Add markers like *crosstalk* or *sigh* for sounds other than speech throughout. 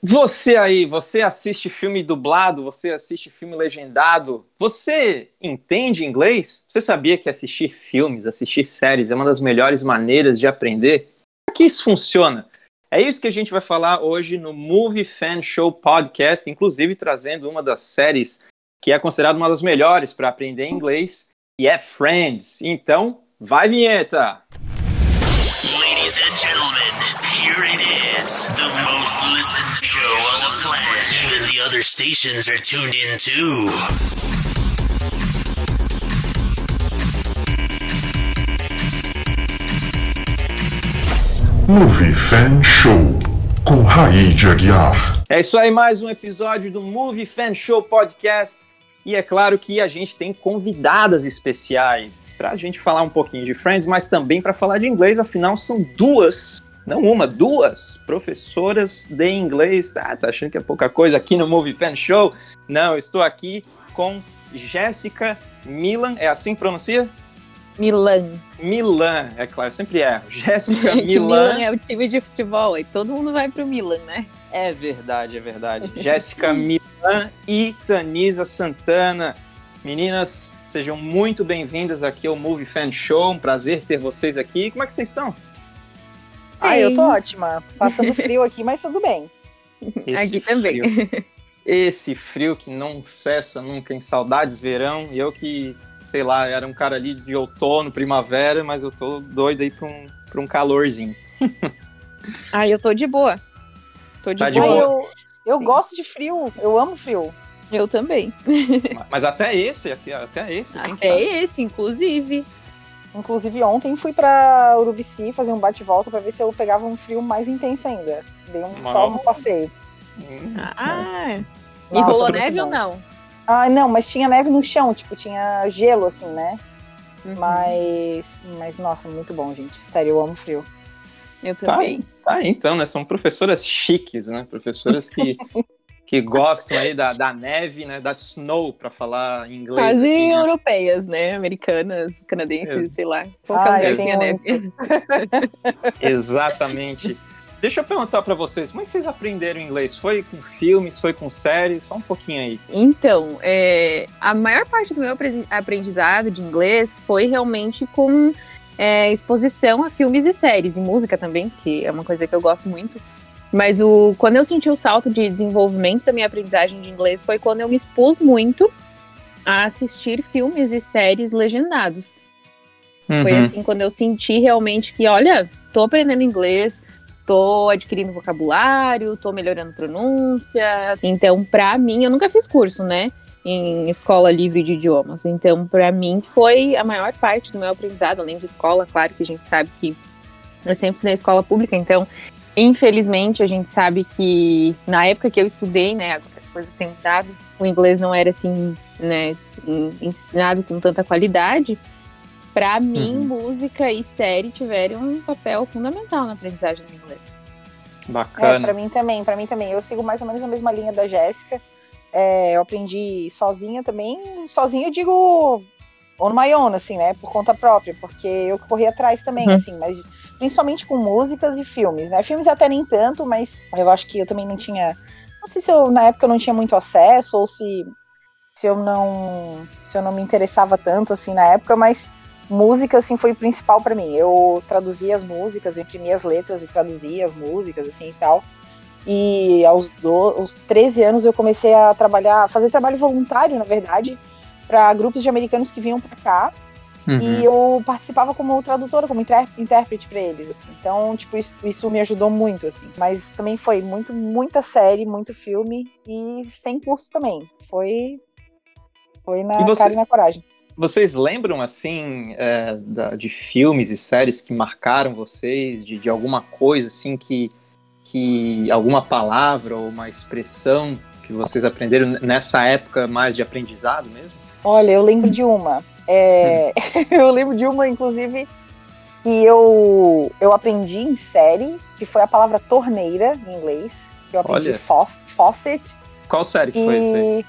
Você aí, você assiste filme dublado, você assiste filme legendado, você entende inglês? Você sabia que assistir filmes, assistir séries é uma das melhores maneiras de aprender? Como que isso funciona? É isso que a gente vai falar hoje no Movie Fan Show Podcast, inclusive trazendo uma das séries que é considerada uma das melhores para aprender inglês, e é Friends. Então, vai vinheta! Ladies and gentlemen, here it is, the most listened show on the planet. Even the other stations are tuned in too. Movie Fan Show com Raí Aguiar. É isso aí, mais um episódio do Movie Fan Show Podcast. E é claro que a gente tem convidadas especiais para a gente falar um pouquinho de Friends, mas também para falar de inglês, afinal são duas, não uma, duas professoras de inglês. Tá, tá achando que é pouca coisa aqui no Movie Fan Show? Não, estou aqui com Jéssica Milan, é assim que pronuncia? Milan. Milan, é claro, sempre erro. Jéssica *laughs* Milan. Milan é o time de futebol, e todo mundo vai pro Milan, né? É verdade, é verdade. Jéssica *laughs* Milan e Tanisa Santana. Meninas, sejam muito bem-vindas aqui ao Movie Fan Show. Um prazer ter vocês aqui. Como é que vocês estão? Ah, eu tô ótima. Passando frio aqui, mas tudo bem. Esse aqui também. Frio, esse frio que não cessa nunca, em saudades verão. E eu que, sei lá, era um cara ali de outono, primavera, mas eu tô doido aí pra um, pra um calorzinho. *laughs* ah, eu tô de boa. Tô de, tá de boa. Eu, eu gosto de frio, eu amo frio. Eu também. Mas até esse, até esse. Até tá. esse, inclusive. Inclusive, ontem fui pra Urubici fazer um bate-volta pra ver se eu pegava um frio mais intenso ainda. Dei um, só um passeio. Hum, ah, e rolou neve ou não? Ah, não, mas tinha neve no chão, tipo, tinha gelo, assim, né? Uhum. Mas, mas, nossa, muito bom, gente. Sério, eu amo frio. Eu também. Tá, tá então, né? São professoras chiques, né? Professoras que, *laughs* que gostam aí da, da neve, né? Da snow, para falar em inglês. Quase aqui, né? europeias, né? Americanas, canadenses, é. sei lá. Qualquer ah, um neve. *laughs* Exatamente. Deixa eu perguntar para vocês, como é que vocês aprenderam inglês? Foi com filmes, foi com séries? Só um pouquinho aí. Então, é, a maior parte do meu aprendizado de inglês foi realmente com é, exposição a filmes e séries, e música também, que é uma coisa que eu gosto muito. Mas o, quando eu senti o salto de desenvolvimento da minha aprendizagem de inglês foi quando eu me expus muito a assistir filmes e séries legendados. Uhum. Foi assim quando eu senti realmente que, olha, tô aprendendo inglês, tô adquirindo vocabulário, tô melhorando pronúncia. Então, pra mim, eu nunca fiz curso, né? em escola livre de idiomas. Então, para mim, foi a maior parte do meu aprendizado, além de escola, claro que a gente sabe que eu sempre estudei escola pública, então, infelizmente, a gente sabe que na época que eu estudei, né, as coisas têm mudado, o inglês não era assim, né, ensinado com tanta qualidade. Para mim, uhum. música e série tiveram um papel fundamental na aprendizagem do inglês. Bacana. É, para mim também, para mim também. Eu sigo mais ou menos a mesma linha da Jéssica. É, eu aprendi sozinha também. Sozinha eu digo on my own, assim, né? Por conta própria, porque eu corri atrás também, uhum. assim, mas principalmente com músicas e filmes, né? Filmes até nem tanto, mas eu acho que eu também não tinha. Não sei se eu, na época eu não tinha muito acesso, ou se, se eu não. se eu não me interessava tanto assim na época, mas música assim foi o principal para mim. Eu traduzia as músicas, eu imprimia as letras e traduzia as músicas assim e tal. E aos, do, aos 13 anos eu comecei a trabalhar, fazer trabalho voluntário, na verdade, para grupos de americanos que vinham para cá. Uhum. E eu participava como tradutora, como intérprete para eles, assim. Então, tipo, isso, isso, me ajudou muito, assim. Mas também foi muito, muita série, muito filme e sem curso também. Foi, foi na você, cara e na coragem. Vocês lembram, assim, é, da, de filmes e séries que marcaram vocês, de, de alguma coisa, assim, que que alguma palavra ou uma expressão que vocês aprenderam nessa época mais de aprendizado mesmo? Olha, eu lembro de uma. É, *laughs* eu lembro de uma, inclusive, que eu, eu aprendi em série, que foi a palavra torneira em inglês. Que eu aprendi faucet. Qual série que foi isso aí?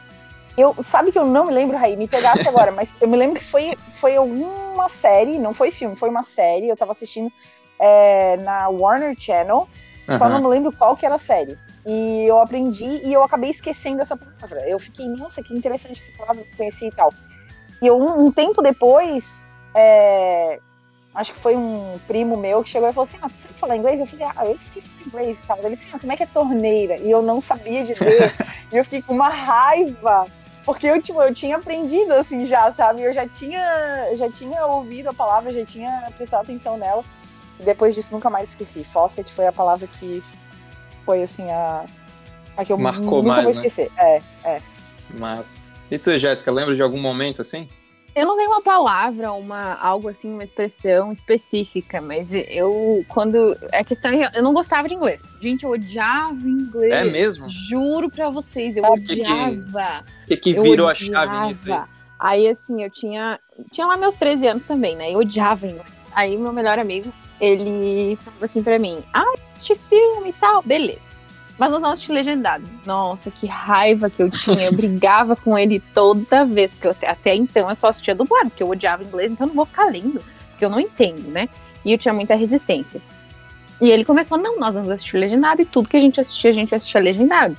Eu, sabe que eu não me lembro, Raí, me pegasse agora, mas eu me lembro que foi, foi alguma série, não foi filme, foi uma série, eu tava assistindo é, na Warner Channel, Uhum. Só não me lembro qual que era a série. E eu aprendi e eu acabei esquecendo essa palavra. Eu fiquei, nossa, que interessante essa palavra, conheci e tal. E eu, um, um tempo depois, é, acho que foi um primo meu que chegou e falou assim: Ah, tu sabe falar inglês? Eu falei: Ah, eu sei falar inglês e tal. Ele disse: Ah, como é que é torneira? E eu não sabia dizer. *laughs* e eu fiquei com uma raiva. Porque eu, tipo, eu tinha aprendido assim já, sabe? Eu já tinha, já tinha ouvido a palavra, já tinha prestado atenção nela. E depois disso nunca mais esqueci. Faucet foi a palavra que foi assim a, a que eu Marcou nunca mais, vou né? esquecer. É, é. Mas. E tu, Jéssica, lembra de algum momento assim? Eu não tenho uma palavra, uma algo assim, uma expressão específica, mas eu quando a questão é eu não gostava de inglês. Gente, eu odiava inglês. É mesmo? Juro pra vocês, eu Ah, que que- odiava. O que, que Eu virou a odiava. chave nisso aí? Aí, assim, eu tinha. Tinha lá meus 13 anos também, né? Eu odiava inglês. Aí, meu melhor amigo, ele falou assim pra mim: Ah, assiste filme e tal. Beleza. Mas nós vamos assistir legendado. Nossa, que raiva que eu tinha. Eu *laughs* brigava com ele toda vez. Porque eu- até então eu só assistia dublado, porque eu odiava inglês, então eu não vou ficar lendo. Porque eu não entendo, né? E eu tinha muita resistência. E ele começou: Não, nós vamos assistir legendado. E tudo que a gente assistia, a gente assistia legendado.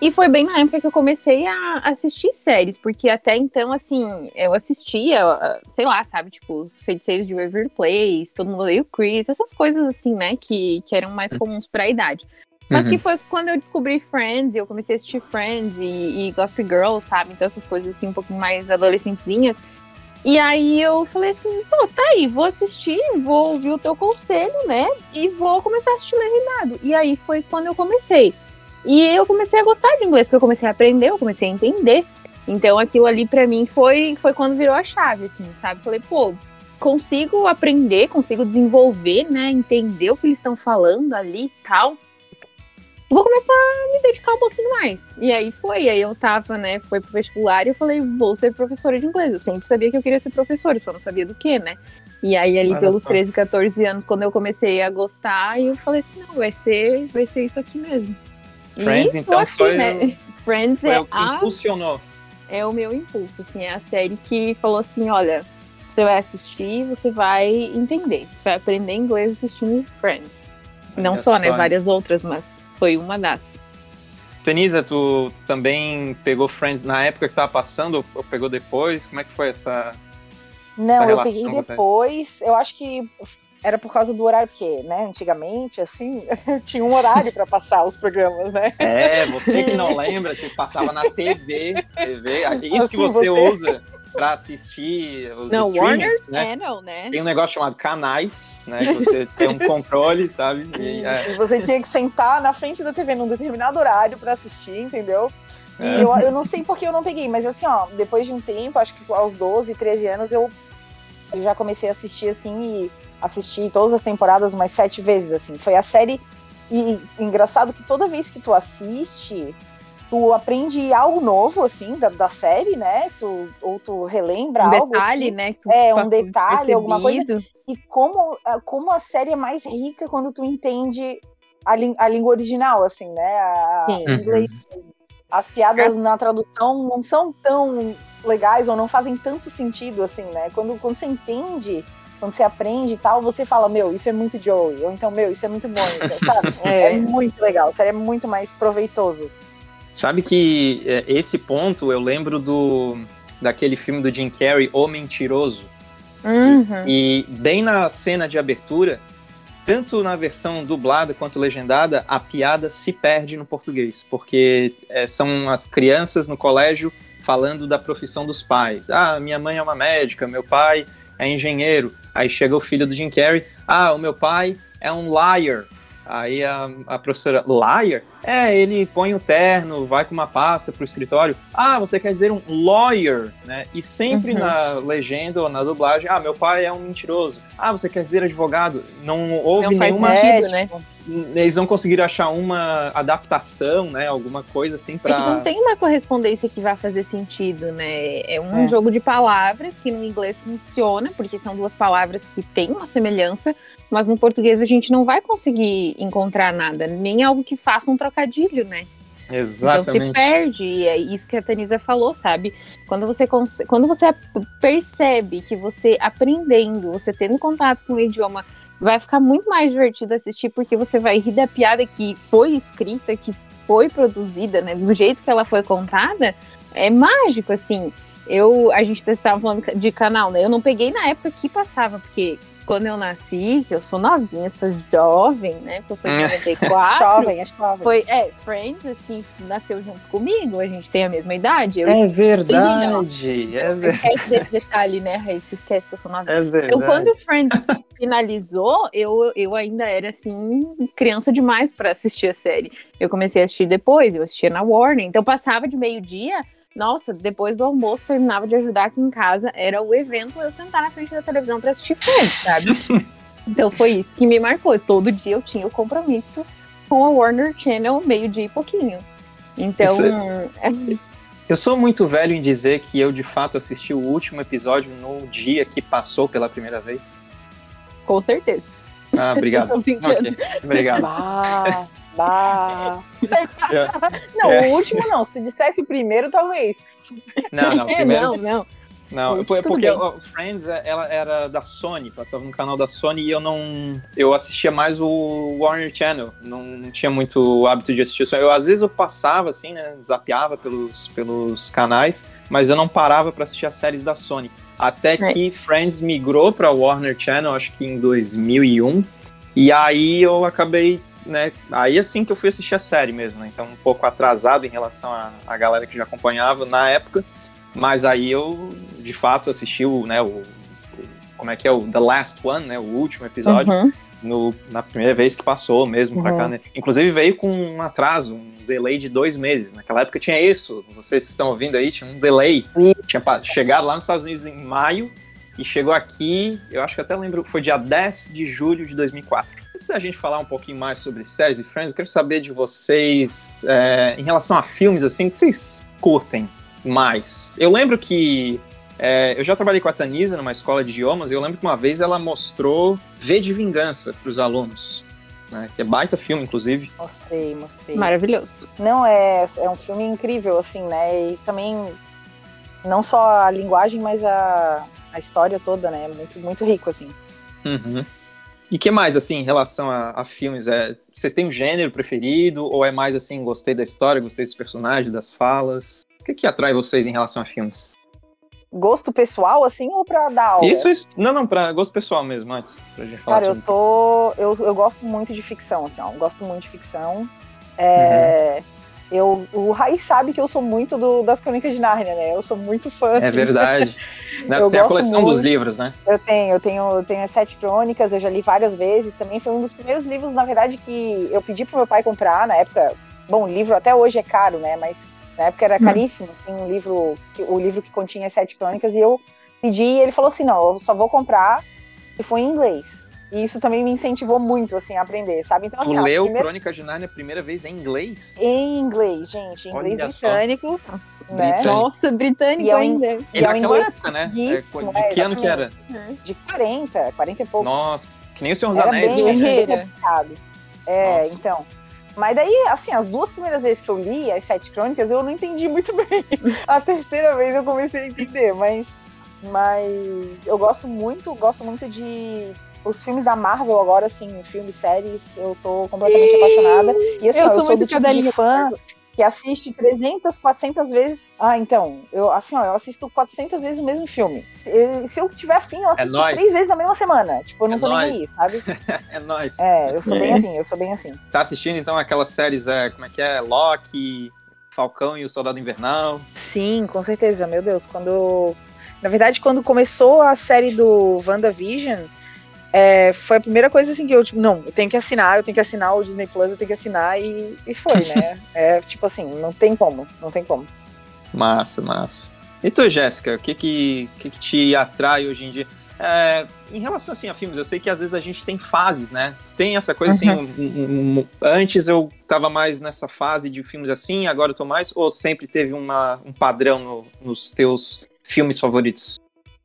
E foi bem na época que eu comecei a assistir séries, porque até então, assim, eu assistia, sei lá, sabe, tipo, os feiticeiros de Waverly Place, todo mundo odeia o Chris, essas coisas assim, né, que, que eram mais comuns pra idade. Mas Uhum. que foi quando eu descobri Friends, e eu comecei a assistir Friends e, e Gossip Girl, sabe, então essas coisas assim, um pouquinho mais adolescentezinhas. E aí eu falei assim, pô, tá aí, vou assistir, vou ouvir o teu conselho, né, e vou começar a assistir legendado. E aí foi quando eu comecei. E eu comecei a gostar de inglês, porque eu comecei a aprender, eu comecei a entender. Então aquilo ali pra mim foi, foi quando virou a chave, assim, sabe? Falei, pô, consigo aprender, consigo desenvolver, né? Entender o que eles estão falando ali e tal. Vou começar a me dedicar um pouquinho mais. E aí foi, aí eu tava, né? Foi pro vestibular e eu falei, vou ser professora de inglês. Eu sempre sabia que eu queria ser professora, só não sabia do que, né? E aí, ali Olha pelos só. 13, 14 anos, quando eu comecei a gostar, eu falei assim, não, vai ser, vai ser isso aqui mesmo. E Friends, tô então, aqui, foi né? Friends Foi é, o que a, impulsionou. é o meu impulso, assim, é a série que falou assim, olha, você vai assistir, você vai entender. Você vai aprender inglês assistindo Friends. Não Olha só, né? só, hein? Várias outras, mas foi uma das. Tenisa, tu, tu também pegou Friends na época que tava passando ou pegou depois? Como é que foi essa. Não, Essa eu peguei depois. Eu acho que era por causa do horário, porque, né, antigamente, assim, *laughs* tinha um horário pra passar os programas, né? É, você que não lembra, que passava na TV, TV, isso que Assim, você, você- usa pra assistir os Não, Warner né? Channel, né? Tem um negócio chamado canais, né? Que você tem um controle, sabe? E, é, E você tinha que sentar na frente da TV num determinado horário pra assistir, entendeu? E É. eu, eu não sei porque eu não peguei, mas assim, ó, depois de um tempo, acho que aos 12, 13 anos, eu, eu já comecei a assistir assim e assisti todas as temporadas umas sete vezes, assim. Foi a série. E engraçado que toda vez que tu assiste, tu aprende algo novo, assim, da, da série, né? Tu, ou tu relembra Um algo. detalhe, assim. né? Que tu É, um detalhe, alguma coisa. E como, a- como a série é mais rica quando tu entende a, a língua original, assim, né? A, Sim. inglês. As piadas na tradução não são tão legais ou não fazem tanto sentido, assim, né? Quando, quando você entende, quando você aprende e tal, você fala, meu, isso é muito Joey. Ou então, meu, isso é muito bom. Então, sabe? *laughs* É. é. muito legal. A série é muito mais proveitoso. Sabe que é, esse ponto eu lembro do daquele filme do Jim Carrey, O Mentiroso. Uhum. E bem na cena de abertura, tanto na versão dublada quanto legendada, a piada se perde no português, porque é, são as crianças no colégio falando da profissão dos pais. Ah, minha mãe é uma médica, meu pai é engenheiro. Aí chega o filho do Jim Carrey, ah, o meu pai é um liar. Aí a, a professora, liar? É, ele põe o terno, vai com uma pasta pro escritório. Ah, você quer dizer um lawyer, né? E sempre Uhum. na legenda ou na dublagem, ah, meu pai é um mentiroso. Ah, você quer dizer advogado? Não houve Não faz nenhuma. sentido, É, né? Eles não conseguiram achar uma adaptação, né? Alguma coisa assim É que não tem uma correspondência que vai fazer sentido, né? É um É. jogo de palavras que no inglês funciona, porque são duas palavras que têm uma semelhança, mas no português a gente não vai conseguir encontrar nada, nem algo que faça um trocadilho, né? Então se Exatamente. perde, e é isso que a Tanisa falou, sabe? Quando você, quando você percebe que você aprendendo, você tendo contato com o idioma, vai ficar muito mais divertido assistir porque você vai rir da piada que foi escrita, que foi produzida, né? Do jeito que ela foi contada, é mágico, assim. Eu, a gente estava falando de canal, né? Eu não peguei na época que passava, porque quando eu nasci, que eu sou novinha, sou jovem, né? Porque eu sou de 94. *laughs* jovem, é jovem. Foi, é, Friends, assim, nasceu junto comigo, a gente tem a mesma idade. Eu, é verdade, é Você esquece desse detalhe, né, Raí? Você esquece que eu sou novinha. É verdade. Então, quando Friends finalizou, eu, eu ainda era, assim, criança demais para assistir a série. Eu comecei a assistir depois, eu assistia na Warner, então passava de meio-dia nossa, depois do almoço, terminava de ajudar aqui em casa, era o evento eu sentar na frente da televisão para assistir Friends, sabe? *laughs* então foi isso que me marcou. Todo dia eu tinha o compromisso com a Warner Channel, meio-dia e pouquinho. Então. Isso... É... Eu sou muito velho em dizer que eu de fato assisti o último episódio no dia que passou pela primeira vez. Com certeza. Ah, obrigado. *laughs* okay. Obrigado. Ah. Bah. não, é. o último não. Se dissesse o primeiro, talvez. Não, não. *laughs* Primeiro... não, não. Não, foi porque o Friends ela era da Sony, passava no canal da Sony e eu não. Eu assistia mais o Warner Channel, não, não tinha muito hábito de assistir. Eu, às vezes eu passava assim, né? Zapeava pelos, pelos canais, mas eu não parava para assistir as séries da Sony. Até é. que Friends migrou para Warner Channel, acho que em 2001. E aí eu acabei né? Aí assim que eu fui assistir a série mesmo, né? Então um pouco atrasado em relação à galera que já acompanhava na época, mas aí eu de fato assisti o, né, o, como é que é o The Last One, né, o último episódio, uhum. no, na primeira vez que passou mesmo uhum. pra cá, né? Inclusive veio com um atraso, um delay de dois meses. Naquela época tinha isso, vocês estão ouvindo aí, tinha um delay. Tinha chegado lá nos Estados Unidos em maio e chegou aqui, eu acho que até lembro que foi dia 10 de julho de 2004. Antes da gente falar um pouquinho mais sobre séries e Friends, eu quero saber de vocês, é, em relação a filmes, assim, o que vocês curtem mais? Eu lembro que é, eu já trabalhei com a Tanisa numa escola de idiomas e eu lembro que uma vez ela mostrou V de Vingança para os alunos. Né, que é baita filme, inclusive. Mostrei, mostrei. Maravilhoso. Não, é, é um filme incrível, assim, né? E também, não só a linguagem, mas a, a história toda, né? Muito, muito rico, assim. Uhum. E que mais, assim, em relação a, a, filmes? É, vocês têm um gênero preferido? Ou é mais assim, gostei da história, gostei dos personagens, das falas? O que, que atrai vocês em relação a filmes? Gosto pessoal, assim, ou pra dar aula? Isso, isso. Não, não, pra gosto pessoal mesmo, antes. Pra gente falar Cara, sobre. eu tô. Eu, eu gosto muito de ficção, assim, ó. Gosto muito de ficção. É. Uhum eu, o Raiz sabe que eu sou muito do, das Crônicas de Nárnia, né? Eu sou muito fã. É assim. verdade. *laughs* Né, você tem a coleção muito. dos livros, né? Eu tenho, eu tenho, eu tenho as Sete Crônicas, eu já li várias vezes. Também foi um dos primeiros livros, na verdade, que eu pedi pro meu pai comprar na época. Bom, o livro até hoje é caro, né? Mas na época era hum. caríssimo. Tem assim, um livro, o livro que continha as Sete Crônicas, e eu pedi e ele falou assim: não, eu só vou comprar se for em inglês. E isso também me incentivou muito, assim, a aprender, sabe? Então, tu assim, leu primeira... Crônica de Nárnia a primeira vez em inglês? Em inglês, gente. Em inglês britânico. Nossa, né? Nossa, britânico e ainda. E, e naquela época, né? É, de é, que ano que era? De 40, 40 e poucos. Nossa, que nem o Senhor dos era Anéis. Bem, bem complicado. É, Nossa. então... Mas daí, assim, as duas primeiras vezes que eu li as Sete Crônicas, eu não entendi muito *laughs* bem. A terceira vez eu comecei a entender, mas... Mas eu gosto muito, gosto muito de os filmes da Marvel agora, assim, filmes, séries, eu tô completamente e... apaixonada. E assim, eu, eu sou, do tipo de fã que assiste 300, 400 vezes. Ah, então, eu assim, ó, eu assisto 400 vezes o mesmo filme. Se, se eu tiver afim, eu é assisto é três vezes na mesma semana. Tipo, eu não é tô nóis. nem aí, sabe? *laughs* é nóis. É, eu sou bem assim, eu sou bem assim. Tá assistindo então aquelas séries, é, como é que é? Loki, Falcão e o Soldado Invernal? Sim, com certeza, meu Deus. Quando. Na verdade, quando começou a série do WandaVision, é, foi a primeira coisa assim que eu, tipo, não, eu tenho que assinar, eu tenho que assinar o Disney Plus, eu tenho que assinar e, e foi, né? *laughs* é tipo assim, não tem como, não tem como. Massa, massa. E tu, Jéssica, o que que, que que te atrai hoje em dia? É, em relação assim a filmes, eu sei que às vezes a gente tem fases, né? Tem essa coisa assim, uhum. um, um, um, antes eu tava mais nessa fase de filmes assim, agora eu tô mais, ou sempre teve uma, um padrão no, nos teus filmes favoritos?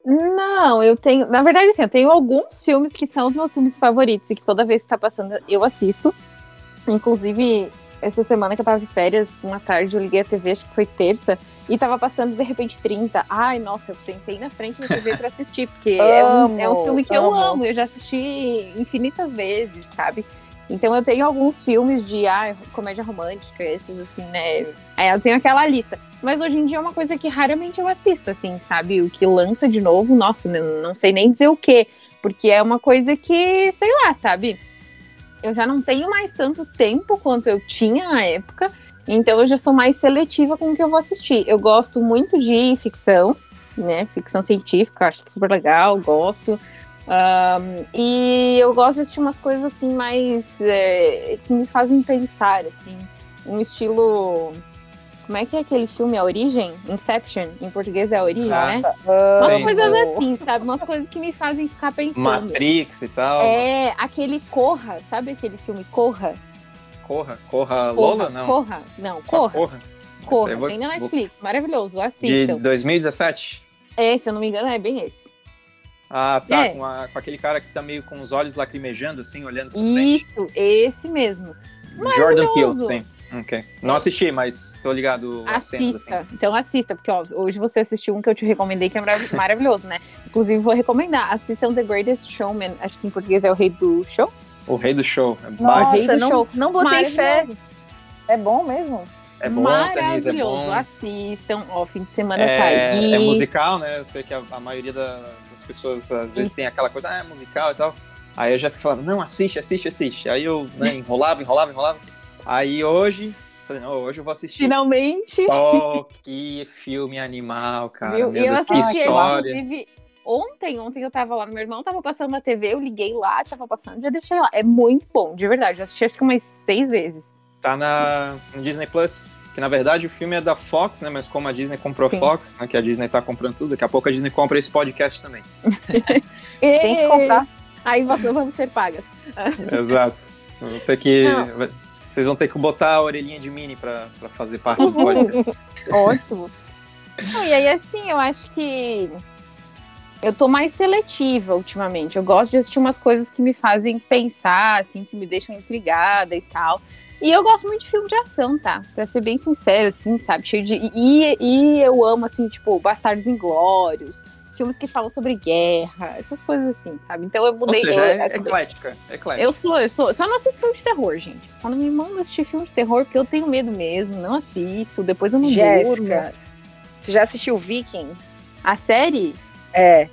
Não, eu tenho. Na verdade, assim, eu tenho alguns filmes que são os meus filmes favoritos e que toda vez que tá passando eu assisto. Inclusive, essa semana que eu tava de férias, uma tarde, eu liguei a TV, acho que foi terça, e tava passando de repente 30. Ai, nossa, eu sentei na frente da TV pra assistir, porque é, um, é um filme que amo. eu amo, eu já assisti infinitas vezes, sabe? Então eu tenho alguns filmes de ah, comédia romântica, esses assim, né? Aí eu tenho aquela lista. Mas hoje em dia é uma coisa que raramente eu assisto, assim, sabe? O que lança de novo, nossa, não sei nem dizer o quê. Porque é uma coisa que, sei lá, sabe? Eu já não tenho mais tanto tempo quanto eu tinha na época. Então eu já sou mais seletiva com o que eu vou assistir. Eu gosto muito de ficção, né? Ficção científica, acho super legal, gosto. Um, e eu gosto de assistir umas coisas assim mais é, que me fazem pensar, assim, um estilo. Como é que é aquele filme A Origem? Inception, em português é a origem, né? Umas Sim. coisas assim, sabe? Umas coisas que me fazem ficar pensando. Matrix e tal. É, aquele Corra, sabe aquele filme Corra? Corra? Corra Lola? Não. Corra, não, Corra. Corra. Corra, tem na Netflix, maravilhoso, assistam. De 2017? É, se eu não me engano, é bem esse. Ah, tá. É. Com, a, com, aquele cara que tá meio com os olhos lacrimejando, assim, olhando pra frente. Isso, esse mesmo. Jordan Peele, tem. Ok. Não assisti, mas tô ligado. Assista. Cenas, assim. Então assista, porque ó, hoje você assistiu um que eu te recomendei que é *laughs* maravilhoso, né? Inclusive, vou recomendar. Assistam The Greatest Showman. Acho que em português é o rei do show. O rei do show. É Nossa, rei do não, show. não botei fé. É bom mesmo? É bom, Maravilhoso, Denise, é bom. assistam. Ó, fim de semana é, tá aí. É musical, né? Eu sei que a, a maioria da, das pessoas às vezes tem aquela coisa, ah, é musical e tal. Aí a Jéssica falava, não, assiste, assiste, assiste. Aí eu né, *laughs* enrolava, enrolava, enrolava. Aí hoje, falei, não, hoje eu vou assistir. Finalmente! Oh, *laughs* que filme animal, cara. Meu, Meu Deus, que história. Inclusive, ontem, ontem eu tava lá, meu irmão tava passando na TV, eu liguei lá, tava passando, já deixei lá. É muito bom, de verdade. Já assisti acho que umas seis vezes. Tá na no Disney Plus. Que na verdade o filme é da Fox, né? Mas como a Disney comprou Sim. Fox, né, que a Disney tá comprando tudo, daqui a pouco a Disney compra esse podcast também. *laughs* Tem que comprar. Aí vamos ser pagas. *laughs* Exato. Vou ter que. Não. Vocês vão ter que botar a orelhinha de mini para fazer parte do *laughs* podcast. Ótimo. e aí, assim, eu acho que eu tô mais seletiva ultimamente. Eu gosto de assistir umas coisas que me fazem pensar, assim, que me deixam intrigada e tal. E eu gosto muito de filme de ação, tá? Pra ser bem sincero, assim, sabe? Cheio de. E, e eu amo, assim, tipo, Bastardos Inglórios, filmes que falam sobre guerra, essas coisas assim, sabe? Então eu mudei. Ou seja, é, é eclética, é eclética. Eu sou, eu sou. Só não assisto filme de terror, gente. Só não me manda assistir filme de terror porque eu tenho medo mesmo. Não assisto, depois eu não Jéssica, você já assistiu Vikings? A série? É.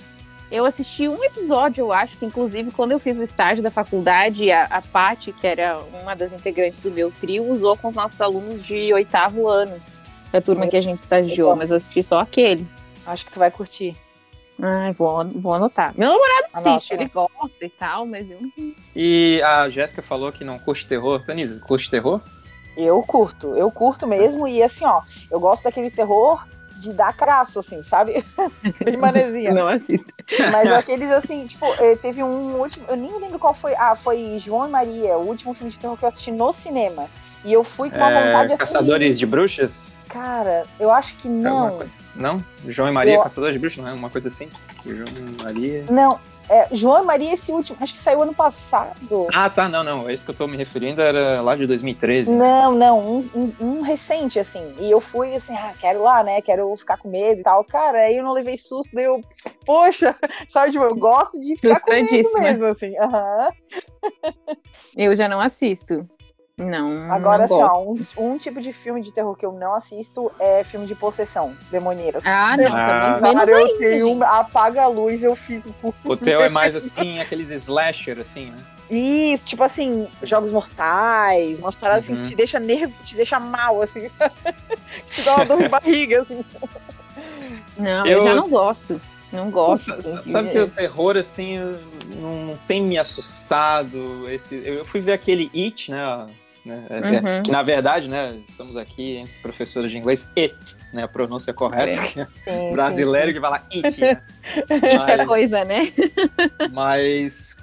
Eu assisti um episódio, eu acho, que inclusive quando eu fiz o estágio da faculdade, a, a Paty, que era uma das integrantes do meu trio, usou com os nossos alunos de oitavo ano, da turma que a gente estagiou, mas eu assisti só aquele. Acho que tu vai curtir. Ai, vou, vou anotar. Meu namorado assiste, ele gosta e tal, mas eu não. E a Jéssica falou que não curte terror. Tanisa, curte terror? Eu curto, eu curto mesmo, e assim, ó, eu gosto daquele terror de dar craço, assim, sabe? *laughs* de manezinha. Não assisto. Mas aqueles, assim, tipo, eh, teve um último. Eu nem lembro qual foi. Ah, foi João e Maria, o último filme de terror que eu assisti no cinema. E eu fui com uma é, vontade assim. Caçadores de bruxas? Cara, eu acho que não. Não? João e Maria, eu... Caçadores de bruxas, não é? Uma coisa assim? João e Maria. Não, é, João e Maria, esse último, acho que saiu ano passado. Ah, tá, não, não. Esse que eu tô me referindo era lá de 2013. Não, não, um, um, um, recente, assim. E eu fui assim, ah, quero lá, né? Quero ficar com medo e tal. Cara, aí eu não levei susto, daí eu, poxa, *laughs* sabe, tipo, eu gosto de ficar com medo mesmo, assim. Uhum. Eu já não assisto. Não. Agora, não assim, ó, um, um, tipo de filme de terror que eu não assisto é filme de possessão, demoníacas. Ah, não, ah. Menos eu ainda, tenho, apaga a luz, eu fico. O teu é mais assim, *laughs* aqueles slasher, assim, né? Isso, tipo assim, jogos mortais, umas paradas uhum. assim que uhum. te deixa nervo, te deixa mal, assim, *laughs* te dá uma dor de barriga, assim. Não, eu, eu já não gosto. Não gosto. Assim, sabe que o terror, assim, não tem me assustado. Esse, eu fui ver aquele It, né? Né? É, é, uhum. Que na verdade, né, estamos aqui entre professores de inglês, it, né, a pronúncia correta, é. sim, brasileiro sim, sim. que vai lá it. Né? *laughs* Mas, coisa, né? mas,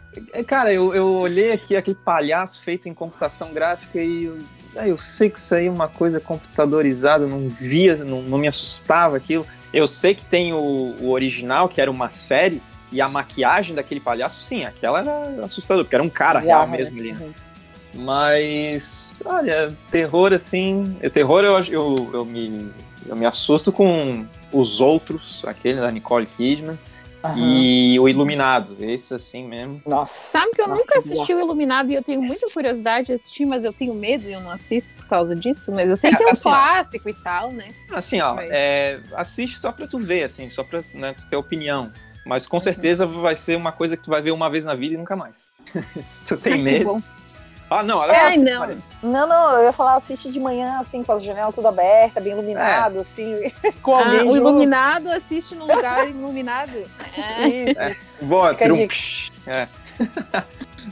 cara, eu, eu olhei aqui aquele palhaço feito em computação gráfica e eu, eu sei que isso aí é uma coisa computadorizada, não via, não, não me assustava aquilo. Eu sei que tem o, o original, que era uma série, e a maquiagem daquele palhaço, sim, aquela era assustadora, porque era um cara real mesmo ali. Né? Mas, olha, terror assim. Terror eu, eu, eu, me, eu me assusto com os outros, aquele da Nicole Kidman. Uhum. E o Iluminado, esse assim mesmo. Nossa. Sabe que eu Nossa, nunca assisti o Iluminado e eu tenho muita curiosidade de assistir, mas eu tenho medo e eu não assisto por causa disso. Mas eu sei é, que é um assim, clássico ó, e tal, né? Assim, ó, mas... é, assiste só pra tu ver, assim, só pra né, tu ter opinião. Mas com uhum. certeza vai ser uma coisa que tu vai ver uma vez na vida e nunca mais. *laughs* Se tu tem medo. Ah, não, olha é, não. não, não, eu ia falar, assiste de manhã, assim, com as janelas tudo abertas, bem iluminado, é. assim, *laughs* com ah. O iluminado assiste num lugar iluminado. *laughs* É. Isso. É. Boa, trum, é. *laughs*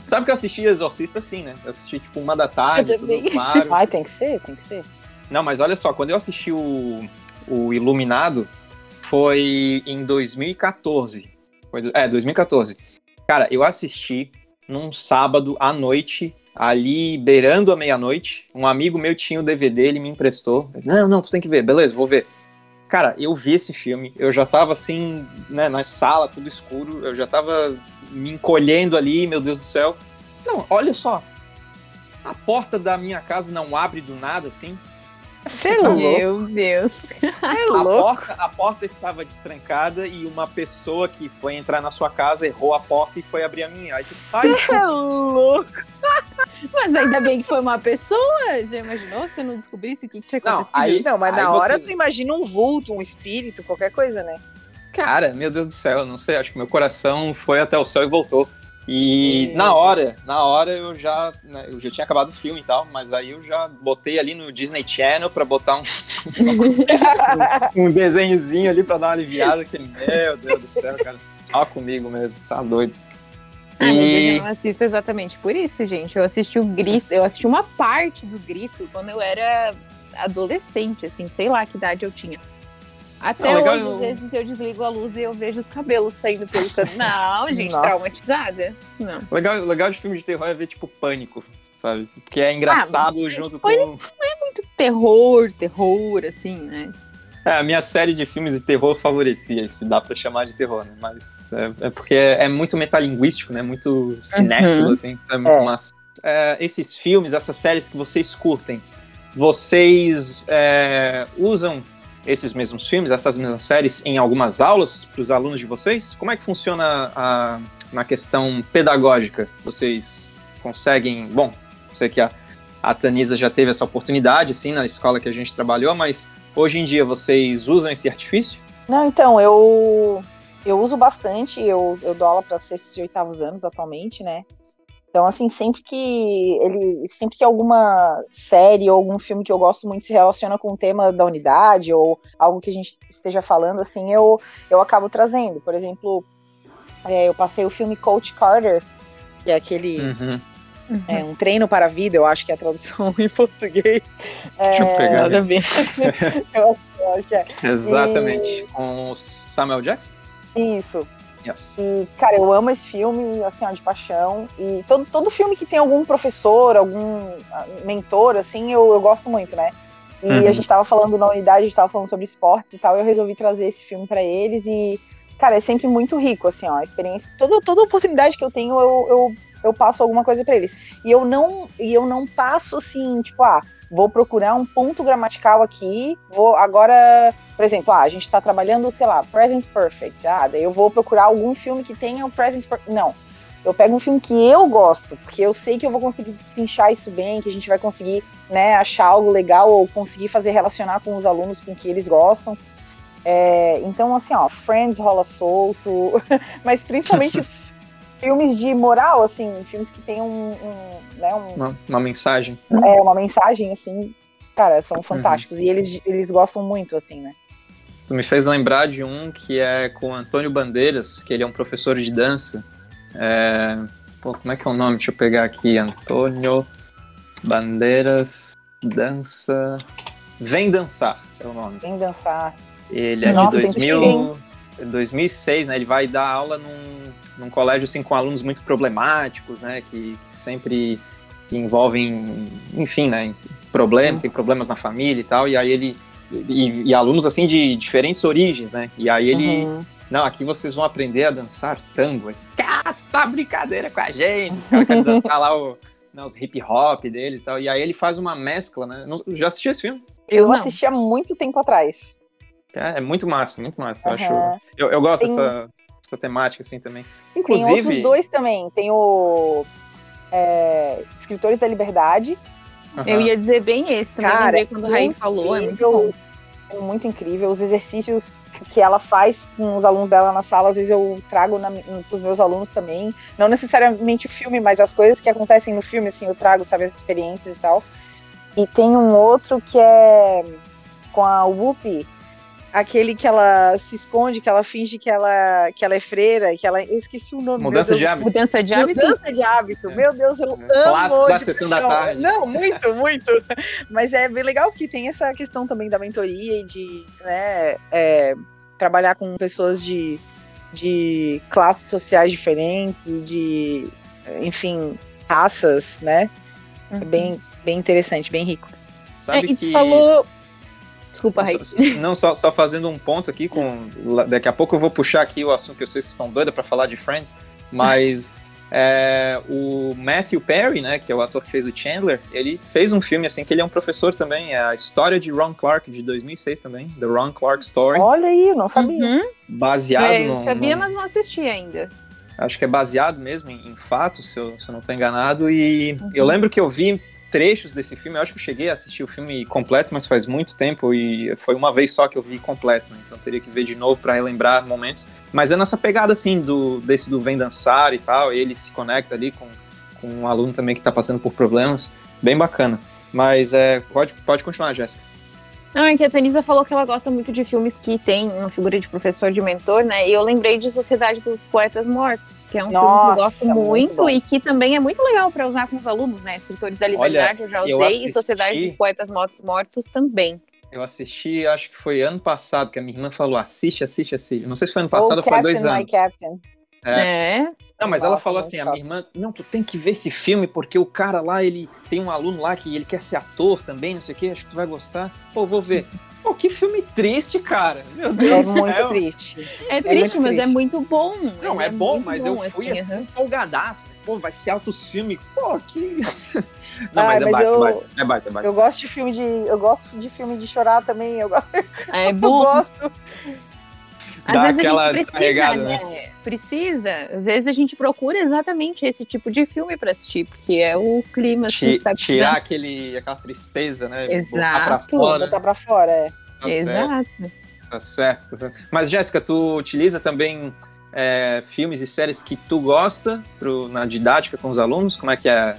Sabe que eu assisti Exorcista assim, né? Eu assisti tipo uma da tarde, tudo claro. Ai, tem que ser, tem que ser. Não, mas olha só, quando eu assisti o, o Iluminado, foi em 2014. Foi, é, 2014. Cara, eu assisti num sábado à noite ali beirando a meia-noite. Um amigo meu tinha o DVD, ele me emprestou. Não, não, tu tem que ver, beleza, vou ver. Cara, eu vi esse filme, eu já tava assim, né, na sala, tudo escuro, eu já tava me encolhendo ali, meu Deus do céu. Não, olha só. A porta da minha casa não abre do nada, assim. Você é louco. Meu Deus. *laughs* É a, porta, a porta estava destrancada e uma pessoa que foi entrar na sua casa errou a porta e foi abrir a minha. Aí tu Você é louco. *laughs* Mas ainda bem que foi uma pessoa. Já imaginou se não descobrisse o que, que tinha acontecido? Não, aí, não mas na hora tu imagina um vulto, um espírito, qualquer coisa, né? Cara, meu Deus do céu, não sei, acho que meu coração foi até o céu e voltou. E na hora, na hora eu já, né, eu já tinha acabado o filme e tal, mas aí eu já botei ali no Disney Channel para botar um, *laughs* um, um desenhozinho ali para dar uma aliviada, que meu Deus do céu, cara, só comigo mesmo, tá doido. Ah, mas eu não assisto exatamente por isso, gente. Eu assisti o grito, eu assisti uma parte do grito quando eu era adolescente, assim, sei lá que idade eu tinha. Até não, hoje, às vezes, eu desligo a luz e eu vejo os cabelos saindo pelo canto. Não, *laughs* gente, Nossa. traumatizada. Não. Legal, legal de filme de terror é ver, tipo, pânico, sabe? Porque é engraçado ah, junto com. Não é muito terror, terror, assim, né? É, a minha série de filmes de terror favorecia, se dá pra chamar de terror, né? Mas é, é porque é, é, muito metalinguístico, né? Muito cinéfilo, uhum. assim, é muito é. massa. É, esses filmes, essas séries que vocês curtem, vocês usam esses mesmos filmes, essas mesmas séries em algumas aulas para os alunos de vocês? Como é que funciona a, na questão pedagógica? Vocês conseguem. Bom, sei que a, a Tanisa já teve essa oportunidade, assim, na escola que a gente trabalhou, mas hoje em dia vocês usam esse artifício? Não, então, eu, eu uso bastante, eu, eu dou aula para sextos e oitavos anos atualmente, né? Então, assim, sempre que ele. Sempre que alguma série ou algum filme que eu gosto muito se relaciona com o tema da unidade ou algo que a gente esteja falando, assim, eu, eu acabo trazendo. Por exemplo, é, eu passei o filme Coach Carter, que é aquele. Uhum. É, um treino para a vida, eu acho que é a tradução *laughs* em português. É... Deixa eu pegar. Nada bem. *laughs* eu, eu acho que é. Exatamente. E... Com o Samuel Jackson? Isso. Yes. E, cara, eu amo esse filme, assim, ó, de paixão. E todo, todo filme que tem algum professor, algum ah, mentor, assim, eu, eu gosto muito, né? E uhum. a gente tava falando na unidade, a gente tava falando sobre esportes e tal, e eu resolvi trazer esse filme para eles e, cara, é sempre muito rico, assim, ó, a experiência. Toda, toda oportunidade que eu tenho, eu, eu, eu passo alguma coisa para eles. E eu não, e eu não passo assim, tipo, ah, vou procurar um ponto gramatical aqui, vou agora, por exemplo, ah, a gente está trabalhando, sei lá, Present Perfect, ah, daí eu vou procurar algum filme que tenha o Present Perfect, não, eu pego um filme que eu gosto, porque eu sei que eu vou conseguir destrinchar isso bem, que a gente vai conseguir, né, achar algo legal ou conseguir fazer relacionar com os alunos com que eles gostam. É, então, assim, ó, Friends rola solto, *laughs* mas principalmente *laughs* filmes de moral, assim, filmes que tem um, um né, um, uma, uma, mensagem. É, uma mensagem, assim, cara, são fantásticos. Uhum. E eles, eles gostam muito, assim, né? Tu me fez lembrar de um que é com Antônio Bandeiras, que ele é um professor de dança. É... Pô, como é que é o nome? Deixa eu pegar aqui. Antônio Bandeiras Dança. Vem Dançar é o nome. Vem Dançar. Ele é Nossa, de 2000, 2006, né? Ele vai dar aula num num colégio assim com alunos muito problemáticos, né, que, que sempre envolvem, enfim, né, problemas, tem problemas na família e tal, e aí ele e, e, alunos assim de diferentes origens, né? E aí ele uhum. Não, aqui vocês vão aprender a dançar tango. Cara, você tá brincadeira com a gente. Os caras querem dançar lá o né, os hip hop deles e tal. E aí ele faz uma mescla, né? Não, já assisti esse filme? Eu, eu assisti há muito tempo atrás. É, é muito massa, muito massa. Uhum. Eu, acho, eu, eu gosto tem, dessa, dessa temática, assim, também. Inclusive... Tem outros dois também. Tem o é, Escritores da Liberdade. Uhum. Eu ia dizer bem esse também, Cara, quando o Raí falou, é muito bom é muito incrível. Os exercícios que ela faz com os alunos dela na sala, às vezes eu trago para os meus alunos também. Não necessariamente o filme, mas as coisas que acontecem no filme, assim, eu trago, sabe, as experiências e tal. E tem um outro que é com a Whoopi, aquele que ela se esconde, que ela finge que ela, que ela é freira, que ela. Eu esqueci o nome. Mudança de hábito. Mudança de hábito. Mudança de hábito. Meu Deus, eu é. amo. Clássico da sessão da tarde. Não, muito, muito. Mas é bem legal que tem essa questão também da mentoria e de né, é, trabalhar com pessoas de, de classes sociais diferentes, de, enfim, raças, né? É uhum. É bem, bem interessante, bem rico. Sabe é, e que... falou Desculpa, Raí. Não, só, só fazendo um ponto aqui, com daqui a pouco eu vou puxar aqui o assunto que eu sei que vocês estão doidos para falar de Friends, mas *laughs* é, o Matthew Perry, né, que é o ator que fez o Chandler, ele fez um filme assim que ele é um professor também, é a história de Ron Clark de 2006 também, The Ron Clark Story. Olha aí, não sabia. Uhum. Baseado é, no, sabia, no... mas não assisti ainda. Acho que é baseado mesmo em, em fatos, se eu, se eu não estou enganado. E uhum. eu lembro que eu vi trechos desse filme. Eu acho que eu cheguei a assistir o filme completo, mas faz muito tempo e foi uma vez só que eu vi completo, né? então teria que ver de novo para relembrar momentos. Mas é nessa pegada assim do desse do vem dançar e tal, ele se conecta ali com, com um aluno também que está passando por problemas, bem bacana. Mas é, pode pode continuar, Jéssica. Não, é que a Tanisa falou que ela gosta muito de filmes que tem uma figura de professor, de mentor, né? E eu lembrei de Sociedade dos Poetas Mortos, que é um Nossa, filme que eu gosto é muito, muito e que também é muito legal para usar com os alunos, né? Escritores da Liberdade Olha, eu já usei, eu assisti... e Sociedade dos Poetas Mortos também. Eu assisti, acho que foi ano passado, que a minha irmã falou: assiste, assiste, assiste. Não sei se foi ano passado ou foi dois anos. É. é. Não, mas ela falou assim, a minha irmã, não, tu tem que ver esse filme, porque o cara lá, ele tem um aluno lá que ele quer ser ator também, não sei o quê, acho que tu vai gostar. Pô, vou ver. *laughs* Pô, que filme triste, cara. Meu Deus é do muito triste. É, é triste, mas é triste. é muito bom. Não, é, é, bom, mas bom, eu fui assim, assim empolgadaço. Pô, vai ser altos filmes. Pô, que. *laughs* Não, ah, mas, é, mas baita, eu, é baita, é baita. Eu gosto de filme de. Eu gosto de filme de chorar também. Eu, é *laughs* eu bom. gosto. Às vezes a gente precisa, né? né? Precisa. Às vezes a gente procura exatamente esse tipo de filme para assistir, porque é o clima. Assim, tá tirar aquele, aquela tristeza, né? Exato. Botar pra fora. Botar pra fora, é. Tá Exato. Certo. Tá certo, tá certo. Mas, Jéssica, tu utiliza também é, filmes e séries que tu gosta pro, na didática com os alunos? Como é que é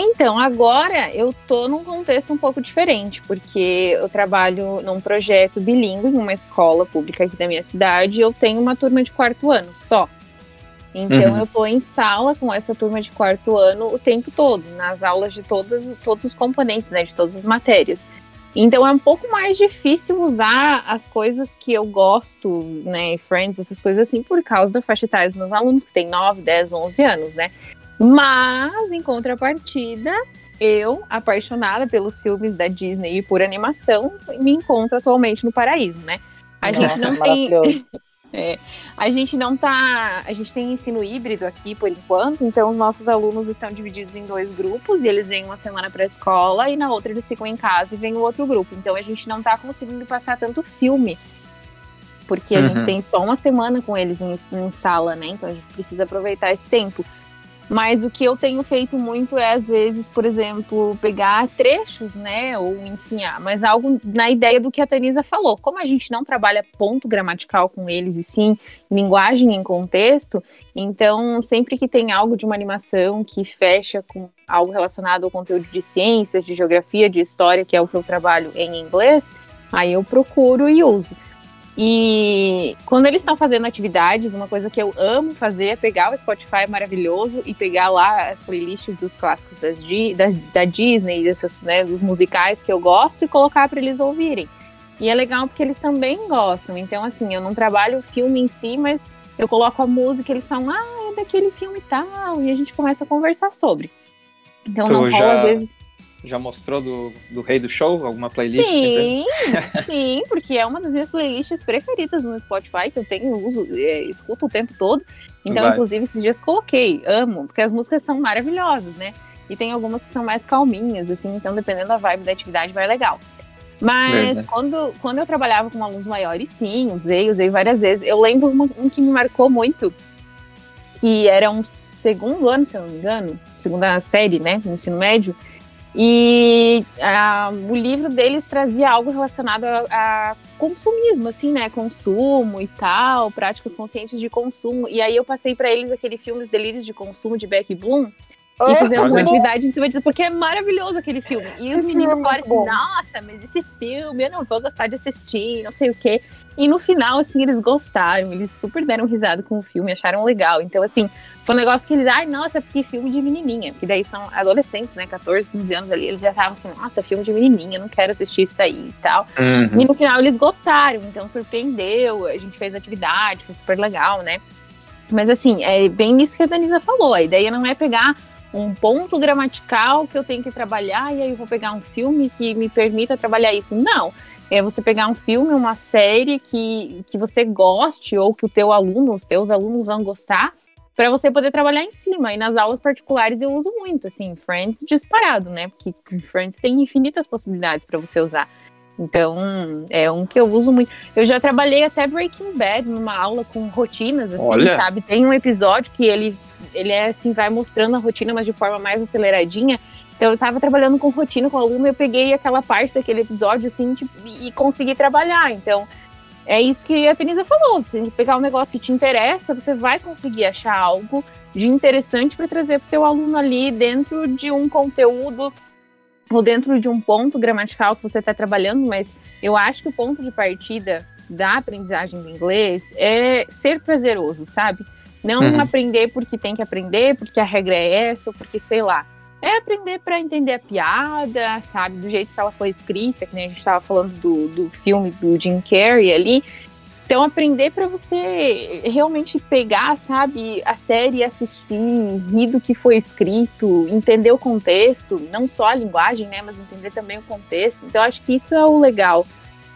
então, agora eu tô num contexto um pouco diferente, porque eu trabalho num projeto bilíngue em uma escola pública aqui da minha cidade e eu tenho uma turma de quarto ano só. Então uhum. eu tô em sala com essa turma de quarto ano o tempo todo, nas aulas de todos, todos os componentes, né, de todas as matérias. Então é um pouco mais difícil usar as coisas que eu gosto, né, Friends, essas coisas assim, por causa da faixa etária dos meus alunos, que tem 9, 10, 11 anos, né? Mas, em contrapartida, eu, apaixonada pelos filmes da Disney e por animação, me encontro atualmente no paraíso, né? A Nossa, gente não tem. *laughs* É, a gente não tá. A gente tem ensino híbrido aqui por enquanto, então os nossos alunos estão divididos em dois grupos e eles vêm uma semana para a escola e na outra eles ficam em casa e vem o outro grupo. Então a gente não tá conseguindo passar tanto filme. Porque a uhum. gente tem só uma semana com eles em, em sala, né? Então a gente precisa aproveitar esse tempo. Mas o que eu tenho feito muito é, às vezes, por exemplo, pegar trechos, né? Ou enfim, ah, mas algo na ideia do que a Tanisa falou. Como a gente não trabalha ponto gramatical com eles, e sim linguagem em contexto, então sempre que tem algo de uma animação que fecha com algo relacionado ao conteúdo de ciências, de geografia, de história, que é o que eu trabalho em inglês, aí eu procuro e uso. E quando eles estão fazendo atividades, uma coisa que eu amo fazer é pegar o Spotify maravilhoso e pegar lá as playlists dos clássicos das, da, da Disney, dessas, né, dos musicais que eu gosto e colocar para eles ouvirem. E é legal porque eles também gostam. Então, assim, eu não trabalho o filme em si, mas eu coloco a música, eles falam, ah, é daquele filme e tal, e a gente começa a conversar sobre. Então tu não já... às vezes já mostrou do, do Rei do Show? Alguma playlist? Sim, sim, porque é uma das minhas playlists preferidas no Spotify, que eu tenho, uso, é, escuto o tempo todo. Então, Vai. inclusive, esses dias coloquei, amo, porque as músicas são maravilhosas, né? e tem algumas que são mais calminhas, assim, então dependendo da vibe da atividade vai legal. Mas quando, quando eu trabalhava com alunos maiores, sim, usei, usei várias vezes. Eu lembro uma, um que me marcou muito, que era um segundo ano, se eu não me engano, segunda série, né, no ensino médio, e a, o livro deles trazia algo relacionado a, a, consumismo, assim, né? Consumo e tal, práticas conscientes de consumo. E aí eu passei para eles aquele filme Os Delírios de Consumo de Beck Bloom. Oh, e fizemos uma atividade em cima disso, porque é maravilhoso aquele filme. E os meninos falaram assim: nossa, mas esse filme eu não vou gostar de assistir, não sei o quê. E no final, assim, eles gostaram, eles super deram risada com o filme, acharam legal. Então, assim, foi um negócio que eles, ai, nossa, porque filme de menininha. Porque daí são adolescentes, né, 14, 15 anos ali, eles já estavam assim, nossa, filme de menininha, não quero assistir isso aí e tal. Uhum. E no final eles gostaram, então surpreendeu, a gente fez atividade, foi super legal, né. Mas assim, é bem nisso que a Danisa falou, a ideia não é pegar um ponto gramatical que eu tenho que trabalhar e aí eu vou pegar um filme que me permita trabalhar isso. Não, é você pegar um filme, uma série que, que você goste ou que o teu aluno, os teus alunos vão gostar, para você poder trabalhar em cima. E nas aulas particulares eu uso muito, assim, Friends disparado, né? Porque Friends tem infinitas possibilidades para você usar. Então, é um que eu uso muito. Eu já trabalhei até Breaking Bad numa aula com rotinas, assim, Olha. sabe? Tem um episódio que ele, ele é assim, vai mostrando a rotina, mas de forma mais aceleradinha. Então, eu estava trabalhando com rotina com o aluno, eu peguei aquela parte daquele episódio, assim, tipo, e, consegui trabalhar. Então, é isso que a Tenisa falou. Se pegar um negócio que te interessa, você vai conseguir achar algo de interessante para trazer para o teu aluno ali dentro de um conteúdo ou dentro de um ponto gramatical que você está trabalhando, mas eu acho que o ponto de partida da aprendizagem do inglês é ser prazeroso, sabe? Não uhum. aprender porque tem que aprender, porque a regra é essa, ou porque sei lá é aprender para entender a piada, sabe? Do jeito que ela foi escrita, que a gente estava falando do, do filme do Jim Carrey ali. Então, aprender para você realmente pegar, sabe, a série, assistir, rir do que foi escrito, entender o contexto, não só a linguagem, né, mas entender também o contexto. Então, acho que isso é o legal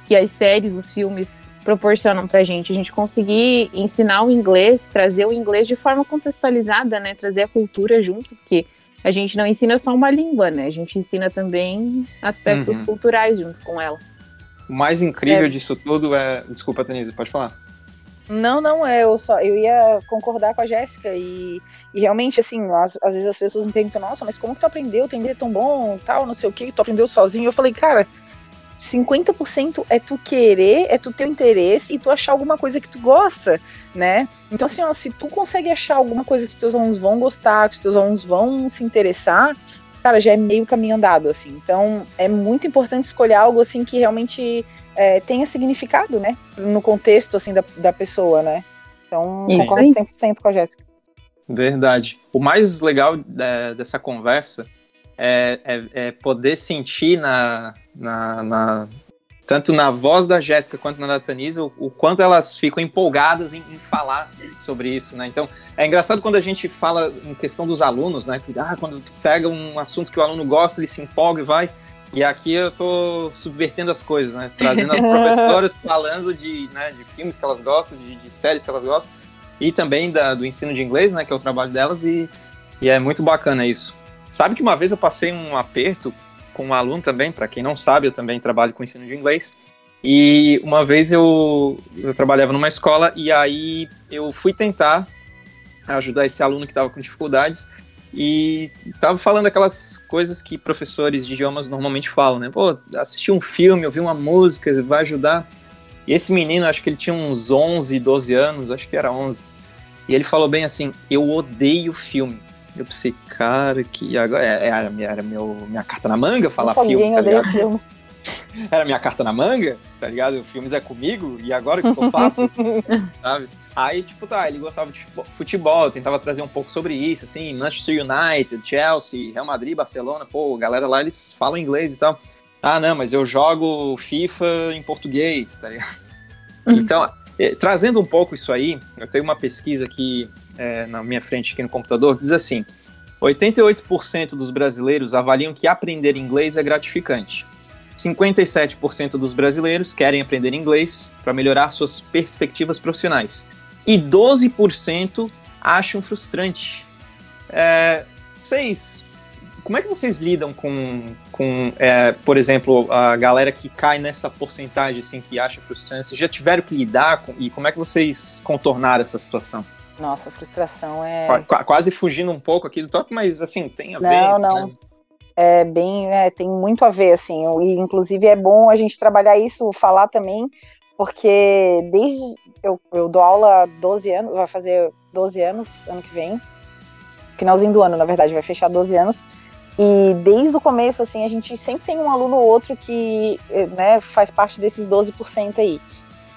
que as séries, os filmes proporcionam pra gente, a gente conseguir ensinar o inglês, trazer o inglês de forma contextualizada, né, trazer a cultura junto, porque a gente não ensina só uma língua, né? A gente ensina também aspectos uhum. culturais junto com ela. O mais incrível é. disso tudo é. Desculpa, Tanise, pode falar. Não, não, é, eu só eu ia concordar com a Jéssica e, e realmente, assim, às, às, vezes as pessoas me perguntam, nossa, mas como que tu aprendeu? Tu inglês é tão bom, tal, não sei o que, tu aprendeu sozinho. Eu falei, cara, 50% é tu querer, é tu ter o interesse e tu achar alguma coisa que tu gosta, né? Então, assim, ó, se tu consegue achar alguma coisa que os teus alunos vão gostar, que os teus alunos vão se interessar, cara, já é meio caminho andado, assim. Então, é muito importante escolher algo, assim, que realmente é, tenha significado, né? No contexto, assim, da, da pessoa, né? Então, Isso concordo aí. 100% com a Jéssica. Verdade. O mais legal é, dessa conversa é, é, é poder sentir na, na, na, tanto na voz da Jéssica quanto na da Tanisa, o, o, quanto elas ficam empolgadas em, em, falar sobre isso, né? Então, é engraçado quando a gente fala em questão dos alunos, né? Ah, quando tu pega um assunto que o aluno gosta, ele se empolga e vai. E aqui eu tô subvertendo as coisas, né? Trazendo as *laughs* professoras falando de, né, de filmes que elas gostam, de, de séries que elas gostam, e também da, do ensino de inglês, né? Que é o trabalho delas, e, e é muito bacana isso. Sabe que uma vez eu passei um aperto com um aluno também, para quem não sabe, eu também trabalho com ensino de inglês. E uma vez eu, eu trabalhava numa escola e aí eu fui tentar ajudar esse aluno que estava com dificuldades e estava falando aquelas coisas que professores de idiomas normalmente falam, né? Pô, assistir um filme, ouvir uma música, vai ajudar. E esse menino, acho que ele tinha uns 11, 12 anos, acho que era 11. E ele falou bem assim: Eu odeio filme. Eu pensei, cara, que agora é, era, era meu, minha carta na manga falar filme, tá ligado? Filme. *laughs* Era minha carta na manga, tá ligado? Filmes é comigo, e agora o que eu faço? *laughs* sabe? Aí, tipo, tá, ele gostava de futebol, tentava trazer um pouco sobre isso, assim, Manchester United, Chelsea, Real Madrid, Barcelona, pô, a galera lá, eles falam inglês e tal. Ah, não, mas eu jogo FIFA em português, tá ligado? Uhum. Então, eh, trazendo um pouco isso aí, eu tenho uma pesquisa aqui é, na minha frente aqui no computador, diz assim: 88% dos brasileiros avaliam que aprender inglês é gratificante. 57% dos brasileiros querem aprender inglês para melhorar suas perspectivas profissionais. E 12% acham frustrante. É, vocês como é que vocês lidam com, com é, por exemplo, a galera que cai nessa porcentagem assim que acha frustrante? Vocês já tiveram que lidar com, e como é que vocês contornaram essa situação? Nossa, frustração é. Qu quase fugindo um pouco aqui do top, mas assim, tem a não, ver. Não, não. Né? É bem, é, tem muito a ver, assim, e inclusive é bom a gente trabalhar isso, falar também, porque desde eu, eu dou aula há 12 anos, vai fazer 12 anos ano que vem, finalzinho do ano, na verdade, vai fechar 12 anos. E desde o começo, assim, a gente sempre tem um aluno ou outro que né, faz parte desses 12% aí.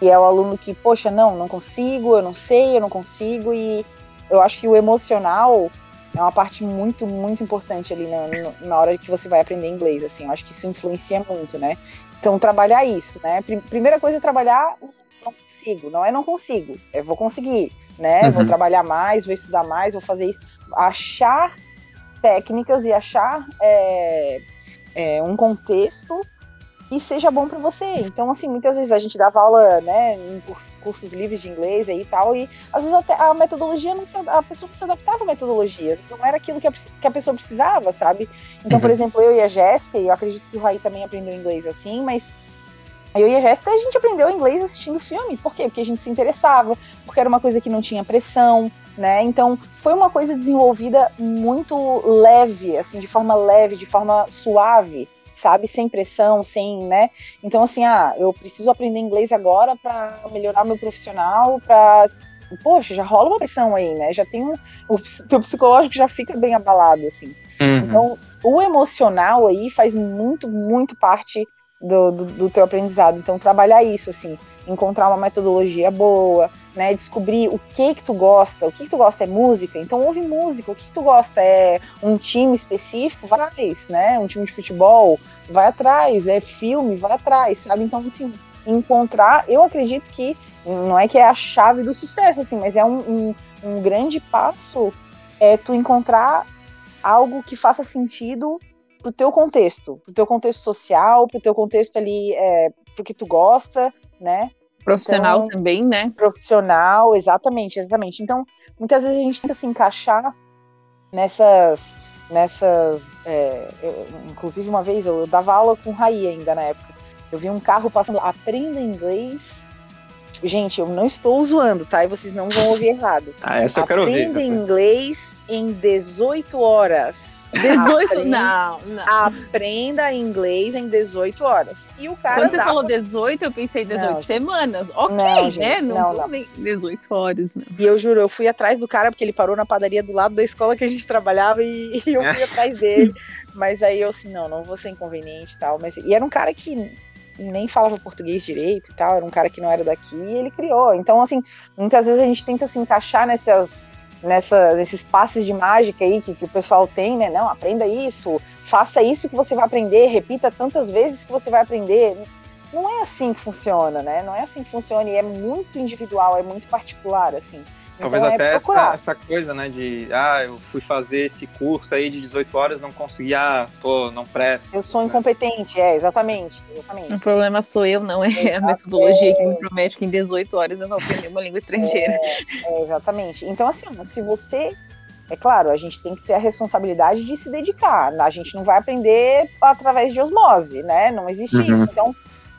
E é o aluno que, poxa, não, não consigo, eu não sei, eu não consigo. E eu acho que o emocional é uma parte muito, muito importante ali na, na hora que você vai aprender inglês, assim. Eu acho que isso influencia muito, né? Então, trabalhar isso, né? Primeira coisa é trabalhar não consigo. Não é não consigo, é vou conseguir, né? Uhum. Vou trabalhar mais, vou estudar mais, vou fazer isso. Achar técnicas e achar é, é, um contexto que seja bom para você. Então, assim, muitas vezes a gente dava aula, né, em cursos, cursos livres de inglês aí e tal, e às vezes até a metodologia não se, a pessoa não se adaptava à metodologia, não era aquilo que a, que a pessoa precisava, sabe? Então, uhum. por exemplo, eu e a Jéssica, e eu acredito que o Raí também aprendeu inglês assim, mas eu e a Jéssica, a gente aprendeu inglês assistindo filme. Por quê? Porque a gente se interessava, porque era uma coisa que não tinha pressão, né? Então, foi uma coisa desenvolvida muito leve, assim, de forma leve, de forma suave, sabe? Sem pressão, sem, né? Então, assim, ah, eu preciso aprender inglês agora para melhorar meu profissional, para Poxa, já rola uma pressão aí, né? Já tem um. O teu psicológico já fica bem abalado, assim. Uhum. Então, o emocional aí faz muito, muito parte do, do, do, teu aprendizado. Então, trabalhar isso, assim, encontrar uma metodologia boa, né? Descobrir o que que tu gosta. O que que tu gosta é música, então ouve música. O que que tu gosta é um time específico, vai atrás, né? Um time de futebol, vai atrás. É filme, vai atrás, sabe? Então, assim, encontrar, eu acredito que não é que é a chave do sucesso, assim, mas é um, um, um grande passo é tu encontrar algo que faça sentido pro teu contexto, pro teu contexto social, pro teu contexto ali, é, pro que tu gosta, né? Profissional então, também, né? Profissional, exatamente, exatamente. Então, muitas vezes a gente tenta se encaixar nessas, nessas, é, eu, inclusive uma vez eu, eu dava aula com Raí ainda na época. Eu vi um carro passando, aprenda inglês Gente, eu não estou zoando, tá? E vocês não vão ouvir errado. Ah, essa eu quero ouvir. Aprenda inglês em 18 horas. 18? Aprenda, não, não. Aprenda inglês em 18 horas. E o cara. Quando você falou 18, eu pensei 18 não, semanas. Ok, não, né? gente, Não, não, não. 18 horas, não. E eu juro, eu fui atrás do cara porque ele parou na padaria do lado da escola que a gente trabalhava e, *laughs* e eu fui atrás dele. Mas aí eu assim, não, não vou ser inconveniente e tal. Mas, e era um cara que nem falava português direito e tal, era um cara que não era daqui e ele criou. Então, assim, muitas vezes a gente tenta se encaixar nessas nessa, nesses passes de mágica aí que, que o pessoal tem, né? Não, aprenda isso, faça isso que você vai aprender, repita tantas vezes que você vai aprender. Não é assim que funciona, né? Não é assim que funciona e é muito individual, é muito particular, assim. Talvez então, até é essa, essa, coisa, né, de, ah, eu fui fazer esse curso aí de 18 horas, não consegui, ah, pô, não presto. Eu sou né? incompetente, é, exatamente, exatamente. O problema sou eu, não é a metodologia que me promete que em 18 horas eu vou aprender uma língua estrangeira. É, é, exatamente. Então, assim, se você é claro, a gente tem que ter a responsabilidade de se dedicar. A gente não vai aprender através de osmose, né? Não existe uhum. isso. Então,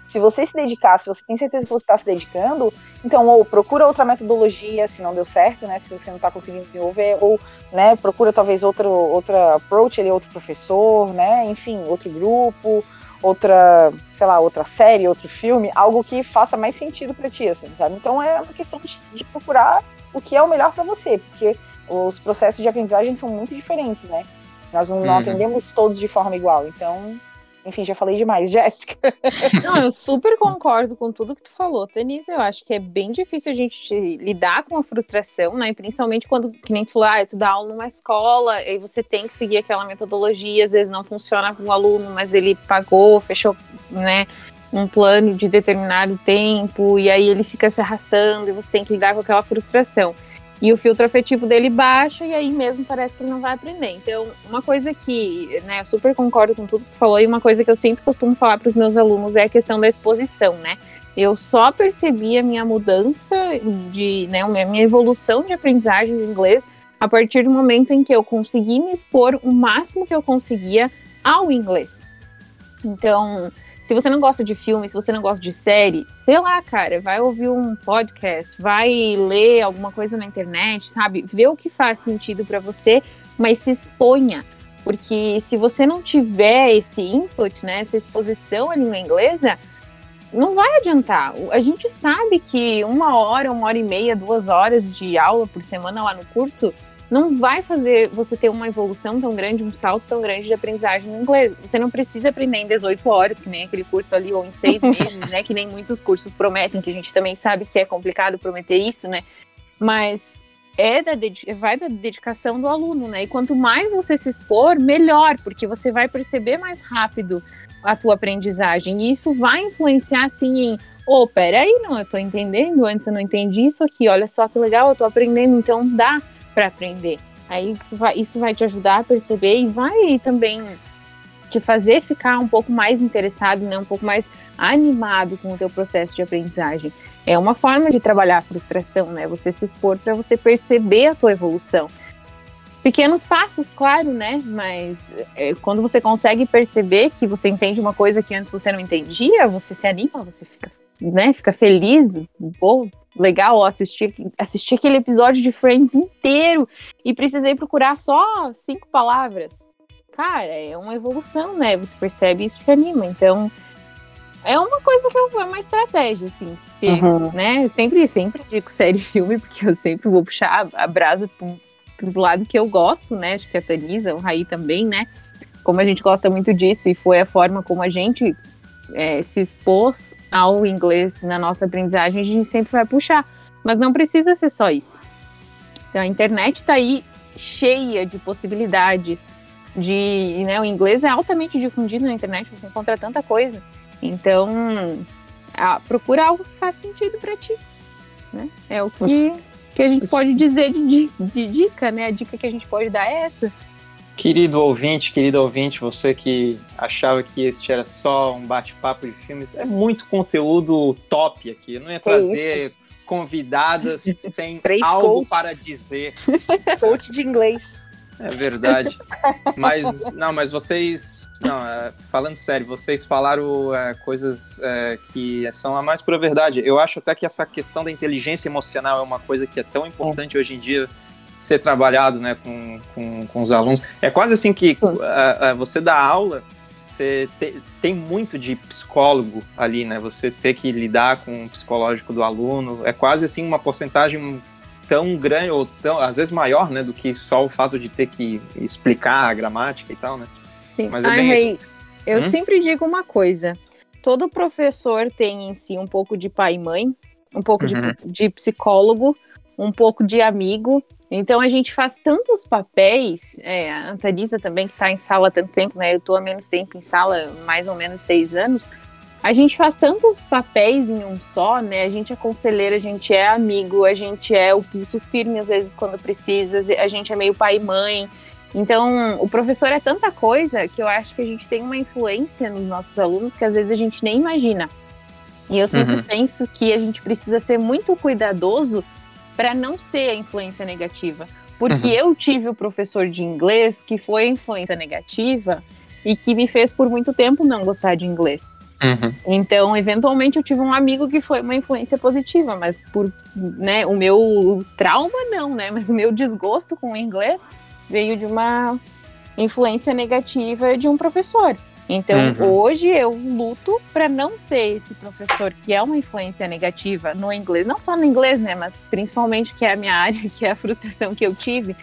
se você se dedicar, se você tem certeza que você está se dedicando, então ou procura outra metodologia, se não deu certo, né? Se você não está conseguindo desenvolver, ou né, procura talvez outro, outra approach ali, outro professor, né? Enfim, outro grupo, outra, sei lá, outra série, outro filme, algo que faça mais sentido para ti, assim, sabe? Então é uma questão de, procurar o que é o melhor para você, porque os processos de aprendizagem são muito diferentes, né? Nós não, não uhum. aprendemos todos de forma igual, então enfim, já falei demais, *laughs* Jéssica. Não, eu super concordo com tudo que tu falou, Denise. Eu acho que é bem difícil a gente lidar com a frustração, né? Principalmente quando, que nem tu falou, ah, tu dá aula numa escola e você tem que seguir aquela metodologia, às vezes não funciona com o aluno, mas ele pagou, fechou, né? Um plano de determinado tempo, e aí ele fica se arrastando e você tem que lidar com aquela frustração e o filtro afetivo dele baixa e aí mesmo parece que ele não vai aprender. Então, uma coisa que, né, eu super concordo com tudo que tu falou e uma coisa que eu sempre costumo falar para os meus alunos é a questão da exposição, né? Eu só percebi a minha mudança de, né, a minha evolução de aprendizagem de inglês a partir do momento em que eu consegui me expor o máximo que eu conseguia ao inglês. Então, se você não gosta de filme, se você não gosta de série, sei lá, cara, vai ouvir um podcast, vai ler alguma coisa na internet, sabe? Vê o que faz sentido para você, mas se exponha. Porque se você não tiver esse input, né, essa exposição à língua inglesa, não vai adiantar. A gente sabe que uma hora, uma hora e meia, duas horas de aula por semana lá no curso não vai fazer você ter uma evolução tão grande, um salto tão grande de aprendizagem no inglês. Você não precisa aprender em 18 horas, que nem aquele curso ali, ou em seis *laughs* meses, né? Que nem muitos cursos prometem, que a gente também sabe que é complicado prometer isso, né? Mas é da vai da dedicação do aluno, né? E quanto mais você se expor, melhor, porque você vai perceber mais rápido a tua aprendizagem. E isso vai influenciar, assim, em ô, oh, peraí, não, eu tô entendendo, antes eu não entendi isso aqui, olha só que legal, eu tô aprendendo, então dá para aprender. Aí isso vai, isso vai te ajudar a perceber e vai também te fazer ficar um pouco mais interessado, né, um pouco mais animado com o teu processo de aprendizagem. É uma forma de trabalhar a frustração, né? Você se expor para você perceber a tua evolução. Pequenos passos, claro, né? Mas é, quando você consegue perceber que você entende uma coisa que antes você não entendia, você se anima, você fica, né? Fica feliz. Pô, legal, assistir, assistir aquele episódio de Friends inteiro e precisei procurar só cinco palavras. Cara, é uma evolução, né? Você percebe isso te anima. Então, é uma coisa que eu, é uma estratégia, assim, se, uhum. né? Eu sempre, sempre digo série e filme, porque eu sempre vou puxar a brasa pro, pro lado que eu gosto, né? Acho que a Tanisa, o Raí também, né? Como a gente gosta muito disso e foi a forma como a gente é, se expôs ao inglês na nossa aprendizagem, a gente sempre vai puxar. Mas não precisa ser só isso. Então, a internet está aí cheia de possibilidades de, né, o inglês é altamente difundido na internet, você encontra tanta coisa. Então, a, procura algo que faz sentido para ti. Né? É o que, que a gente pode dizer de, de, dica, né? A dica que a gente pode dar é essa. Querido ouvinte, querido ouvinte, você que achava que este era só um bate-papo de filmes, é muito conteúdo top aqui. Eu não ia trazer convidadas *laughs* sem Três algo coaches. para dizer. *laughs* Coach de inglês. É verdade. Mas, não, mas vocês. Não, é, falando sério, vocês falaram é, coisas é, que são a mais pura verdade. Eu acho até que essa questão da inteligência emocional é uma coisa que é tão importante hoje em dia ser trabalhado né, com, com, com os alunos. É quase assim que uh, uh, você dá aula, você te, tem muito de psicólogo ali, né? Você ter que lidar com o psicológico do aluno. É quase assim uma porcentagem tão grande, ou tão, às vezes maior, né, do que só o fato de ter que explicar a gramática e tal, né? Sim. Mas é Ai, bem Rei, isso. eu hum? sempre digo uma coisa. Todo professor tem em si um pouco de pai e mãe, um pouco uhum. de, de psicólogo, um pouco de amigo. Então a gente faz tantos papéis, é, a Antalisa também, que está em sala há tanto tempo, né? Eu estou há menos tempo em sala, mais ou menos seis anos. A gente faz tantos papéis em um só, né? A gente é conselheiro, a gente é amigo, a gente é o pulso firme às vezes quando precisa, a gente é meio pai e mãe. Então, o professor é tanta coisa que eu acho que a gente tem uma influência nos nossos alunos que às vezes a gente nem imagina. E eu sempre uhum. penso que a gente precisa ser muito cuidadoso para não ser a influência negativa. Porque uhum. eu tive o professor de inglês que foi a influência negativa e que me fez por muito tempo não gostar de inglês. Uhum. Então, eventualmente, eu tive um amigo que foi uma influência positiva, mas por né, o meu trauma, não, né? Mas o meu desgosto com o inglês veio de uma influência negativa de um professor. Então, uhum. hoje eu luto para não ser esse professor que é uma influência negativa no inglês, não só no inglês, né, mas principalmente que é a minha *laughs* área, que é a frustração que eu tive.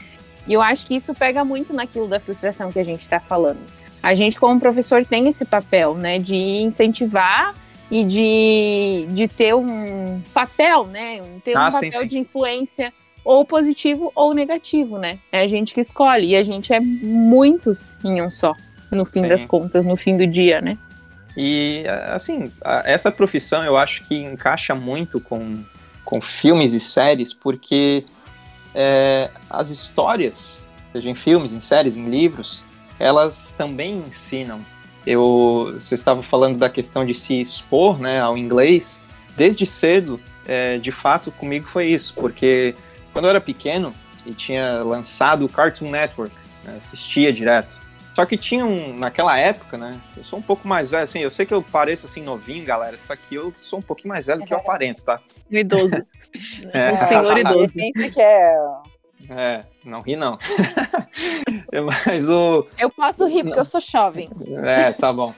E eu acho que isso pega muito naquilo da frustração que a gente está falando a gente, como professor, tem esse papel, né, de incentivar e de, de ter um papel, né, ter ah, um papel sim, sim. de influência ou positivo ou negativo, né? É a gente que escolhe e a gente é muitos em um só, no fim sim. das contas, no fim do dia, né? E, assim, essa profissão eu acho que encaixa muito com, com filmes e séries, porque é, as histórias, seja em filmes, em séries, em livros, elas também ensinam. Eu, você estava falando da questão de se expor né, ao inglês. Desde cedo, é, de fato, comigo foi isso, porque quando eu era pequeno, e tinha lançado o Cartoon Network, né, assistia direto. Só que tinha um, naquela época, né? Eu sou um pouco mais velho, assim, eu sei que eu pareço assim novinho, galera, só que eu sou um pouquinho mais velho do que eu aparento, tá? Um idoso. *laughs* É. Um senhor *laughs* idoso. Pensa que é. É, não ri não. *laughs* Mas o. Eu posso rir porque eu sou jovem. É, tá bom.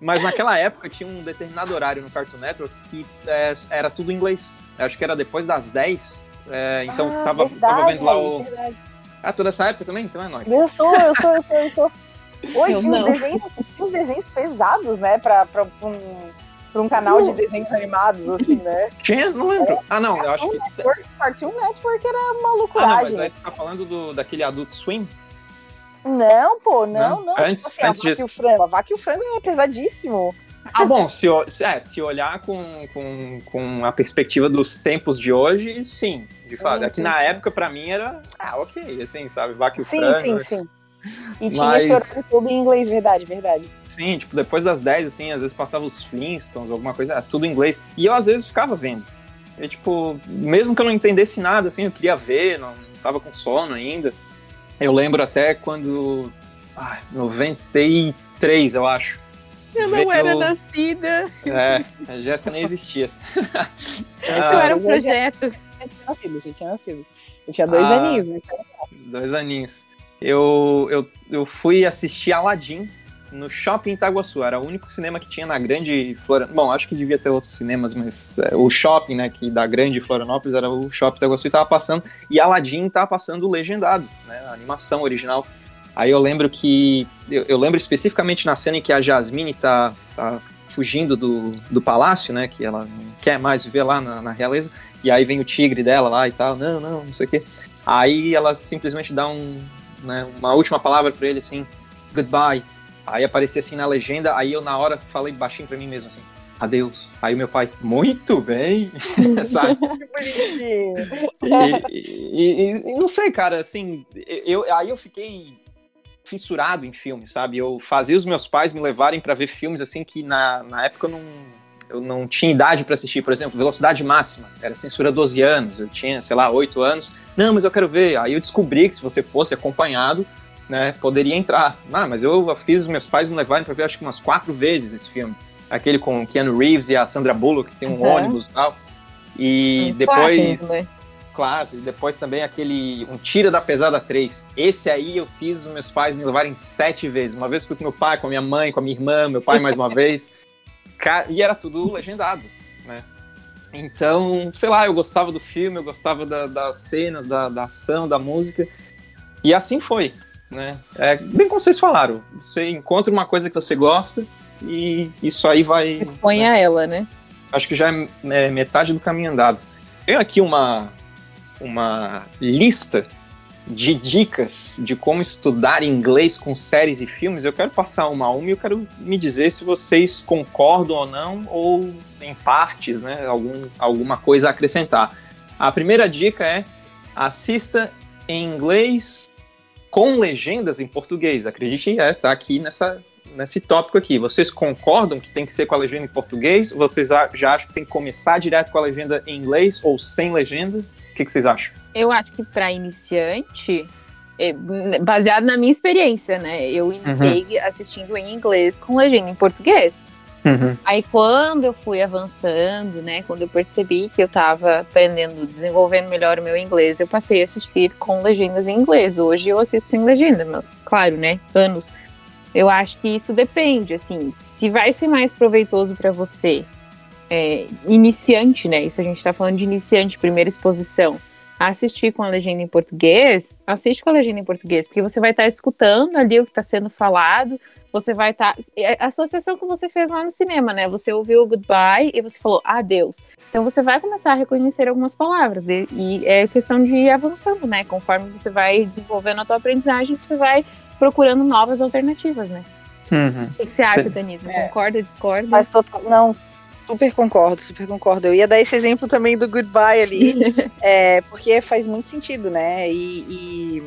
Mas naquela época tinha um determinado horário no Cartoon Network que é, era tudo em inglês. Eu acho que era depois das 10. É, então Ah, tava, verdade, tava vendo lá o. verdade. Ah, toda essa época também? Então é nóis. Eu sou, eu sou, eu sou, eu sou. Oi, Eu tinha uns, desenhos, tinha uns desenhos pesados, né? Pra, pra, pra um, pra um canal de desenhos animados, assim, né? Tinha? Não lembro. Ah, não, eu acho que. Network, Cartoon Network era uma Ah, não, mas aí tu tá falando do, daquele Adult Swim? Não, pô, não, Não? não. Antes- tipo assim, antes a vaca disso. e o frango. A vaca e o frango é pesadíssimo. Ah, bom, se, é, se olhar com, com, com a perspectiva dos tempos de hoje, sim, de fato. Sim, É que sim, na sim. época, pra mim, era, ah, ok, assim, sabe, vaca e o Sim, frango. sim, sim. E tinha Mas- esse horário todo em inglês, verdade, verdade. Sim, tipo, depois das 10, assim, às vezes passava os Flintstones, alguma coisa, era tudo em inglês. E eu, às vezes, ficava vendo. E, tipo, mesmo que eu não entendesse nada, assim, eu queria ver, não, não tava com sono ainda. Eu lembro até quando... Ah, 93, eu acho. Eu Veio- não era nascida. É, a Jéssica nem existia. *laughs* Isso Ah, era um projeto. Eu tinha nascido, eu já tinha nascido. Eu tinha dois Ah. aninhos, mas Dois aninhos. Eu, eu, eu fui assistir Aladdin no Shopping Itaguaçu. Era o único cinema que tinha na grande Florianópolis. Bom, acho que devia ter outros cinemas, mas é, o shopping, né, que da grande Florianópolis era o Shopping Itaguaçu e tava passando. E Aladdin tava passando legendado, né, a animação original. Aí eu lembro que. Eu, eu lembro especificamente na cena em que a Jasmine tá, tá fugindo do, do palácio, né, que ela não quer mais viver lá na, na realeza. E aí vem o tigre dela lá e tal. Não, não, não sei o quê. Aí ela simplesmente dá um, né, uma última palavra pra ele, assim, goodbye. Aí aparecia assim na legenda, aí eu na hora falei baixinho pra mim mesmo, assim, adeus. Aí o meu pai, muito bem, *laughs* sabe? *laughs* E, e- e- e não sei, cara, assim, eu, aí eu fiquei fissurado em filmes, sabe? Eu fazia os meus pais me levarem pra ver filmes, assim, que na, na época eu não, eu não tinha idade pra assistir, por exemplo, Velocidade Máxima, era censura 12 anos, eu tinha, sei lá, 8 anos. Não, mas eu quero ver. Aí eu descobri que se você fosse acompanhado, né, poderia entrar. Ah, mas eu fiz os meus pais me levarem pra ver acho que umas quatro vezes esse filme. Aquele com o Keanu Reeves e a Sandra Bullock, que tem um Uhum. ônibus e tal. E Um depois clássico, né? Classe, e depois também aquele Um Tira da Pesada 3. Esse aí eu fiz os meus pais me levarem sete vezes. Uma vez fui com meu pai, com a minha mãe, com a minha irmã, meu pai mais uma *laughs* vez. E era tudo legendado, né? Então, sei lá, eu gostava do filme, eu gostava da- das cenas, da, da ação, da música. E assim foi, né? É bem como vocês falaram. Você encontra uma coisa que você gosta e isso aí vai... Exponha ela, né? acho que já é, é metade do caminho andado. Tenho aqui uma, uma lista de dicas de como estudar inglês com séries e filmes. Eu quero passar uma a uma e eu quero me dizer se vocês concordam ou não, ou em partes, né? Algum, alguma coisa a acrescentar. A primeira dica é assista em inglês com legendas em português. Acredite, é, tá aqui nessa, nesse tópico aqui. Vocês concordam que tem que ser com a legenda em português? Vocês já acham que tem que começar direto com a legenda em inglês ou sem legenda? O que, que vocês acham? Eu acho que para iniciante, é, baseado na minha experiência, né? Eu iniciei assistindo em inglês com legenda em português. Aí quando eu fui avançando, né, quando eu percebi que eu estava aprendendo, desenvolvendo melhor o meu inglês, eu passei a assistir com legendas em inglês. Hoje eu assisto sem legenda, mas claro, né, anos. Eu acho que isso depende, assim, se vai ser mais proveitoso para você, é, iniciante, né, isso a gente está falando de iniciante, primeira exposição, assistir com a legenda em português, assiste com a legenda em português, porque você vai estar escutando ali o que está sendo falado, você vai estar. é a associação que você fez lá no cinema, né? Você ouviu o goodbye e você falou adeus. Então você vai começar a reconhecer algumas palavras. E, e é questão de ir avançando, né? Conforme você vai desenvolvendo a tua aprendizagem, você vai procurando novas alternativas, né? O que, que você acha, Danisa? É. Concorda, discorda? Mas total, não, super concordo, super concordo. Eu ia dar esse exemplo também do goodbye ali, *laughs* é, porque faz muito sentido, né? E, e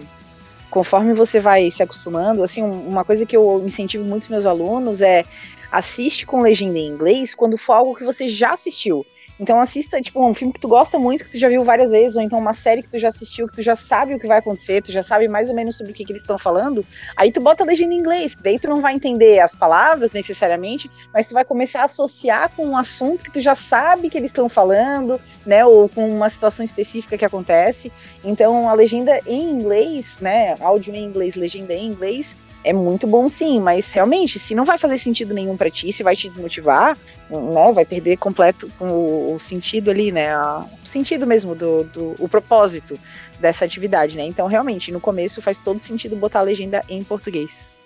conforme você vai se acostumando, assim, um- uma coisa que eu incentivo muito os meus alunos é assiste com legenda em inglês quando for algo que você já assistiu. Então assista, tipo, um filme que tu gosta muito, que tu já viu várias vezes, ou então uma série que tu já assistiu, que tu já sabe o que vai acontecer, tu já sabe mais ou menos sobre o que, que eles estão falando, aí tu bota a legenda em inglês, que daí tu não vai entender as palavras necessariamente, mas tu vai começar a associar com um assunto que tu já sabe que eles estão falando, né, ou com uma situação específica que acontece. Então a legenda em inglês, né, áudio em inglês, legenda em inglês, é muito bom sim, mas realmente, se não vai fazer sentido nenhum para ti, se vai te desmotivar, né, vai perder completo o, o sentido ali, né, a, o sentido mesmo do, do o propósito dessa atividade, né? Então, realmente, no começo faz todo sentido botar a legenda em português.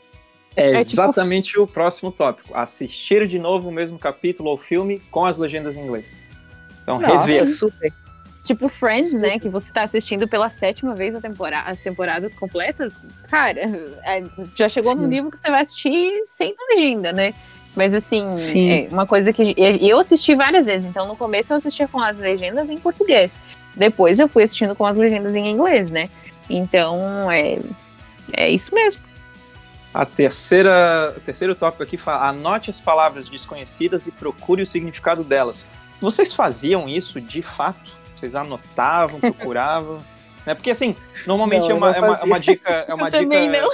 É, é exatamente tipo... o próximo tópico. Assistir de novo o mesmo capítulo ou filme com as legendas em inglês. Então, Nossa, rever. super. Tipo Friends, né? Que você tá assistindo pela sétima vez a temporada, as temporadas completas. Cara, é, já chegou Sim. no nível que você vai assistir sem legenda, né? Mas assim, é uma coisa que eu assisti várias vezes. Então no começo eu assistia com as legendas em português. Depois eu fui assistindo com as legendas em inglês, né? Então é, é isso mesmo. A terceira, o terceiro tópico aqui fala: anote as palavras desconhecidas e procure o significado delas. Vocês faziam isso de fato? Vocês anotavam, procuravam? *laughs* né? Porque assim, normalmente não, é, uma, é, uma, é, uma, dica. É uma *laughs* dica. Também não.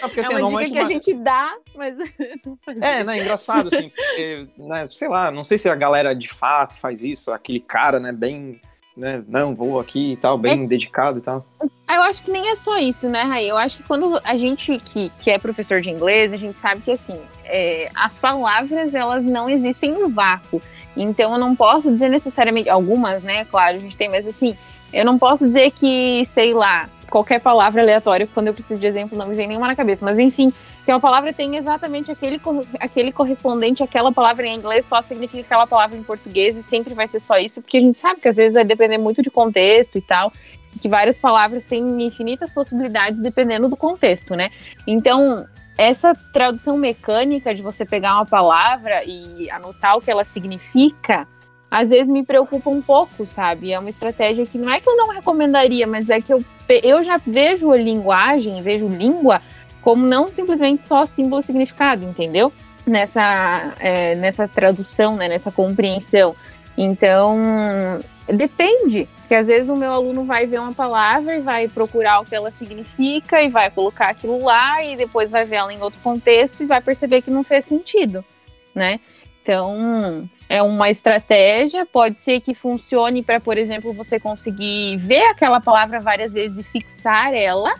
Não, porque, assim, é uma dica que uma... a gente dá, mas *laughs* É, né, engraçado, assim, porque, né, sei lá, não sei se a galera de fato faz isso, aquele cara, né, bem, né, não, vou aqui e tal, bem é... dedicado e tal. Eu acho que nem é só isso, né, Raí? Eu acho que quando a gente que, que é professor de inglês, a gente sabe que, assim, é, as palavras, elas não existem no vácuo. Então eu não posso dizer necessariamente, algumas, né, claro, a gente tem, mas assim, eu não posso dizer que, sei lá, qualquer palavra aleatória, quando eu preciso de exemplo, não me vem nenhuma na cabeça, mas enfim, que uma palavra tem exatamente aquele, aquele correspondente àquela palavra em inglês, só significa aquela palavra em português e sempre vai ser só isso, porque a gente sabe que às vezes vai depender muito de contexto e tal, que várias palavras têm infinitas possibilidades dependendo do contexto, né? Então, essa tradução mecânica de você pegar uma palavra e anotar o que ela significa, às vezes me preocupa um pouco, sabe? É uma estratégia que não é que eu não recomendaria, mas é que eu, eu já vejo a linguagem, vejo língua como não simplesmente só símbolo significado, entendeu? Nessa, é, nessa tradução, né, nessa compreensão. Então, depende. Porque às vezes o meu aluno vai ver uma palavra e vai procurar o que ela significa e vai colocar aquilo lá e depois vai ver ela em outro contexto e vai perceber que não fez sentido, né? Então, é uma estratégia, pode ser que funcione para, por exemplo, você conseguir ver aquela palavra várias vezes e fixar ela,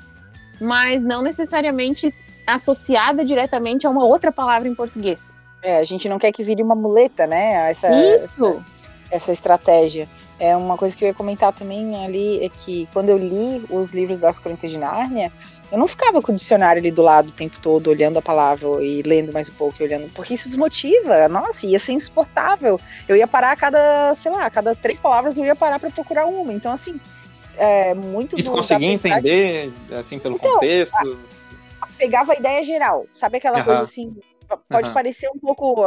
mas não necessariamente associada diretamente a uma outra palavra em português. É, a gente não quer que vire uma muleta, né? Essa, Isso. Essa, essa estratégia. É uma coisa que eu ia comentar também ali é que quando eu li os livros das Crônicas de Nárnia, eu não ficava com o dicionário ali do lado o tempo todo, olhando a palavra e lendo mais um pouco, olhando, porque isso desmotiva. Nossa, ia ser insuportável. Eu ia parar a cada, sei lá, a cada três palavras eu ia parar para procurar uma. Então, assim, é muito. E tu conseguia entender, assim, pelo então, contexto? A, a, pegava a ideia geral, sabe aquela uhum. coisa assim, pode uhum. parecer um pouco.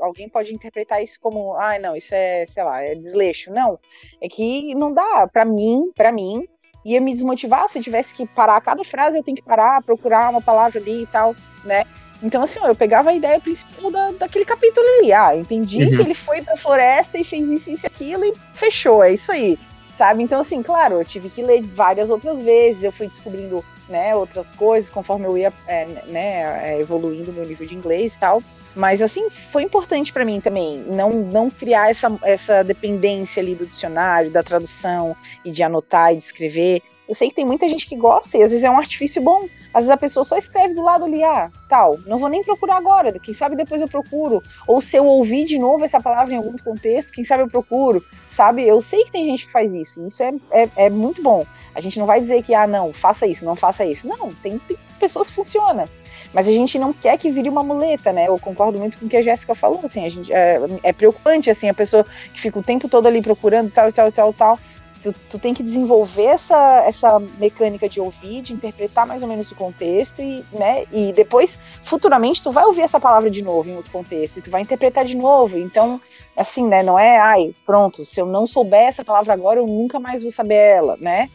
Alguém pode interpretar isso como, ah, não, isso é, sei lá, é desleixo. Não. É que não dá. para mim, para mim, ia me desmotivar se eu tivesse que parar cada frase, eu tenho que parar, procurar uma palavra ali e tal, né? Então, assim, ó, eu pegava a ideia principal da, daquele capítulo ali. Ah, entendi uhum. que ele foi pra floresta e fez isso, isso, aquilo e fechou, é isso aí, sabe? Então, assim, claro, eu tive que ler várias outras vezes, eu fui descobrindo né, outras coisas conforme eu ia é, né, é, evoluindo meu nível de inglês e tal. Mas assim, foi importante para mim também não, não criar essa, essa dependência ali do dicionário, da tradução e de anotar e de escrever. Eu sei que tem muita gente que gosta e às vezes é um artifício bom. Às vezes a pessoa só escreve do lado ali, ah, tal, não vou nem procurar agora, quem sabe depois eu procuro. Ou se eu ouvir de novo essa palavra em algum contexto, quem sabe eu procuro, sabe? Eu sei que tem gente que faz isso, e isso é, é, é muito bom. A gente não vai dizer que, ah, não, faça isso, não faça isso. Não, tem, tem pessoas que funcionam. Mas a gente não quer que vire uma muleta, né? Eu concordo muito com o que a Jéssica falou, assim, a gente, é, é preocupante, assim, a pessoa que fica o tempo todo ali procurando tal, tal, tal, tal. Tu, tu, tem que desenvolver essa, essa mecânica de ouvir, de interpretar mais ou menos o contexto e, né, e depois, futuramente, tu vai ouvir essa palavra de novo em outro contexto e tu vai interpretar de novo. Então, assim, né, não é, ai, pronto, se eu não souber essa palavra agora, eu nunca mais vou saber ela, né?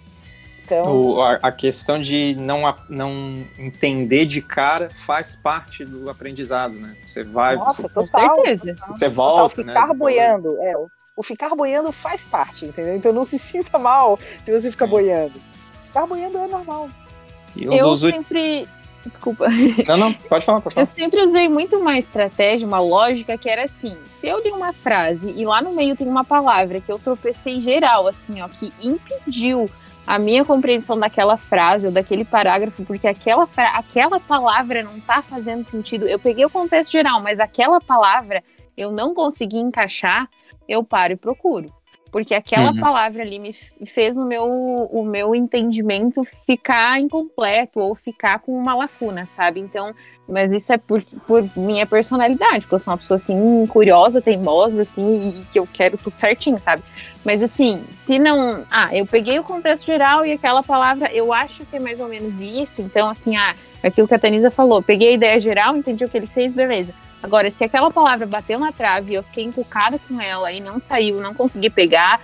Então... O, a, a, questão de não, não entender de cara faz parte do aprendizado, né? Você vai. Nossa, você, total. Com certeza. Total. Você volta, total, ficar né? boiando. É, o ficar boiando faz parte, entendeu? Então não se *laughs* sinta mal se você ficar boiando. Ficar boiando é normal. Um eu sempre. Desculpa. Não, não, pode falar, pode falar. Eu sempre usei muito uma estratégia, uma lógica que era assim: se eu li uma frase e lá no meio tem uma palavra que eu tropecei geral, assim, ó, que impediu a minha compreensão daquela frase ou daquele parágrafo, porque aquela, aquela palavra não tá fazendo sentido. Eu peguei o contexto geral, mas aquela palavra eu não consegui encaixar, eu paro e procuro porque aquela uhum. palavra ali me fez o meu, o meu entendimento ficar incompleto ou ficar com uma lacuna, sabe? Então, mas isso é por, por minha personalidade, porque eu sou uma pessoa assim, curiosa, teimosa, assim, e que eu quero tudo certinho, sabe? Mas assim, se não. Ah, eu peguei o contexto geral e aquela palavra, eu acho que é mais ou menos isso, então, assim, ah, aquilo que a Tanisa falou, peguei a ideia geral, entendi o que ele fez, beleza Agora, se aquela palavra bateu na trave e eu fiquei encucada com ela e não saiu, não consegui pegar,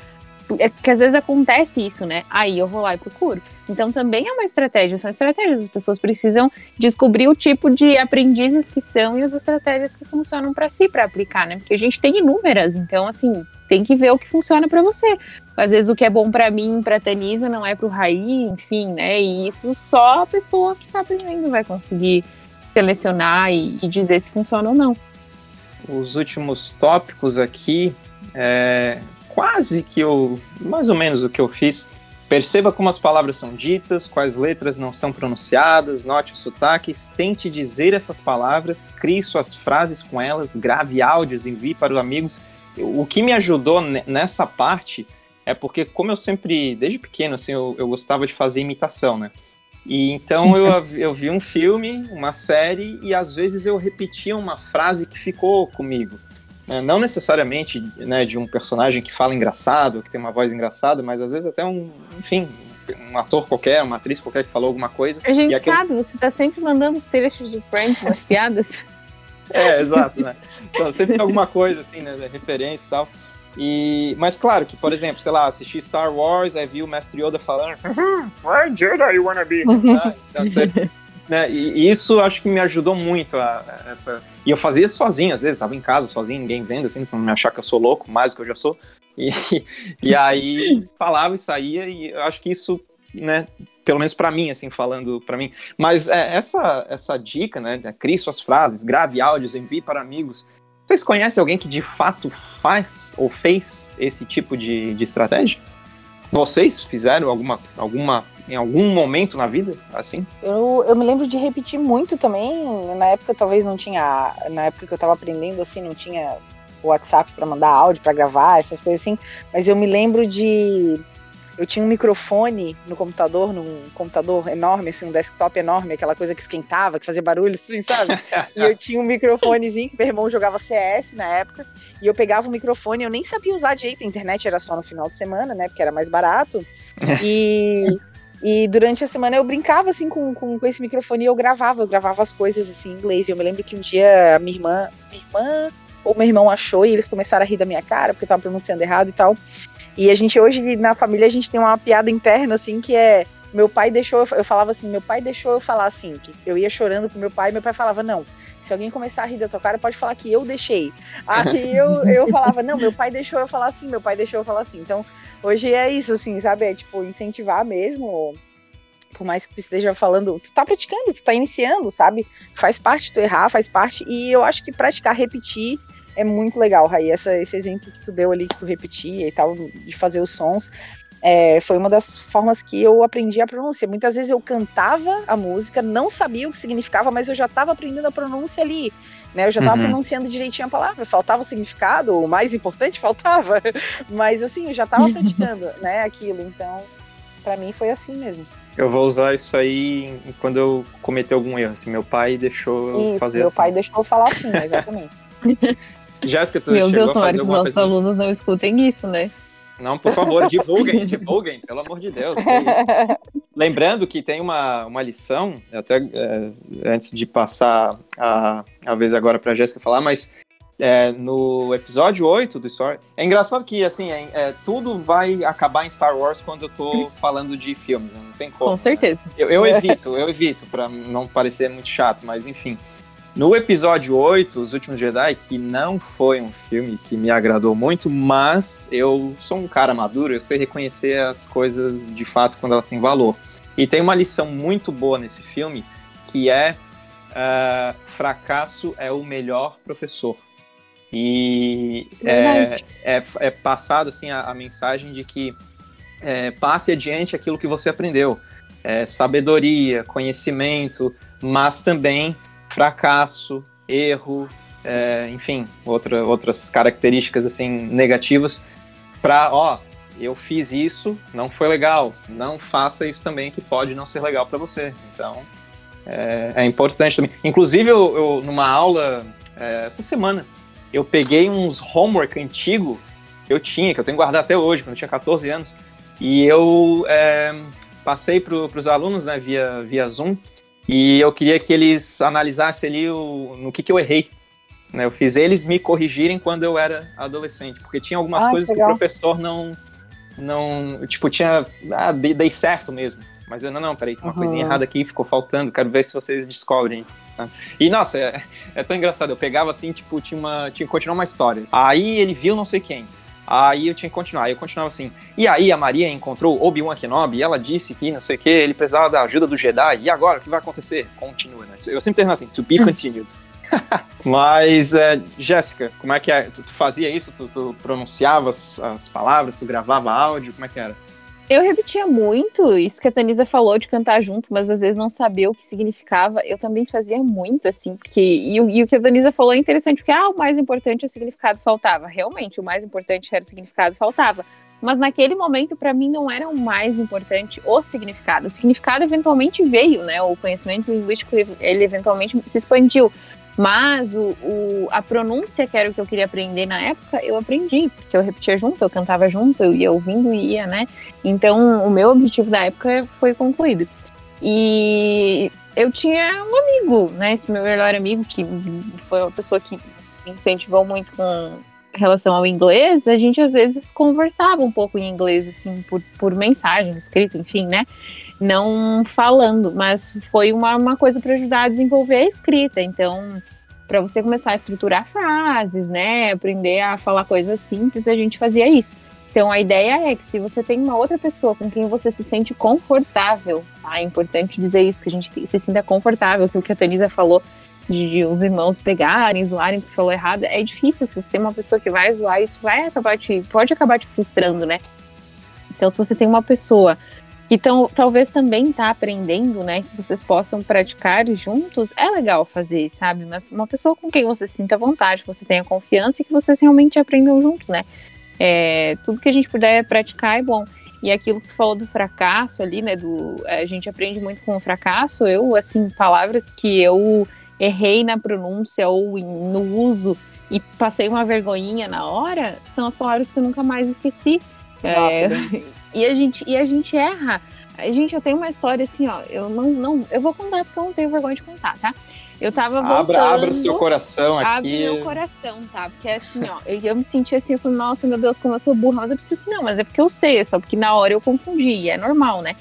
é que às vezes acontece isso, né? Aí eu vou lá e procuro. Então também é uma estratégia, são estratégias. As pessoas precisam descobrir o tipo de aprendizes que são e as estratégias que funcionam para si, para aplicar, né? Porque a gente tem inúmeras, então assim, tem que ver o que funciona para você. Às vezes o que é bom para mim, para Tanisa, não é para o Raí, enfim, né? E isso só a pessoa que está aprendendo vai conseguir selecionar e, e dizer se funciona ou não. Os últimos tópicos aqui, é, quase que eu, mais ou menos o que eu fiz. Perceba como as palavras são ditas, quais letras não são pronunciadas, note os sotaques, tente dizer essas palavras, crie suas frases com elas, grave áudios, envie para os amigos. O que me ajudou nessa parte é porque, como eu sempre, desde pequeno, assim, eu, eu gostava de fazer imitação, né? E então eu, *laughs* eu vi um filme, uma série, e às vezes eu repetia uma frase que ficou comigo. Né? Não necessariamente né, de um personagem que fala engraçado, que tem uma voz engraçada, mas às vezes até um, enfim, um ator qualquer, uma atriz qualquer que falou alguma coisa. A gente aquilo... sabe, você tá sempre mandando os trechos de Friends nas *laughs* piadas. É, exato, né? Então, sempre tem alguma coisa, assim, né, referência e tal. E, mas claro que, por exemplo, sei lá, assisti Star Wars, aí vi o Mestre Yoda falando Why Jedi you wanna be? *laughs* ah, então, você, né, e, isso acho que me ajudou muito a, a, essa... E eu fazia sozinho, às vezes, estava em casa sozinho, ninguém vendo, assim, pra não me achar que eu sou louco, mais do que eu já sou. E, *laughs* e aí falava e saía, e eu acho que isso, né, pelo menos para mim, assim, falando para mim. Mas é, essa, essa dica, né, crie suas frases, grave áudios, envie para amigos, vocês conhecem alguém que de fato faz ou fez esse tipo de, de estratégia? Vocês fizeram alguma, alguma em algum momento na vida, assim? Eu, eu me lembro de repetir muito também. Na época talvez não tinha, na época que eu tava aprendendo assim, não tinha WhatsApp para mandar áudio, para gravar, essas coisas assim. Mas eu me lembro de eu tinha um microfone no computador, num computador enorme, assim, um desktop enorme, aquela coisa que esquentava, que fazia barulho, assim, sabe? e eu tinha um microfonezinho, meu irmão jogava CS na época, e eu pegava o microfone, eu nem sabia usar direito, a internet era só no final de semana, né, porque era mais barato, *laughs* e... E durante a semana eu brincava assim com, com, com, esse microfone e eu gravava, eu gravava as coisas assim em inglês. E eu me lembro que um dia a minha irmã, minha irmã ou meu irmão achou e eles começaram a rir da minha cara porque eu tava pronunciando errado e tal. E a gente hoje, na família, a gente tem uma piada interna, assim, que é. Meu pai deixou, eu falava assim, meu pai deixou eu falar assim, que eu ia chorando pro meu pai, meu pai falava, não, se alguém começar a rir da tua cara, pode falar que eu deixei. Aí *laughs* eu, eu falava, não, meu pai deixou eu falar assim, meu pai deixou eu falar assim. Então, hoje é isso, assim, sabe? É tipo, incentivar mesmo, por mais que tu esteja falando, tu tá praticando, tu tá iniciando, sabe? Faz parte tu errar, faz parte, e eu acho que praticar, repetir, é muito legal, Raí. Essa, esse exemplo que tu deu ali, que tu repetia e tal, de fazer os sons, é, foi uma das formas que eu aprendi a pronúncia. Muitas vezes eu cantava a música, não sabia o que significava, mas eu já estava aprendendo a pronúncia ali. Né, eu já estava uhum. pronunciando direitinho a palavra, faltava o significado, o mais importante faltava, *laughs* mas assim, eu já estava *laughs* praticando, né, aquilo, então, para mim foi assim mesmo. Eu vou usar isso aí quando eu cometer algum erro, assim, meu pai deixou eu fazer meu assim. Meu pai deixou eu falar assim, exatamente. *laughs* Jéssica, tu Meu Deus, tomara que os nossos alunos não escutem isso, né? Não, por favor, *laughs* divulguem, divulguem, pelo amor de Deus. *laughs* Lembrando que tem uma, uma lição, até é, antes de passar a, a vez agora para a Jéssica falar, mas é, no episódio 8 do Story. É engraçado que, assim, é, é, tudo vai acabar em Star Wars quando eu tô falando de filmes, né? Não tem como. Com certeza. Né? Eu, eu *laughs* evito, eu evito, para não parecer muito chato, mas enfim. No episódio 8, Os Últimos Jedi, que não foi um filme que me agradou muito, mas eu sou um cara maduro, eu sei reconhecer as coisas de fato quando elas têm valor. E tem uma lição muito boa nesse filme, que é uh, fracasso é o melhor professor. E é, é, é, passado assim a, a, mensagem de que é, passe adiante aquilo que você aprendeu. É, sabedoria, conhecimento, mas também fracasso, erro, é, enfim, outra, outras características assim negativas para, ó, eu fiz isso, não foi legal, não faça isso também que pode não ser legal para você. Então, é, é, importante também. Inclusive, eu, eu numa aula é, essa semana, eu peguei uns homework antigo que eu tinha, que eu tenho guardado até hoje, quando eu tinha 14 anos, e eu é, passei para os alunos né, via, via Zoom, e eu queria que eles analisassem ali o, no que, que eu errei. Né? Eu fiz eles me corrigirem quando eu era adolescente, porque tinha algumas ah, coisas que, que o professor não, não. Tipo, tinha. Ah, dei certo mesmo. Mas eu, não, não, peraí, tem uma uhum. coisinha errada aqui, ficou faltando, quero ver se vocês descobrem. Tá? E, nossa, é, é, tão engraçado, eu pegava assim, tipo, tinha, uma, tinha que continuar uma história. Aí ele viu não sei quem. Aí eu tinha que continuar. Aí eu continuava assim. E aí a Maria encontrou Obi-Wan Kenobi e ela disse que não sei o que, ele precisava da ajuda do Jedi. E agora, o que vai acontecer? Continua, né? Eu sempre termino assim, to be continued. *laughs* Mas, é, Jéssica, como é que é? Tu, tu fazia isso? Tu, tu pronunciava as, as, palavras? Tu gravava áudio? Como é que era? Eu repetia muito isso que a Tanisa falou de cantar junto, mas às vezes não sabia o que significava. Eu também fazia muito, assim, porque. E, e o que a Tanisa falou é interessante, porque ah, o mais importante é o significado faltava. Realmente, o mais importante era o significado faltava. Mas naquele momento, para mim, não era o mais importante o significado. O significado eventualmente veio, né? O conhecimento linguístico, ele eventualmente se expandiu. Mas o, o, a pronúncia, que era o que eu queria aprender na época, eu aprendi, porque eu repetia junto, eu cantava junto, eu ia ouvindo e ia, né? Então, o meu objetivo da época foi concluído. E eu tinha um amigo, né? Esse meu melhor amigo, que foi uma pessoa que me incentivou muito com relação ao inglês, a gente às vezes conversava um pouco em inglês, assim, por, por mensagem, escrita, enfim, né? Não falando, mas foi uma, uma coisa para ajudar a desenvolver a escrita. Então, para você começar a estruturar frases, né, aprender a falar coisas simples, a gente fazia isso. Então, a ideia é que se você tem uma outra pessoa com quem você se sente confortável, tá? é importante dizer isso, que a gente se sinta confortável, aquilo que a Tanisa falou, de, de, os irmãos pegarem, zoarem que falou errado, é difícil. Se você tem uma pessoa que vai zoar, isso vai acabar te, pode acabar te frustrando, né? Então, se você tem uma pessoa então, talvez também tá aprendendo, né, que vocês possam praticar juntos, é legal fazer, sabe? Mas uma pessoa com quem você sinta vontade, que você tenha confiança e que vocês realmente aprendam junto, né? É, tudo que a gente puder praticar é bom. E aquilo que tu falou do fracasso ali, né, do a gente aprende muito com o fracasso. Eu, assim, palavras que eu errei na pronúncia ou no uso e passei uma vergonhinha na hora, são as palavras que eu nunca mais esqueci. Nossa, é, *laughs* E a gente, e a gente erra. A gente, eu tenho uma história assim, ó. Eu não, não. Eu vou contar porque eu não tenho vergonha de contar, tá? Eu tava voltando. Abra, abra seu coração aqui. Abre meu coração, tá? Porque assim, ó, eu, eu me senti assim, eu falei, nossa, meu Deus, como eu sou burra. Mas eu preciso assim, não, mas é porque eu sei, é só porque na hora eu confundi, e é normal, né?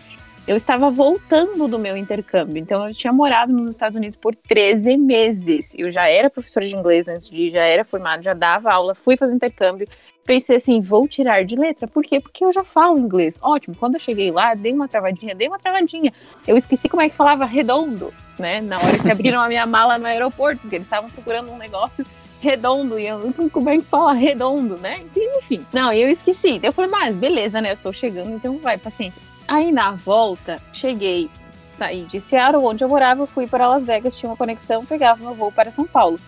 Eu estava voltando do meu intercâmbio, então eu tinha morado nos Estados Unidos por 13 meses. Eu já era professora de inglês antes de, já era formada, já dava aula, fui fazer intercâmbio. Pensei assim, vou tirar de letra. Por quê? Porque eu já falo inglês. Ótimo. Quando eu cheguei lá, dei uma travadinha, dei uma travadinha. Eu esqueci como é que falava redondo, né? Na hora que abriram a minha mala no aeroporto, porque eles estavam procurando um negócio redondo, e eu como é que fala redondo, né? Enfim. Não, eu esqueci. Eu falei, mas beleza, né? Eu estou chegando, então vai, paciência. Aí na volta, cheguei, saí de Seattle, onde eu morava, fui para Las Vegas, tinha uma conexão, pegava meu voo para São Paulo.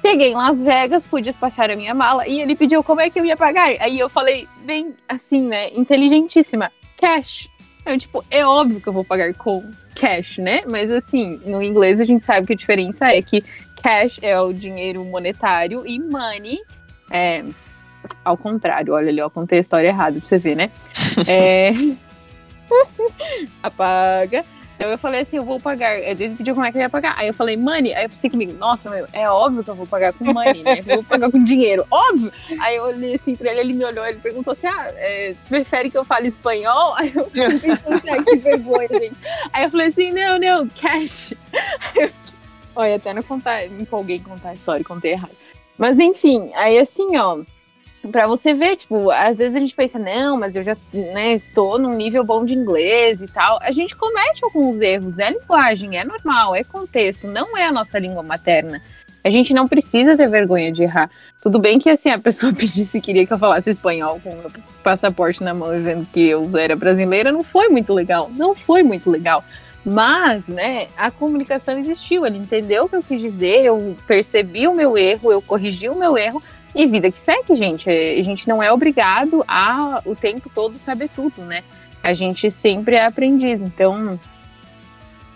Cheguei em Las Vegas, fui despachar a minha mala e ele pediu como é que eu ia pagar. Aí eu falei, bem assim, né, inteligentíssima, cash. Eu, tipo, é óbvio que eu vou pagar com cash, né? Mas assim, no inglês a gente sabe que a diferença é que cash é o dinheiro monetário e money é ao contrário. Olha ali, ó, contei a história errada pra você ver, né? *laughs* É. Apaga. Então eu falei assim, eu vou pagar. Ele pediu como é que eu ia pagar. Aí eu falei, money. Aí eu pensei comigo, nossa, meu, é óbvio que eu vou pagar com money, né? Vou pagar com dinheiro, óbvio. Aí eu olhei assim pra ele, ele me olhou, ele perguntou assim, ah, é, você prefere que eu fale espanhol? Aí eu pensei assim, ah, que vergonha, gente. Aí eu falei assim, não, não, cash. Olha, até não contar, me empolguei em contar a história contei errado. Mas enfim, aí assim, ó, pra você ver, tipo, às vezes a gente pensa, não, mas eu já, né, tô num nível bom de inglês e tal. A gente comete alguns erros, é linguagem, é normal, é contexto, não é a nossa língua materna. A gente não precisa ter vergonha de errar. Tudo bem que assim, a pessoa *laughs* pedisse queria que eu falasse espanhol com o meu passaporte na mão vendo que eu era brasileira, não foi muito legal. Não foi muito legal. Mas, né, a comunicação existiu, ele entendeu o que eu quis dizer, eu percebi o meu erro, eu corrigi o meu erro, e vida que segue, gente. A gente não é obrigado a o tempo todo saber tudo, né? A gente sempre é aprendiz. Então,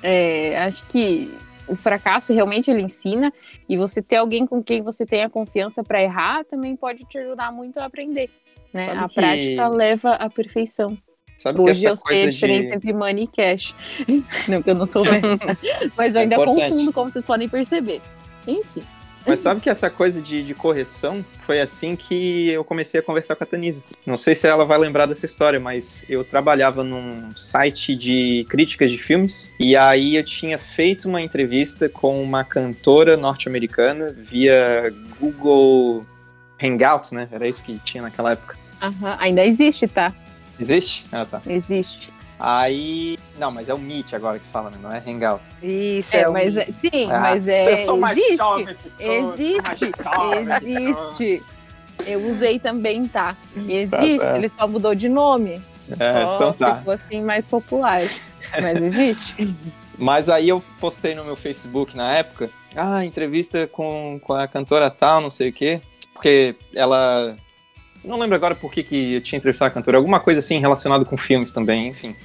é, acho que o fracasso realmente ele ensina e você ter alguém com quem você tenha confiança para errar também pode te ajudar muito a aprender. Né? a que... prática leva à perfeição. Sabe Hoje eu sei a diferença de... entre money e cash. *laughs* não que eu não soubesse. *laughs* Mas eu é ainda importante. confundo, como vocês podem perceber. Enfim. Mas sabe que essa coisa de, de, correção foi assim que eu comecei a conversar com a Tanisa. Não sei se ela vai lembrar dessa história, mas eu trabalhava num site de críticas de filmes e aí eu tinha feito uma entrevista com uma cantora norte-americana via Google Hangouts, né? Era isso que tinha naquela época. Aham, ainda existe, tá? Existe? Ah, tá. Existe. Aí. Não, mas é o Meet agora que fala, né? Não é Hangout. Isso, é, é mas é, Sim, ah, mas é. Eu sou mais existe. Jovem existe. existe. Eu usei também, tá? tá existe, tá ele só mudou de nome. É, só então tá. Ficou assim mais popular. Mas existe. *laughs* mas aí eu postei no meu Facebook na época. Ah, entrevista com, com a cantora tal, não sei o quê. Porque ela não lembro agora por que, que eu tinha entrevistado a cantora, alguma coisa assim relacionada com filmes também, enfim.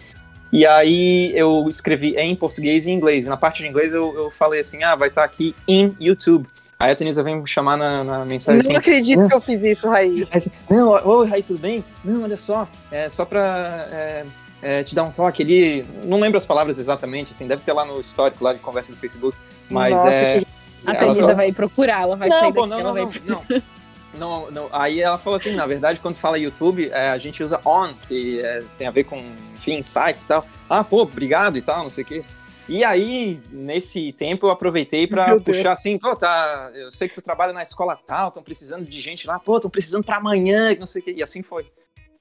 E aí eu escrevi em português e em inglês. E na parte de inglês eu, eu falei assim, ah, vai estar tá aqui em YouTube. Aí a Tenisa vem me chamar na, na mensagem Não assim, acredito que eu fiz isso, Raí. Assim, não, oi, Raí, tudo bem? Não, olha só, é só pra é, é, te dar um toque ali. Não lembro as palavras exatamente, assim, deve ter lá no histórico, lá de conversa do Facebook. Mas Nossa, é... Que... A Tenisa só... vai procurar, ela vai não, sair daqui, não, ela não, vai... Não, não. *laughs* Não, não, aí ela falou assim, na verdade, quando fala YouTube, é, a gente usa on, que é, tem a ver com, enfim, sites e tal. Ah, pô, obrigado e tal, não sei o quê. E aí, nesse tempo, eu aproveitei para puxar assim, pô, tá, eu sei que tu trabalha na escola tal, estão precisando de gente lá, pô, estão precisando para amanhã, não sei o quê. E assim foi.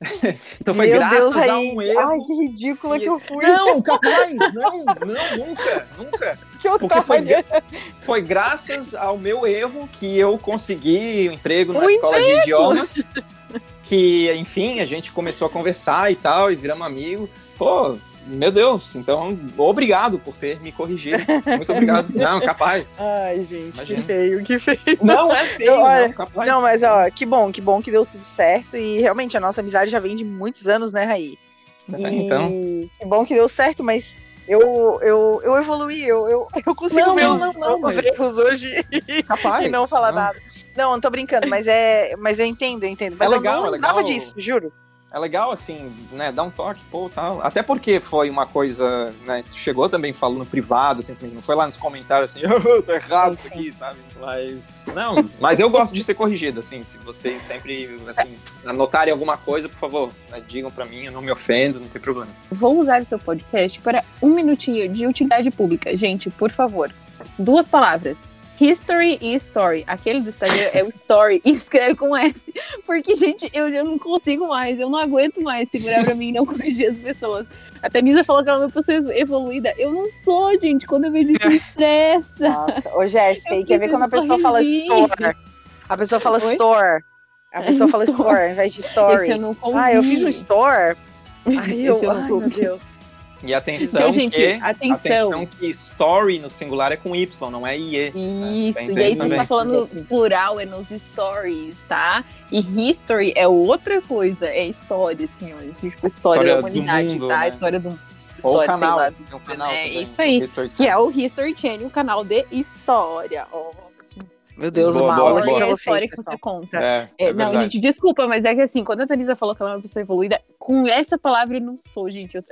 *laughs* então foi Meu graças Deus, a um erro. Ai, que ridícula que eu fui. Não, capaz, não, não, nunca, nunca. *laughs* Que eu Porque foi, foi graças ao meu erro que eu consegui um emprego na escola emprego. de idiomas. Que, enfim, a gente começou a conversar e tal, e viramos amigo. Pô, meu Deus, então obrigado por ter me corrigido. Muito obrigado. *laughs* Não, capaz. Ai, gente, Imagina. que feio, que feio. Não é feio, não, não, capaz. Não, mas ó, que bom, que bom que deu tudo certo. E realmente a nossa amizade já vem de muitos anos, né, Raí? É, então. Que bom que deu certo, mas eu, eu, eu evoluí, eu, eu, eu consigo não, ver não, os, não, os erros hoje Capaz, e não falar não. nada. Não, não tô brincando, mas é. Mas eu entendo, eu entendo. Mas é legal, eu não é legal. disso, juro é legal, assim, né, dar um toque, pô, tal. Até porque foi uma coisa, né, chegou também falando privado, assim, não foi lá nos comentários assim, *laughs* oh, tô errado isso aqui, sabe? Mas, não, mas eu gosto de ser corrigido, assim, se vocês sempre, assim, anotarem alguma coisa, por favor, né, digam para mim, eu não me ofendo, não tem problema. Vou usar o seu podcast para um minutinho de utilidade pública. Gente, por favor, duas palavras History e Story. Aquele do Instagram é o Story e escreve com S. Porque, gente, eu já não consigo mais, eu não aguento mais segurar pra mim e não corrigir as pessoas. A Tamisa falou que ela é uma pessoa evoluída. Eu não sou, gente. Quando eu vejo isso, me estressa. Nossa, ô Jéssica, quer ver quando a pessoa corrigir. fala store? A pessoa fala Oi? store. A pessoa é, *laughs* fala store. store ao invés de story. Eu ah, eu fiz um store. *laughs* Ai, eu, eu ai, meu Deus. E atenção, então, gente, que, atenção. atenção que story no singular é com Y, não é IE. Né? Isso, né? e aí você está falando plural, é nos stories, tá? E history é outra coisa, é história, assim, ó, tipo, história, história da humanidade, mundo, tá? Né? História do História, Ou canal, lá, um canal é também, isso aí, que é o History Channel, o canal de história. Ó, meu Deus, boa, uma aula é a história que você conta. É, é, é não, gente, desculpa, mas é que assim, quando a Thalisa falou que ela é uma pessoa evoluída, com essa palavra eu não sou, gente. Eu,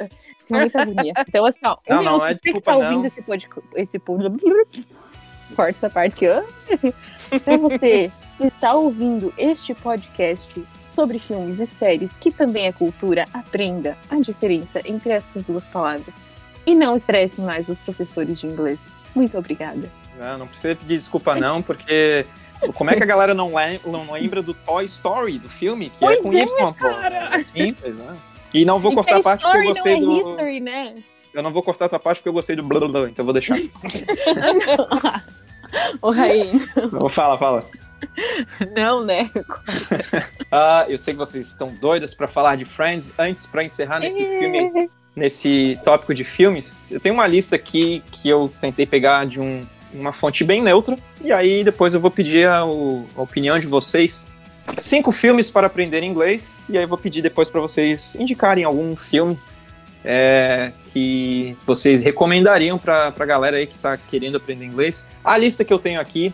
muita agonia. *laughs* Então, assim, ó, um não, minuto, não, é você que está ouvindo esse podcast. Esse *laughs* Corta essa parte aqui, *laughs* Pra você que está ouvindo este podcast sobre filmes e séries, que também é cultura, aprenda a diferença entre essas duas palavras. E não estresse mais os professores de inglês. Muito obrigada. Não, não precisa pedir desculpa, não, porque. Como é que a galera não, lembra do Toy Story, do filme, que pois é com é, Y, pô? cara. É simples, né? E não vou E cortar a parte porque eu gostei não é do. history, né? Eu não vou cortar a tua parte porque eu gostei do blá blá blá, então eu vou deixar. *laughs* Ô, Rainha, fala, fala. não, né? *laughs* Ah, eu sei que vocês estão doidas pra falar de Friends. Antes, pra encerrar nesse filme, nesse tópico de filmes, eu tenho uma lista aqui que eu tentei pegar de um- uma fonte bem neutra. E aí depois eu vou pedir a, a opinião de vocês. Cinco filmes para aprender inglês. E aí eu vou pedir depois para vocês indicarem algum filme é, que vocês recomendariam para a galera aí que está querendo aprender inglês. A lista que eu tenho aqui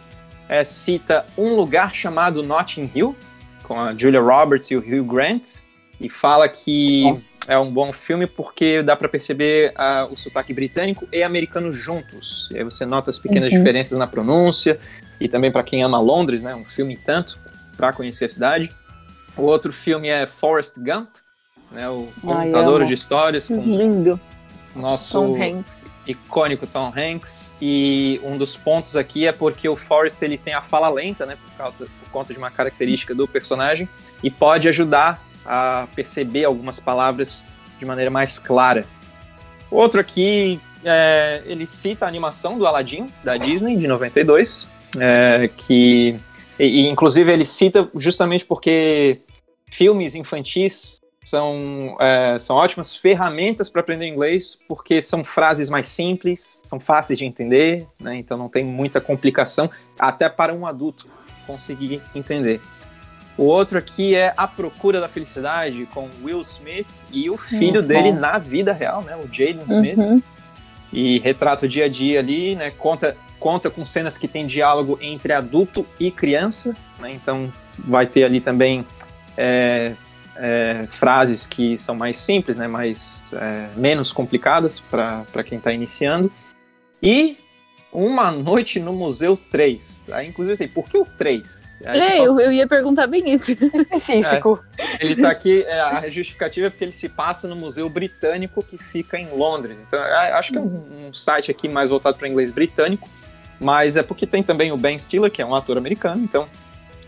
é, cita Um Lugar Chamado Notting Hill, com a Julia Roberts e o Hugh Grant, e fala que é um bom filme porque dá para perceber ah, o sotaque britânico e americano juntos. E aí você nota as pequenas Uhum. diferenças na pronúncia, e também para quem ama Londres, né, um filme tanto, para conhecer a cidade. O outro filme é Forrest Gump, né, o contador de histórias, com Lindo. nosso Tom Hanks. icônico Tom Hanks. E um dos pontos aqui é porque o Forrest ele tem a fala lenta, né, por, causa, por conta de uma característica do personagem, e pode ajudar a perceber algumas palavras de maneira mais clara. Outro aqui, é, ele cita a animação do Aladdin, da Disney, de 92, é, que, e, inclusive, ele cita justamente porque filmes infantis são, é, são ótimas ferramentas para aprender inglês, porque são frases mais simples, são fáceis de entender, né, então não tem muita complicação, até para um adulto conseguir entender. O outro aqui é A Procura da Felicidade, com Will Smith e o filho Muito dele bom. na vida real, né? O Jaden Smith. Uhum. E retrata o dia a dia ali, né? Conta, conta com cenas que tem diálogo entre adulto e criança, né? Então vai ter ali também é, é, frases que são mais simples, né? Mais, é, menos complicadas para quem está iniciando. E Uma Noite no Museu 3. Aí, inclusive, tem, por que o 3? Aí É, fala- eu, eu ia perguntar bem isso. *laughs* Específico. ele tá aqui, é, a justificativa é porque ele se passa no Museu Britânico que fica em Londres. Então, é, acho que é um, um site aqui mais voltado para inglês britânico, mas é porque tem também o Ben Stiller, que é um ator americano, então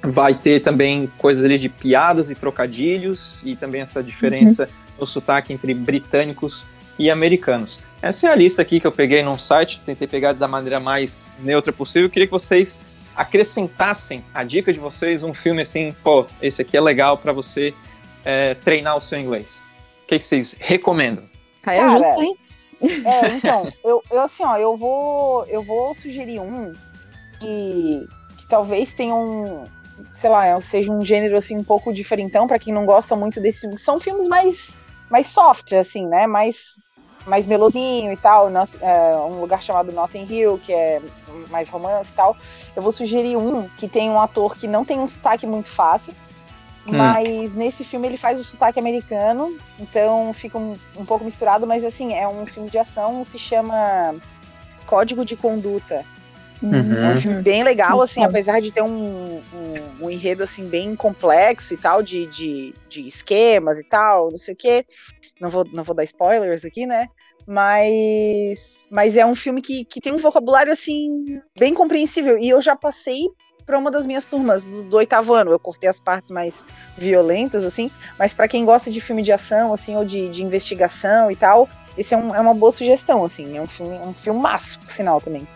vai ter também coisas ali de piadas e trocadilhos e também essa diferença no sotaque entre britânicos e americanos. Essa é a lista aqui que eu peguei num site, tentei pegar da maneira mais neutra possível. Eu queria que vocês acrescentassem a dica de vocês um filme assim, pô, esse aqui é legal para você é, treinar o seu inglês. O que, que vocês recomendam? Saia Cara, justa, hein? É, então, eu, eu assim, ó, eu vou, eu vou sugerir um que, que talvez tenha um, sei lá, seja um gênero assim um pouco diferentão para quem não gosta muito desse, são filmes mais mais soft assim, né? Mais mais melosinho e tal, é, um lugar chamado Notting Hill, que é mais romance e tal. Eu vou sugerir um que tem um ator que não tem um sotaque muito fácil, Hum. mas nesse filme ele faz o sotaque americano, então fica um, um pouco misturado, mas assim, é um filme de ação, se chama Código de Conduta. Uhum. É um filme bem legal, assim, bom. apesar de ter um, um, um enredo assim bem complexo e tal, de, de, de esquemas e tal, não sei o quê. Não vou, não vou dar spoilers aqui, né? Mas, mas é um filme que, que tem um vocabulário assim bem compreensível. E eu já passei para uma das minhas turmas do, do oitavo ano. Eu cortei as partes mais violentas, assim, mas para quem gosta de filme de ação, assim, ou de, de investigação e tal, esse é, um, é uma boa sugestão, assim. É um filme, um filmaço, por sinal também.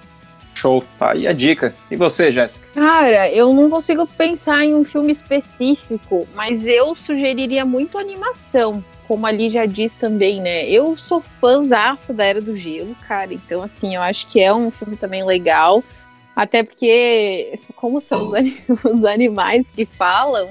Show, tá aí a dica. E você, Jéssica? Cara, eu não consigo pensar em um filme específico, mas eu sugeriria muito animação, como ali já diz também, né? Eu sou fãzaça da Era do Gelo, cara, então assim, eu acho que é um filme também legal, até porque como são os, *laughs* ani- os animais que falam,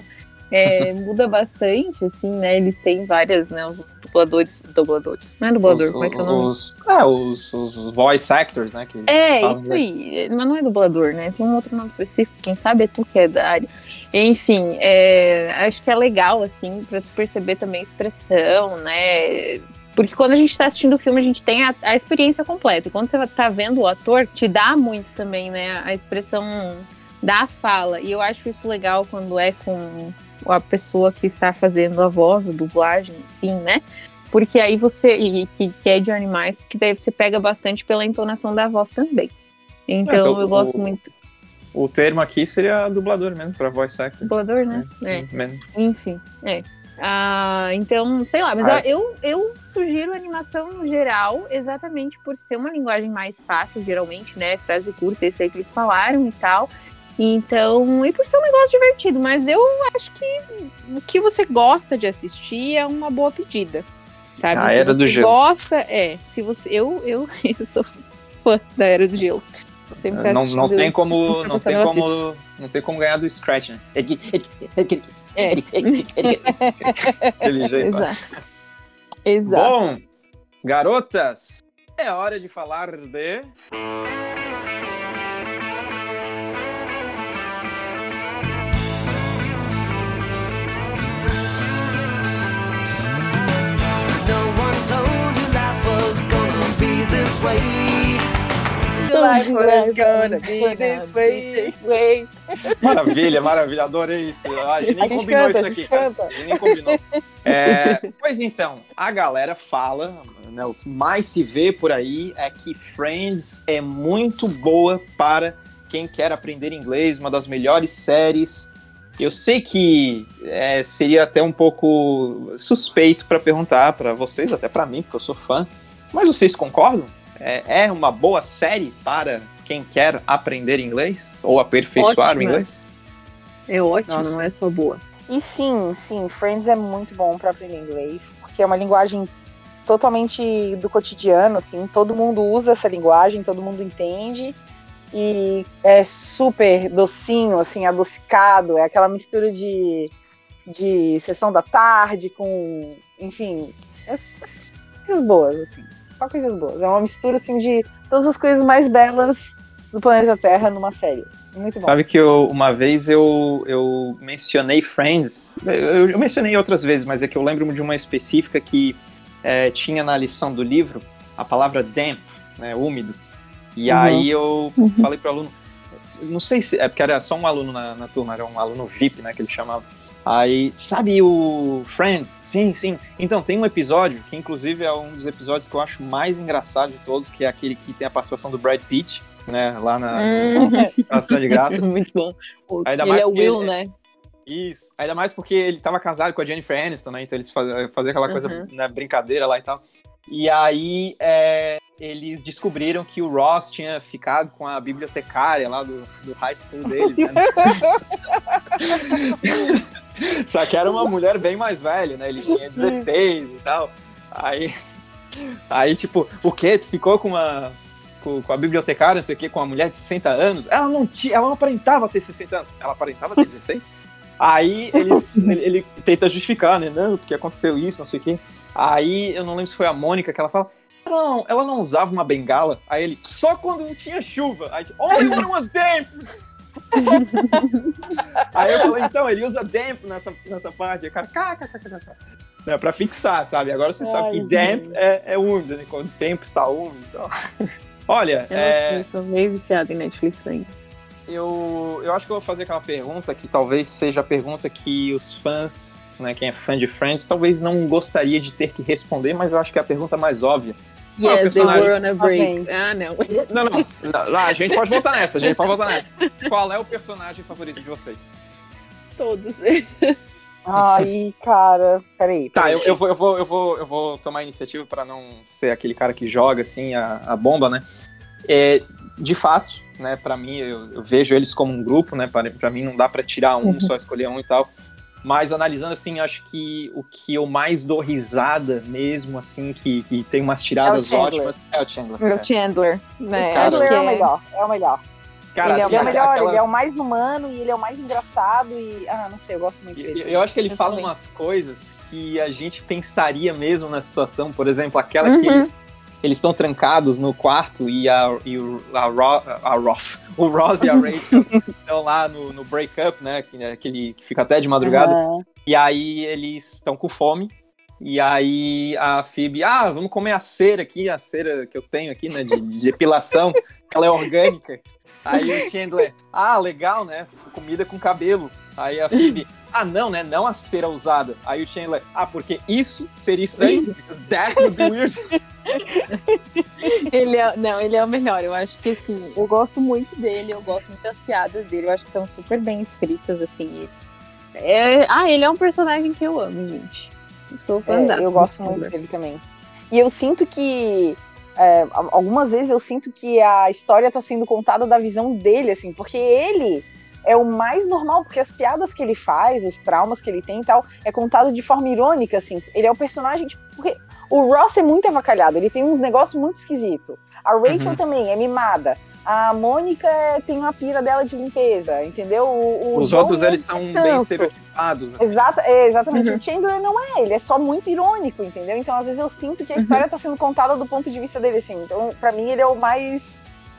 é, muda bastante, assim, né? Eles têm várias, né? Os dubladores, dubladores, não é dublador, os, como é que é o nome? os, é, os, os voice actors, né? Que É, isso aí. Mas não é dublador, né? Tem um outro nome específico. Quem sabe é tu que é da área. Enfim, é, acho que é legal, assim, pra tu perceber também a expressão, né? Porque quando a gente tá assistindo o filme, a gente tem a, a experiência completa. E quando você tá vendo o ator, te dá muito também, né? A expressão da fala. E eu acho isso legal quando é com a pessoa que está fazendo a voz, a dublagem, enfim, né? Porque aí você, e que, que é de animais, que daí você pega bastante pela entonação da voz também. Então É, eu o- gosto o- muito. O termo aqui seria dublador mesmo, pra voice actor. Dublador, né? É. Mesmo. Enfim, é. Ah, então, sei lá, mas Ah. eu, eu sugiro animação no geral, exatamente por ser uma linguagem mais fácil, geralmente, né? Frase curta, isso aí que eles falaram e tal. Então, e por ser um negócio divertido, mas eu acho que o que você gosta de assistir é uma boa pedida. Sabe? A se Era você do Gelo. gosta, é. Se você. Eu, eu, *laughs* eu sou fã da Era do Gelo. Não, não tem como, *laughs* não tem como, não tem como ganhar do Scratch, né? É. Aquele jeito. Exato. Exato. Bom, garotas, é hora de falar de. Way. Life was gonna be this way. This way. Maravilha, maravilha, adorei isso. A gente nem A gente combinou canta, isso aqui. A gente nem combinou. É, pois então, a galera fala, né, o que mais se vê por aí é que Friends é muito boa para quem quer aprender inglês, uma das melhores séries. Eu sei que é, seria até um pouco suspeito para perguntar para vocês, até para mim, porque eu sou fã. Mas vocês concordam? É, é uma boa série para quem quer aprender inglês ou aperfeiçoar Ótima. o inglês? É ótimo, não é só boa. E sim, sim, Friends é muito bom para aprender inglês, porque é uma linguagem totalmente do cotidiano, assim, todo mundo usa essa linguagem, todo mundo entende e é super docinho, assim, adocicado, é aquela mistura de, de sessão da tarde com, enfim, é, é coisas boas, assim, só coisas boas. É uma mistura, assim, de todas as coisas mais belas do planeta Terra numa série. assim. Muito bom. Sabe que eu, uma vez eu, eu mencionei Friends, eu, eu mencionei outras vezes, mas é que eu lembro de uma específica que é, tinha na lição do livro a palavra damp, né, úmido. E Uhum. aí eu Uhum. falei pro aluno, não sei se, é porque era só um aluno na, na turma, era um aluno VIP, né, que ele chamava. Aí, sabe o Friends? Sim, sim. Então, tem um episódio, que inclusive é um dos episódios que eu acho mais engraçado de todos, que é aquele que tem a participação do Brad Pitt, né, lá na, Hum. *laughs* na Ação de Graças. *laughs* Muito bom. Ainda ele mais é o Will, ele- né? Isso. Ainda mais porque ele tava casado com a Jennifer Aniston, né? Então eles faziam fazia aquela coisa, Uhum. né, brincadeira lá e tal. E aí é, eles descobriram que o Ross tinha ficado com a bibliotecária lá do, do high school deles, né? *laughs* Só que era uma mulher bem mais velha, né? Ele tinha 16 e tal. Aí, aí tipo, o quê? Tu ficou com uma com, com a bibliotecária, não sei o quê, com uma mulher de 60 anos? Ela não tinha, ela não aparentava ter 60 anos. Ela aparentava ter 16? Aí eles, *laughs* ele, ele tenta justificar, né? Não, porque aconteceu isso, não sei o quê. Aí eu não lembro se foi a Mônica que ela fala. Ela não, ela não usava uma bengala. Aí ele, só quando não tinha chuva. Aí, only when it was damp. *laughs* Aí eu falei, então, ele usa damp nessa, nessa parte. Aí o cara, kkkk. É pra fixar, sabe? Agora você sabe Ai, que gente. damp é, é úmido, né? Quando o tempo está úmido. Então. *laughs* Olha, Eu, é, eu sou meio viciada em Netflix ainda. eu, eu acho que eu vou fazer aquela pergunta que talvez seja a pergunta que os fãs, né, quem é fã de Friends, talvez não gostaria de ter que responder, mas eu acho que é a pergunta mais óbvia. Qual é o Yes, they personagem? were on a break. Ok. Ah, não. Não, não, a gente pode voltar nessa, a gente pode voltar nessa. Qual é o personagem favorito de vocês? Todos. Ai, cara, peraí. Tá, peraí. eu, eu, vou, eu, vou, eu, vou, eu vou tomar a iniciativa para não ser aquele cara que joga assim a, a bomba, né? É, de fato, né, para mim, eu, eu vejo eles como um grupo, né? Para mim não dá para tirar um, só *laughs* escolher um e tal. Mas analisando assim, acho que o que eu mais dou risada mesmo, assim, que, que tem umas tiradas Chandler. ótimas, é o Chandler. O Chandler. O né, acho Chandler que é o melhor, é o melhor. Cara, Ele é o assim, é o melhor, aquelas- ele é o mais humano e ele é o mais engraçado e. Ah, não sei, eu gosto muito dele. Eu, eu acho que ele Eu fala também. umas coisas que a gente pensaria mesmo na situação. Por exemplo, aquela que Uhum. eles eles estão trancados no quarto e a, e o, a, Ro, a Ross, *laughs* o Ross e a Rachel *laughs* estão lá no, no break-up, né? que- Aquele que fica até de madrugada. Aham. E aí eles estão com fome. E aí a Phoebe, ah, vamos comer a cera aqui, a cera que eu tenho aqui, né, de, de depilação, *laughs* ela é orgânica. Aí o Chandler, ah, legal, né, comida com cabelo. Aí a Phoebe, ah, não, né, não a cera usada. Aí o Chandler, ah, porque isso seria estranho, because that would be weird. *laughs* Ele é, não, ele é o melhor. Eu acho que assim, eu gosto muito dele, eu gosto muito das piadas dele, eu acho que são super bem escritas, assim. É, ah, ele é um personagem que eu amo, gente. Eu sou fã É, eu gosto muito dele também. E eu sinto que. é, algumas vezes eu sinto que a história tá sendo contada da visão dele, assim, porque ele é o mais normal, porque as piadas que ele faz, os traumas que ele tem e tal, é contado de forma irônica, assim. Ele é o personagem, tipo, porque o Ross é muito avacalhado, ele tem uns negócios muito esquisitos. A Rachel Uhum. também é mimada. A Mônica tem uma pira dela de limpeza, entendeu? O, o Os Joey outros, é eles são bem tanso. estereotipados. assim. Exata, é, exatamente. Uhum. O Chandler não é, ele é só muito irônico, entendeu? Então, às vezes, eu sinto que a Uhum. história tá sendo contada do ponto de vista dele, assim. Então, pra mim, ele é o mais.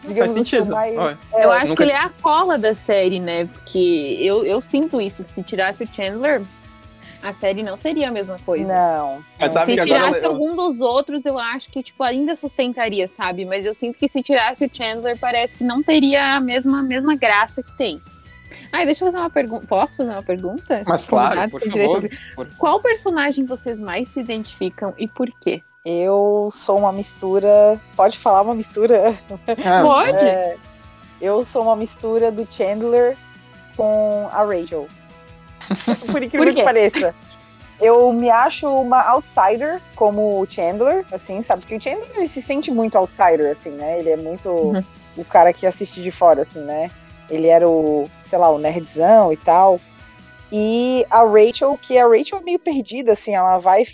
digamos Faz assim, sentido. mais- é, Eu acho nunca- que ele é a cola da série, né? Porque eu, eu sinto isso. que Se tirasse o Chandler, a série não seria a mesma coisa. Não. Mas sabe Se que agora tirasse eu- algum dos outros, eu acho que, tipo, ainda sustentaria, sabe? Mas eu sinto que se tirasse o Chandler, parece que não teria a mesma, mesma graça que tem. Ai, deixa eu fazer uma pergunta. Posso fazer uma pergunta? Mas claro, por favor. ouvir. Qual personagem vocês mais se identificam e por quê? Eu sou uma mistura. Pode falar uma mistura? Ah, Pode? É, eu sou uma mistura do Chandler com a Rachel. *laughs* Por incrível Por que pareça. Eu me acho uma outsider como o Chandler, assim, sabe? Porque o Chandler ele se sente muito outsider, assim, né? Ele é muito Uhum. o cara que assiste de fora, assim, né? Ele era o, sei lá, o nerdzão e tal. E a Rachel, que a Rachel é meio perdida, assim, ela vai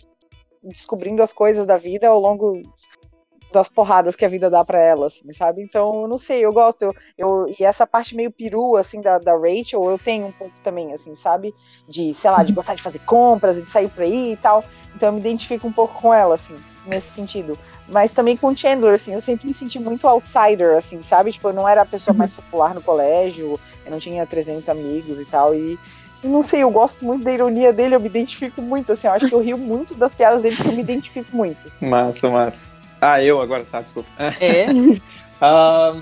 descobrindo as coisas da vida ao longo das porradas que a vida dá pra ela, assim, sabe? Então, eu não sei, eu gosto. Eu, eu- e essa parte meio perua, assim, da, da Rachel, eu tenho um pouco também, assim, sabe? De, sei lá, de gostar de fazer compras, de sair por aí e tal. Então, eu me identifico um pouco com ela, assim, nesse sentido. Mas também com Chandler, assim, eu sempre me senti muito outsider, assim, sabe? Tipo, eu não era a pessoa mais popular no colégio, eu não tinha 300 amigos e tal, e não sei, eu gosto muito da ironia dele, eu me identifico muito, assim, eu acho que eu rio muito das piadas dele porque eu me identifico muito. *laughs* Massa, massa. Ah, eu agora, tá, desculpa. É. *laughs* Ah,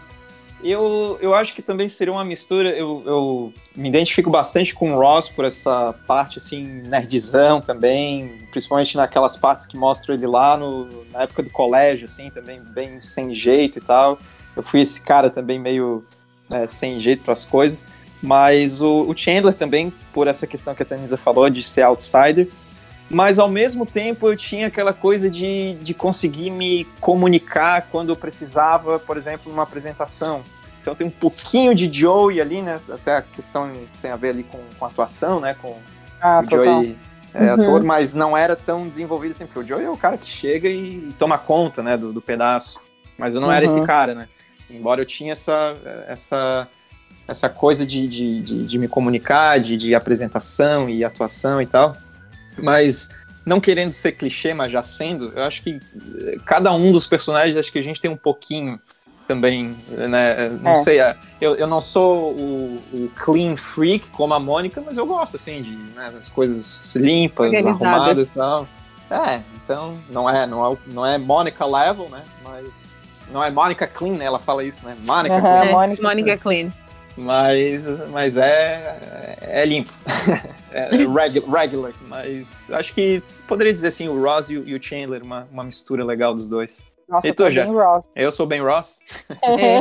eu, eu acho que também seria uma mistura. Eu, eu me identifico bastante com o Ross por essa parte assim, nerdzão também, principalmente naquelas partes que mostram ele lá no, na época do colégio, assim, também bem sem jeito e tal. Eu fui esse cara também meio né, sem jeito para as coisas. Mas o, o Chandler também, por essa questão que a Tanisa falou, de ser outsider. Mas ao mesmo tempo eu tinha aquela coisa de, de conseguir me comunicar quando eu precisava, por exemplo, numa apresentação. Então tem um pouquinho de Joey ali, né? Até a questão tem a ver ali com, com atuação, né? Com Ah, o Joey é, Uhum. ator, mas não era tão desenvolvido assim, porque o Joey é o cara que chega e toma conta, né, do, do pedaço. Mas eu não era Uhum. esse cara, né? Embora eu tinha essa, essa, essa coisa de, de, de, de me comunicar, de, de apresentação e atuação e tal. Mas não querendo ser clichê, mas já sendo, eu acho que eh, cada um dos personagens, acho que a gente tem um pouquinho também, né? Não É. sei, eh, eu, eu não sou o, o clean freak como a Mônica, mas eu gosto, assim, de né, as coisas limpas, arrumadas e tal. É, então, não é, não é, não é Mônica level, né? Mas não é Mônica clean, né? Ela fala isso, né? Mônica Aham. clean. É, Mônica- Mônica Clean. Mas, mas é, é limpo. *laughs* é *laughs* regu- regular. Mas acho que poderia dizer assim, o Ross e o, e o Chandler, uma, uma mistura legal dos dois. Nossa, E tu, Jéssica? Ross. Eu sou bem Ross. É.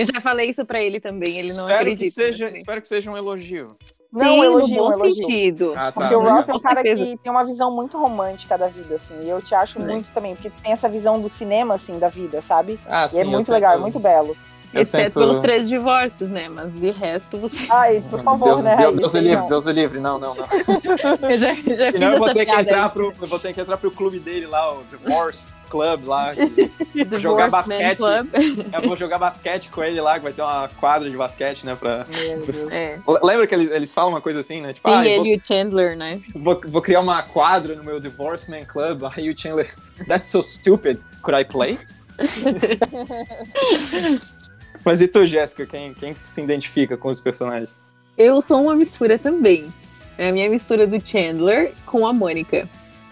Eu já falei isso pra ele também, ele não espero, acredita. que seja, espero que seja um elogio. Não, Sim, elogio, no bom elogio. sentido. Ah, tá. Porque o. Ross é um cara certeza. que tem uma visão muito romântica da vida, assim. E eu te acho É. muito também, porque tu tem essa visão do cinema, assim, da vida, sabe? Ah, E sim, é muito legal, é muito belo. Exceto tento- pelos três divórcios, né? Mas de resto você. Ai, por favor, Deus, né? Deus? Deus o livre, Não. Deus o livre. Não, não, não. *laughs* Eu já, já fiz Senão eu vou essa ter que piada entrar aí. pro, eu vou ter que entrar pro clube dele lá, o Divorce Club lá. *laughs* Divorce jogar Man basquete. Club. eu vou jogar basquete com ele lá, que vai ter uma quadra de basquete, né, pra... É. Lembra que eles, eles falam uma coisa assim, né? Tipo, Sim, ah, eu vou ele e o Chandler, né? vou, vou criar uma quadra no meu Divorce Man Club. Aí o Chandler, that's so stupid. Could I play? *laughs* *laughs* Mas e tu, Jéssica? Quem, quem se identifica com os personagens? Eu sou uma mistura também. É a minha mistura do Chandler com a Mônica.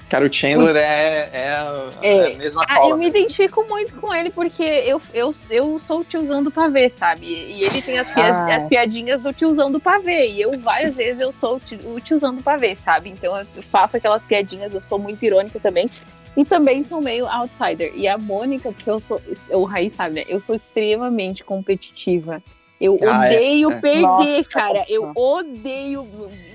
Cara, o Chandler é, é, a- É. é a mesma Ah, cola. eu me identifico muito com ele porque eu, eu, eu sou o tiozão do pavê, sabe? E ele tem as, Ah. as piadinhas do tiozão do pavê. E eu, várias vezes, eu sou o o tiozão do pavê, sabe? Então eu faço aquelas piadinhas, eu sou muito irônica também. E também sou meio outsider. E a Mônica, porque eu sou. O Raiz sabe, né? Eu sou extremamente competitiva. Eu Ah, é, odeio é. perder, Nossa, cara. Eu odeio,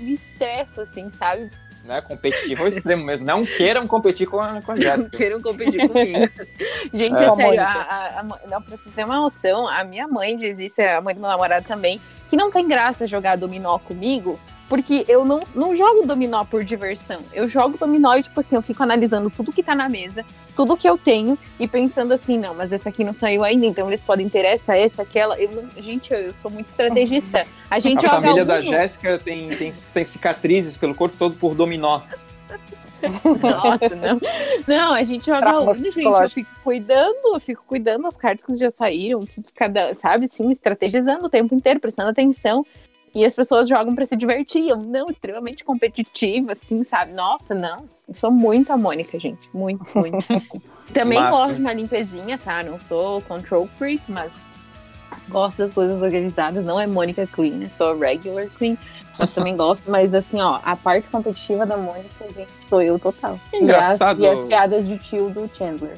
me estresso, assim, sabe? Né? Competitivo ao extremo mesmo. Não queiram competir com a, com a Jéssica. queiram competir comigo. *laughs* Gente, É. é, Com a sério, a, a, a, não, pra você ter uma noção, a minha mãe diz isso, é a mãe do meu namorado também, que não tem graça jogar dominó comigo, porque eu não, não jogo dominó por diversão. Eu jogo dominó e, tipo assim, eu fico analisando tudo que tá na mesa, tudo que eu tenho, e pensando assim, não, mas essa aqui não saiu ainda, então eles podem ter essa, essa, aquela. Eu não- gente, eu, eu sou muito estrategista. A gente A joga família da. Jéssica tem, tem, tem cicatrizes pelo corpo todo por dominó. Nossa, não. Não, a gente joga Uno, gente. Eu fico cuidando, eu fico cuidando das cartas que já saíram, que cada, sabe, assim, estrategizando o tempo inteiro, prestando atenção. E as pessoas jogam pra se divertir. Eu não, extremamente competitiva, assim, sabe? Nossa, não. Eu sou muito a Mônica, gente. Muito, muito. *laughs* Também gosto de uma limpezinha, tá? Não sou control freak, mas gosto das coisas organizadas. Não é Mônica Clean, é só regular clean. Mas *laughs* também gosto, mas assim, ó, a parte competitiva da Mônica, gente, sou eu total. Engraçado. E as, e as piadas de tio do Chandler.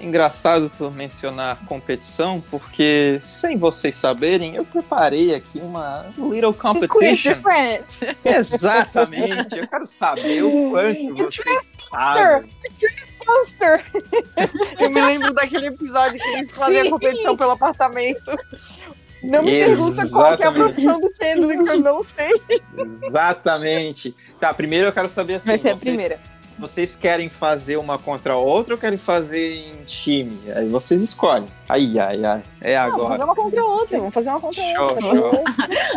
Engraçado tu mencionar competição, porque sem vocês saberem, eu preparei aqui uma little competition. Exatamente. Eu quero saber o quanto vocês sabem. Monster! Eu me lembro daquele episódio que eles faziam a competição pelo apartamento. Não me pergunta qual que é a Exatamente. profissão do Chandler, que eu não sei. Exatamente. Tá, primeiro eu quero saber assim. Vai ser a vocês- primeira. Vocês querem fazer uma contra a outra ou querem fazer em time? Aí vocês escolhem. Ai, ai, ai. É Não, vamos fazer agora. uma contra a outra. Vamos fazer uma contra a outra. show.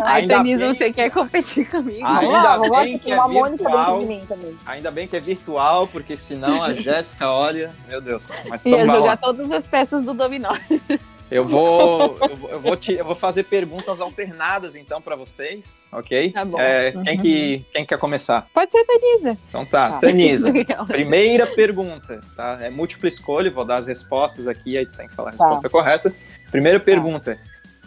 Ai, Ainda Denise, bem- você quer competir comigo? Ainda lá, vamos lá, bem que é virtual. dentro de mim também. Ainda bem que é virtual, porque senão a Jéssica olha. Meu Deus. Mas Ia jogar lá. todas as peças do dominó. *laughs* Eu vou, *laughs* eu vou, eu vou, te- eu vou fazer perguntas alternadas então pra vocês, ok? Tá bom. É, quem, Uhum. que, quem quer começar? Pode ser Denise. Então tá, Tá. Tanisa. *laughs* Primeira pergunta, tá? É múltipla escolha, vou dar as respostas aqui, aí tu tem que falar a resposta correta. Primeira pergunta.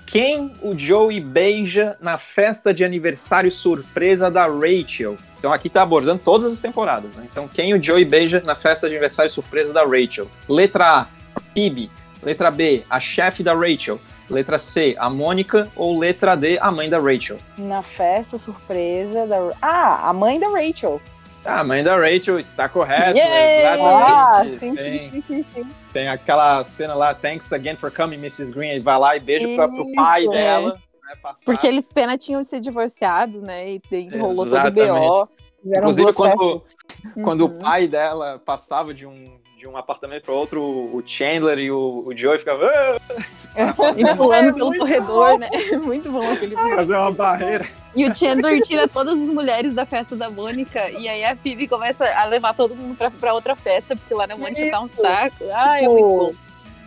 Quem o Joey beija na festa de aniversário surpresa da Rachel? Então aqui tá abordando todas as temporadas, né? Então quem o Joey beija na festa de aniversário surpresa da Rachel? Letra A, Phoebe. Letra B, a chefe da Rachel. Letra C, a Mônica. Ou letra D, a mãe da Rachel. Na festa surpresa da. Ah, a mãe da Rachel. Ah, a mãe da Rachel está correto, Yeah! Ah, exatamente. sim, sim. sim, sim, sim. Tem aquela cena lá, thanks again for coming, Mrs. Green. Ele vai lá e beija pra, pro Isso, pai é. dela. Né. Porque eles pena tinham de ser divorciados, né? E rolou todo o Exatamente. BO. Inclusive, quando, festas. quando o Uhum. pai dela passava de um, de um apartamento para outro, o Chandler e o, o Joey ficavam "Ah!" E pulando É pelo corredor, né? *laughs* Muito bom aquele fazer uma barreira. E o Chandler tira todas as mulheres da festa da Mônica. E aí a Phoebe começa a levar todo mundo pra, pra outra festa, porque lá na Mônica tá um saco. Ai, é muito bom.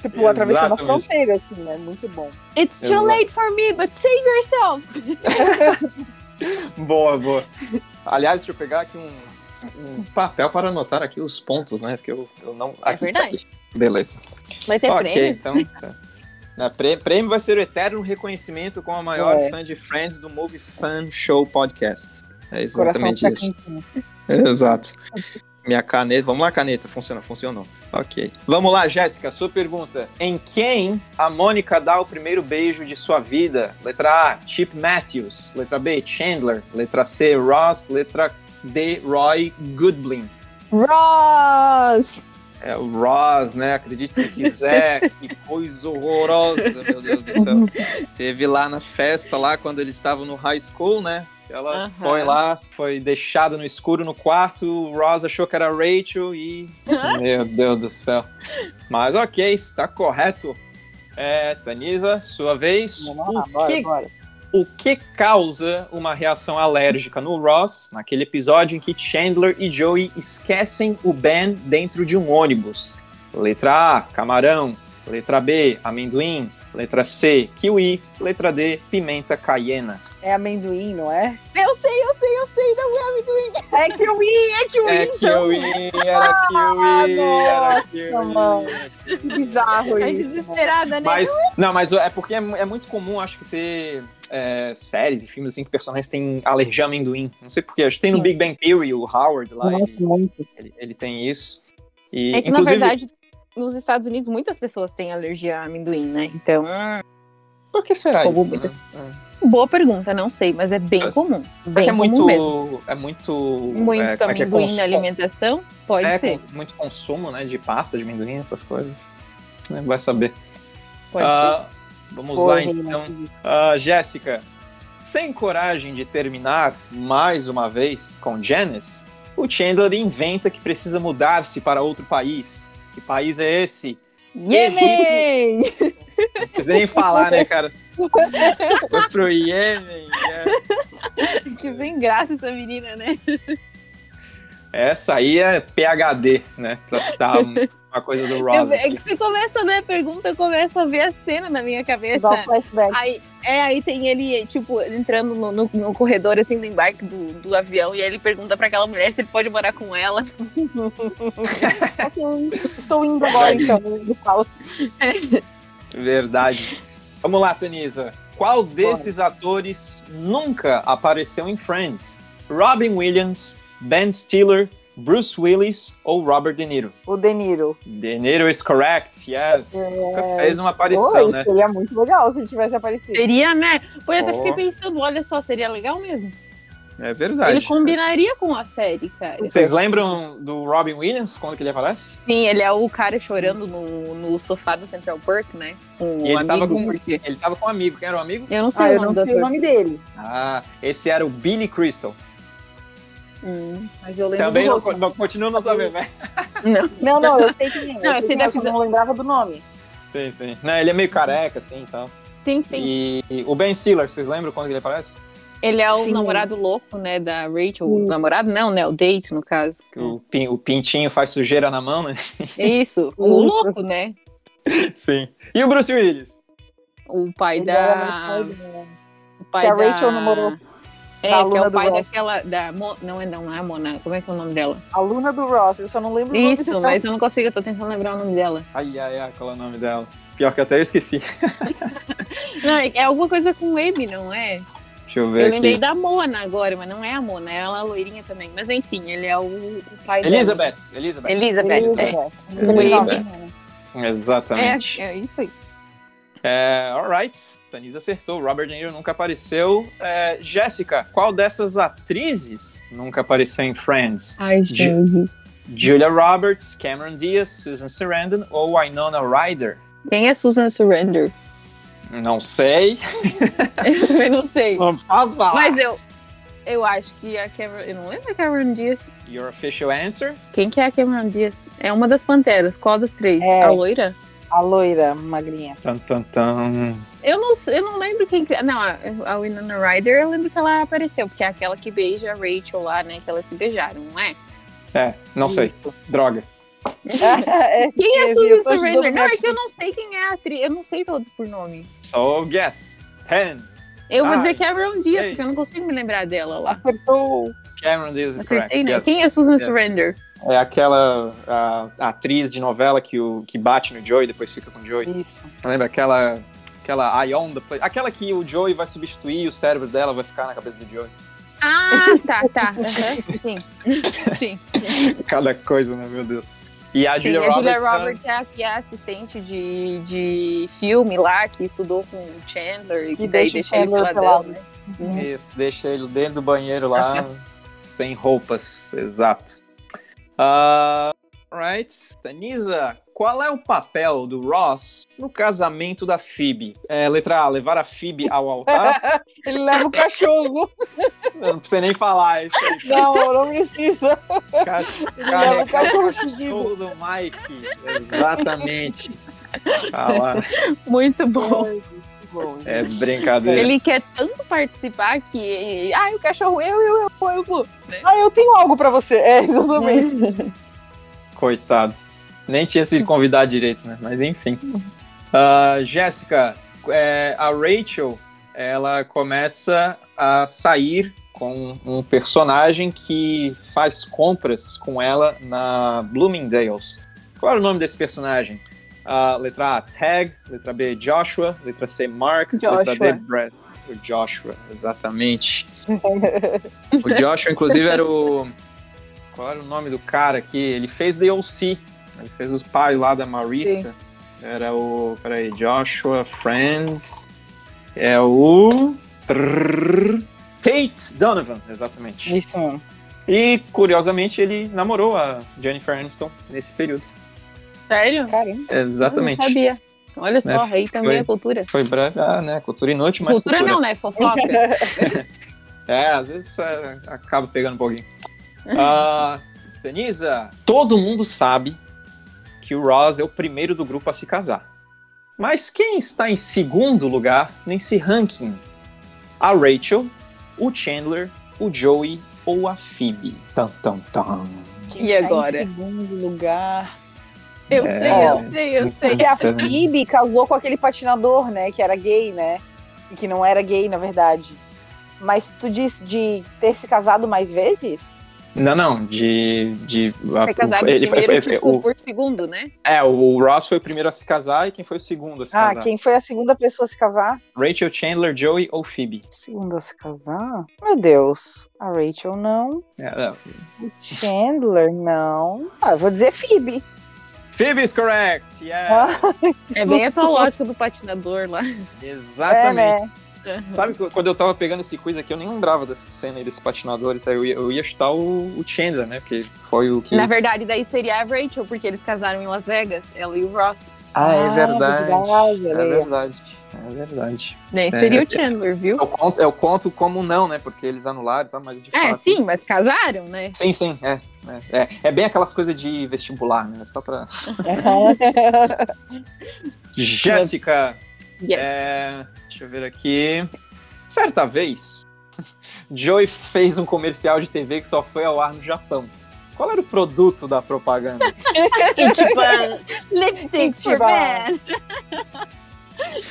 Tipo, atravessando a Exatamente. fronteira, assim, né? Muito bom. It's too Exato. late for me, but save yourselves. *laughs* Boa, boa. Aliás, deixa eu pegar aqui um, um papel para anotar aqui os pontos, né? Porque eu, eu não. É aqui, verdade. Beleza. Vai ter ok, prêmio? então. Tá. Na prê- prêmio vai ser o eterno reconhecimento como a maior É. fã de Friends do Movie Fan Show Podcast. É Coração exatamente fica isso. Exato. Minha caneta. Vamos lá, caneta. Funciona, funcionou. Ok. Vamos lá, Jéssica, sua pergunta. Em quem a Mônica dá o primeiro beijo de sua vida? Letra A, Chip Matthews. Letra B, Chandler. Letra C, Ross. Letra D, Roy Goodblin. Ross! É o Ross, né? Acredite se quiser. *laughs* que coisa horrorosa, meu Deus do céu. Teve lá na festa, lá quando eles estavam no high school, né? Ela Aham. foi lá, foi deixada no escuro no quarto. O Ross achou que era a Rachel e. meu Deus do céu. Mas ok, está correto. É, Tanisa, sua vez. Vamos lá, O bora, que bora. O que causa uma reação alérgica no Ross, naquele episódio em que Chandler e Joey esquecem o Ben dentro de um ônibus? Letra A, camarão. Letra B, amendoim. Letra C, kiwi. Letra D, pimenta cayena. É amendoim, não é? Eu sei, eu sei, eu sei, não é amendoim. É kiwi, é kiwi, É então. kiwi, era kiwi, era nossa, kiwi. mano. Que bizarro Ai, isso. desesperada, né? Mas, não, mas é porque é, é muito comum, acho que, ter é, séries e filmes assim que personagens têm alergia a amendoim. Não sei porquê. Acho que tem no Sim. Big Bang Theory, o Howard lá, Nossa, ele, muito. ele, ele tem isso. E, É que, inclusive, na verdade, nos Estados Unidos, muitas pessoas têm alergia a amendoim, né? Então, por que será isso? né? boa pergunta, não sei, mas é bem Mas- comum. Será Bem que é comum muito, mesmo. é muito, Muito é, é é, amendoim cons- na alimentação? Pode é, ser. com muito consumo, né, de pasta, de amendoim, essas coisas. Né, Vai saber. Pode Ah, Vamos Pô, lá, então. Ah, Jéssica, sem coragem de terminar mais uma vez com Janice, o Chandler inventa que precisa mudar-se para outro país. Que país é esse? Yemen! Não precisa nem falar, né, cara? Foi pro Iêmen. é. *laughs* que sem graça essa menina, né? Essa aí é PHD, né? Pra citar um- uma coisa do Ross. Eu- é que você começa a ver a pergunta, eu começo a ver a cena na minha cabeça. Dá um flashback. Aí, é, aí tem ele, tipo, entrando no, no- no corredor, assim, do embarque do, do avião, e aí ele pergunta pra aquela mulher se ele pode morar com ela. *laughs* Estou indo agora, então. Eu falo. Verdade. Vamos lá, Tanisa. Qual desses atores nunca apareceu em Friends? Robin Williams, Ben Stiller, Bruce Willis ou Robert De Niro? O De Niro. De Niro is correct, yes. Nunca fez uma aparição, Oi, né? Seria muito legal se ele tivesse aparecido. Seria, né? Pô, eu até fiquei pensando, olha só, seria legal mesmo. É verdade. Ele combinaria com a série, cara. Vocês lembram do Robin Williams, quando que ele aparece? Sim, ele é o cara chorando no, no sofá do Central Park, né? Com E ele o amigo, tava com- porque... Ele tava com um amigo. Quem era o amigo? Eu não sei Ah, o eu nome não do sei o nome dele. Ah, esse era o Billy Crystal. Hum, Mas eu lembro Também do não, rosto. não continua não sabendo, né? Não. Não, não, eu sei quem é. Não, eu sei é, eu só não lembrava do nome. Sim, sim. Não, ele é meio careca, assim, e tal. Sim, sim. E o Ben Stiller, vocês lembram quando ele aparece? Ele é o Sim. namorado louco, né, da Rachel. Sim. O namorado não, né, o date, no caso. O, pin- o pintinho faz sujeira na mão, né? *laughs* Isso, *laughs* o louco, né? Sim. E o Bruce Willis? O pai Ele da... legal. O pai Que a da... Rachel namorou. É, Da que é o pai Ross. daquela... Da... Mo- Não, é, não é a Mona. Como é que é o nome dela? Aluna do Ross, eu só não lembro o nome Isso, dela. mas eu não consigo, eu tô tentando lembrar o nome dela. Ai, ai, ai, qual é o nome dela? Pior que até eu esqueci. *laughs* Não, é é alguma coisa com Amy, não é? Deixa eu ver Eu lembrei aqui. da Mona agora, mas não é a Mona, é ela loirinha também. Mas enfim, ele é o, o pai dela. Elizabeth. Elizabeth. Elizabeth, Elizabeth. Elizabeth. Elizabeth. é. Exatamente. É, é isso aí. É, alright. Tanise acertou. Robert De Niro nunca apareceu. É, Jéssica, qual dessas atrizes nunca apareceu em Friends? Ai, Ju-. Julia Roberts, Cameron Diaz, Susan Sarandon ou Winona Ryder? Quem é Susan Surrender? Não sei. *laughs* eu não sei. Faz falar. Mas eu, eu acho que a Cameron. Eu não lembro da Cameron Diaz. Your official answer? Quem que é a Cameron Diaz? É uma das panteras. Qual das três? É. A loira? A loira, magrinha. Tan, tan, tan. Eu não, eu não lembro quem. que- Não, a a Winona Ryder, eu lembro que ela apareceu, porque é aquela que beija a Rachel lá, né? Que elas se beijaram, não é? É, não sei. Isso. Droga. *laughs* É, Quem é Susan ajudando Surrender? Não, é que eu não sei quem é a atriz. Eu não sei todos por nome. So, guess. Ten. Eu vou Ai. dizer Cameron Diaz, porque eu não consigo me lembrar dela lá. Acertou. Cameron Diaz is correct. Né? yes. Quem é Susan Yes. Surrender? É aquela a, a atriz de novela que, o, que bate no Joey e depois fica com o Joey. Isso. Lembra aquela aquela Ion the Play? Aquela que o Joey vai substituir o cérebro dela vai ficar na cabeça do Joey. Ah, tá, tá. Aham, Sim. *laughs* Sim. Cada coisa, né, meu Deus. E a Sim, Julia a Roberts. Julia né? Roberts é a que é assistente de, de filme lá, que estudou com o Chandler e Que daí deixa ele Chandler peladão, pelado. né? Isso, deixa ele dentro do banheiro lá, *laughs* sem roupas, exato. Uh, right, Tanisa, qual é o papel do Ross no casamento da Phoebe? É, letra A, levar a Phoebe ao altar? *laughs* Ele leva o cachorro. Eu não precisa nem falar isso aí. Não, não precisa. Ca- Ele leva o cachorro o seguido. cachorro do Mike. Exatamente. Ah lá, Muito bom. Bom, é brincadeira. Ele quer tanto participar que. Ai, o cachorro, eu, eu, eu, eu vou. Ah, eu tenho algo pra você. É, exatamente. *laughs* Coitado. Nem tinha sido convidado direito, né? Mas enfim. Ah, Jéssica, é, a Rachel, ela começa a sair com um personagem que faz compras com ela na Bloomingdale's. Qual era o nome desse personagem? A letra A, Tag. Letra B, Joshua. Letra C, Mark. Letra D, Joshua. Brad. O Joshua, exatamente. *laughs* O Joshua, inclusive, era o... Qual era o nome do cara aqui? Ele fez The O.C. Ele fez os pais lá da Marissa. Era o... Peraí, Joshua, Friends... É o... Tate Donovan, exatamente. Isso mesmo. E, curiosamente, ele namorou a Jennifer Aniston nesse período. Sério? Caramba. Exatamente. Não sabia. Olha só, Né, aí também foi- é cultura. Foi breve, ah, né? Cultura inútil, mas Cultura, não, né? Fofoca. *laughs* É, às vezes é, acaba pegando um pouquinho. Ah, Denisa, todo mundo sabe que o Ross é o primeiro do grupo a se casar. Mas quem está em segundo lugar nesse ranking? A Rachel, o Chandler, o Joey ou a Phoebe? Tan, tan, tan. Quem E tá agora? Em segundo lugar. Eu É. sei, eu sei, eu sei. Porque a Phoebe casou com aquele patinador, né? Que era gay, né? E que não era gay, na verdade. Mas tu disse de ter se casado mais vezes? Não, não, de. de Foi casado ele foi- primeiro foi- por, o- por segundo, né? É, o Ross foi o primeiro a se casar e quem foi o segundo a se Ah, casar? quem foi a segunda pessoa a se casar? Rachel, Chandler, Joey ou Phoebe? Segunda a se casar? Meu Deus. A Rachel não. É, é. O Chandler não. Ah, eu vou dizer Phoebe. Phoebe is correct! Yeah! *laughs* Ah, É bem a tua lógica do patinador lá. Exatamente. É, né? Sabe que quando eu tava pegando esse quiz aqui, eu nem lembrava dessa cena aí desse patinador e tal. Eu ia, eu ia chutar o, o Chandler, né? Porque foi o que. Na verdade, daí seria a Rachel, porque eles casaram em Las Vegas, ela e o Ross. Ah, é Ah, verdade. verdade, É olha aí. verdade. É verdade. Daí É, seria é. o Chandler, viu? Eu conto, eu conto como não, né? Porque eles anularam e tal, mas de É, fato. sim, mas casaram, né? Sim, sim, é. É, é, é bem aquelas coisas de vestibular, né? Só pra. *laughs* *laughs* Jéssica, Yes. É, deixa eu ver aqui. Certa vez, *laughs* Joey fez um comercial de TV que só foi ao ar no Japão. Qual era o produto da propaganda? *laughs* Ichiban. Lipstick for Ichiban. man.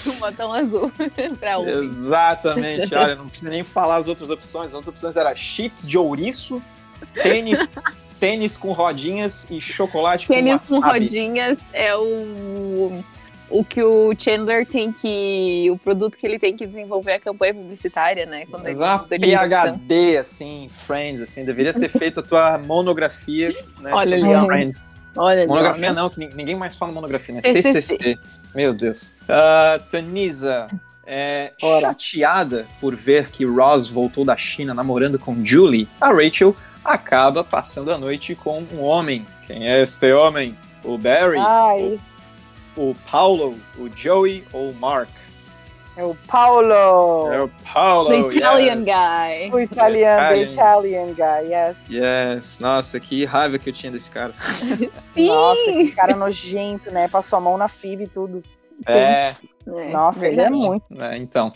um botão azul *laughs* pra um. Exatamente. Olha, não precisa nem falar as outras opções. As outras opções eram chips de ouriço, tênis, tênis com rodinhas e chocolate Tênis com com wasabi. rodinhas é o, o que o Chandler tem que. O produto que ele tem que desenvolver a campanha publicitária, né? Quando ele Exato, direção. PHD, assim, Friends, assim, deverias ter feito a tua monografia, né, Olha sobre ali. Friends. Olha ali, Monografia ó, não, que nin- ninguém mais fala monografia, né? TCC. TCC. Meu Deus. Ah, Tanisa, é, Ora. chateada por ver que Ross voltou da China namorando com Julie, a Rachel acaba passando a noite com um homem. Quem é este homem? O Barry, Ai, o Paulo, o Joey ou o Mark? é o Paulo. É o Paulo. The Italian yes. guy. O italiano, the Italian. Italian guy, yes. Yes, nossa, que raiva que eu tinha desse cara. *laughs* Sim! Nossa, que cara nojento, né? Passou a mão na Phoebe e tudo. É, É, Nossa, ele é muito. é, então.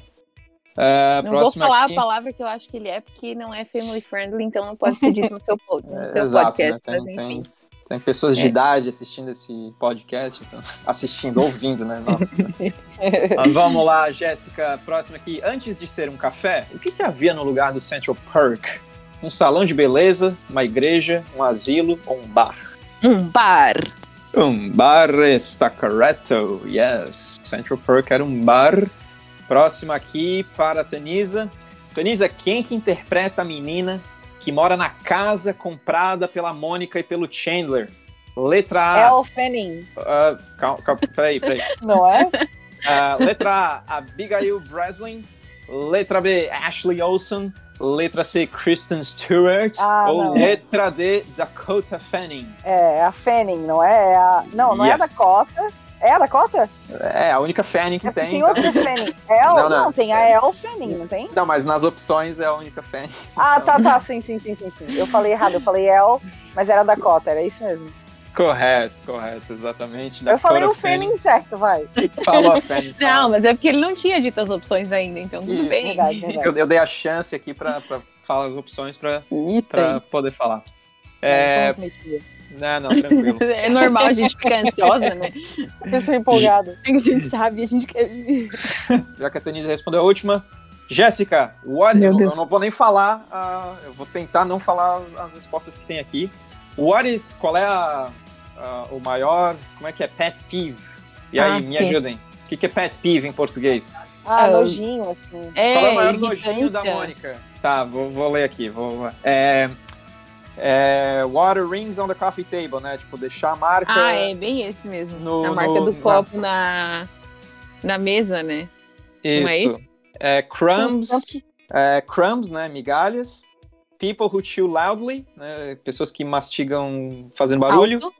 É, Não vou falar aqui. a palavra que eu acho que ele é, porque não é family friendly, então não pode ser dito no seu, no *laughs* É, seu exato, podcast, né? mas Tem, enfim. tem, tem pessoas de É. idade assistindo esse podcast, então, *laughs* assistindo, ouvindo, né? Nossa. Mas *laughs* vamos lá, Jéssica, próxima aqui. Antes de ser um café, o que, que havia no lugar do Central Perk? Um salão de beleza, uma igreja, um asilo ou um bar? Um bar. Um bar está correto, yes. Central Perk era um bar. Próxima aqui para a Tanisa. Tanisa, quem que interpreta a menina que mora na casa comprada pela Mônica e pelo Chandler? Letra A. Elle Fanning, ah, calma, calma, peraí, peraí. *laughs* não é? Ah, letra A, Abigail Breslin. Letra B, Ashley Olsen. Letra C, Kristen Stewart. Ah, ou não. letra D, Dakota Fanning. É a Fanning, não é? É a... Não, não é a Yes. Dakota. É a Dakota? É, a única Fanning que É tem. tem então. outra Fanning. Elle? Não, Não, não. tem a Elle Fanning, não tem? Não, mas nas opções é a única Fanning. Ah, tá, tá, sim, sim, sim, sim, sim. Eu falei errado, eu falei Elle, mas era Dakota, era isso mesmo. Correto, correto, exatamente. Eu falei o Fanning certo, vai. Falou a Fanning. *laughs* Não, mas é porque ele não tinha dito as opções ainda, então tudo Isso. bem. Verdade, verdade. Eu, eu dei a chance aqui pra, pra falar as opções pra, poder falar. É. não, não, tranquilo. *laughs* É normal a gente ficar ansiosa, né? Eu sou empolgada. A gente sabe, a gente quer. Já que a Tanise respondeu a última. Jéssica, what, eu, eu não vou nem falar, ah, eu vou tentar não falar as, as respostas que tem aqui. What is, qual é a, a- o maior, como é que é, pet peeve? E aí, Ah, me sim. ajudem. O que, que é pet peeve em português? Ah, Ah, nojinho, assim. É, qual é o maior nojinho irritância. da Mônica? Tá, vou, vou ler aqui. Vou, é, é, water rings on the coffee table, né? Tipo, deixar a marca... Ah, é bem esse mesmo. No- a marca no- do na- copo na, na mesa, né? Não é Isso. É, crumbs, é, crumbs, né? Migalhas. People who chew loudly, né? Pessoas que mastigam fazendo barulho. Alto.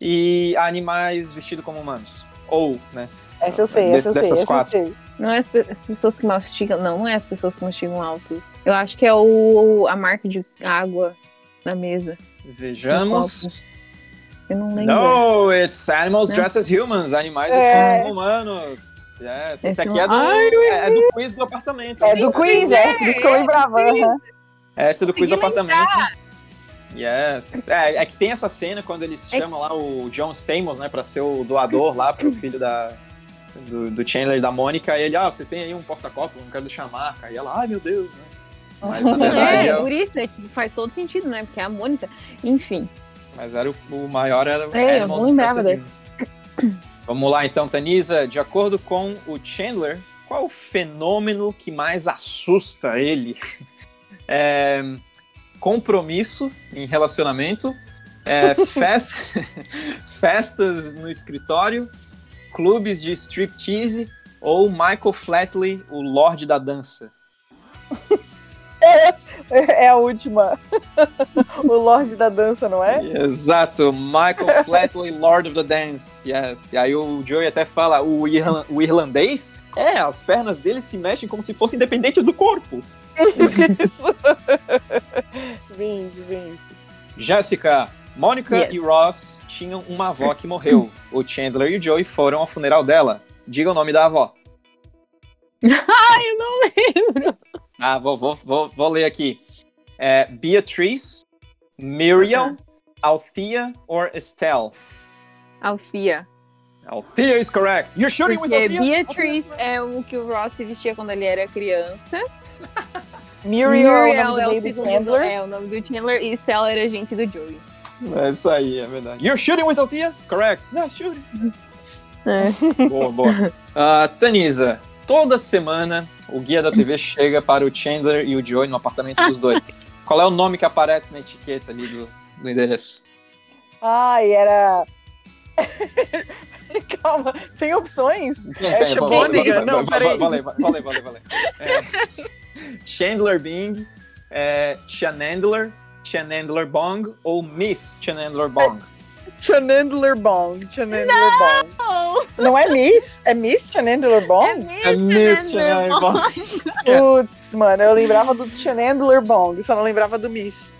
E animais vestidos como humanos. Ou, né? Essa eu sei, Des- essa eu sei. dessas essa eu sei. Não é as, as pessoas que mastigam. Não, não é as pessoas que mastigam alto. Eu acho que é o, a marca de água na mesa. Vejamos. Eu não lembro. No, it's animals Né? dressed as humans. Animais É. vestidos como humanos. Yes. Esse Esse aqui é do, Ai, é, é do quiz do apartamento. É do quiz, é. Por isso que eu lembrava. Essa é do quiz do apartamento. Yes. É, é que tem essa cena quando eles É chamam lá o John Stamos, né, pra ser o doador lá pro filho da, do, do Chandler e da Mônica. E ele, ah, você tem aí um porta-copo, não quero deixar a marca. E ela, ai meu Deus, né? Mas na Não *laughs* verdade, é, é, por isso, né? Faz todo sentido, né? Porque é a Mônica. Enfim. mas era o, o maior era É, eu não lembrava Humans. *coughs* Vamos lá então, Tanisa. De acordo com o Chandler, qual o fenômeno que mais assusta ele? *laughs* É, compromisso em relacionamento, é, *laughs* fes- festas no escritório, clubes de striptease ou Michael Flatley, o Lorde da Dança? É a última. *laughs* o Lorde da Dança, não é? Exato, Michael *laughs* Flatley, Lord of the Dance, yes. E aí o Joey até fala, o, irlan- o irlandês, é, as pernas dele se mexem como se fossem independentes do corpo. *laughs* Vince, Vince. Jéssica, Mônica Yes. e Ross tinham uma avó que morreu. O Chandler e o Joey foram ao funeral dela. Diga o nome da avó. Ai, eu não lembro. Ah, vou, vou, vou, vou ler aqui. É, Beatrice, Miriam, Aham. Althea or Estelle? Alfia. Althea is correct. You're shooting with Porque Althea? Beatrice é o que o Ross vestia quando ele era criança. *laughs* Muriel, é o nome do é o segundo Chandler. É o nome do Chandler e Stella era gente do Joey. É isso aí, é verdade. You're shooting with Althea? Correct. No, shooting. *laughs* É. Boa, boa. Ah, Tanisa, toda semana o guia da TV chega para o Chandler e o Joey no apartamento dos dois. *laughs* Qual é o nome que aparece na etiqueta ali do, do endereço? Ai, era. *laughs* Calma, tem opções? É Sheboniga? Não, peraí. Valeu, valeu, valeu, valeu. É, Chandler Bing, é, Chanandler, Chanandler Bong ou Miss Chanandler Bong? Chanandler Bong. Chanandler Bong. Não é Miss? É Miss Chanandler Bong? É Miss Chanandler Bong. *laughs* Putz, mano, eu lembrava do Chanandler Bong, só não lembrava do Miss.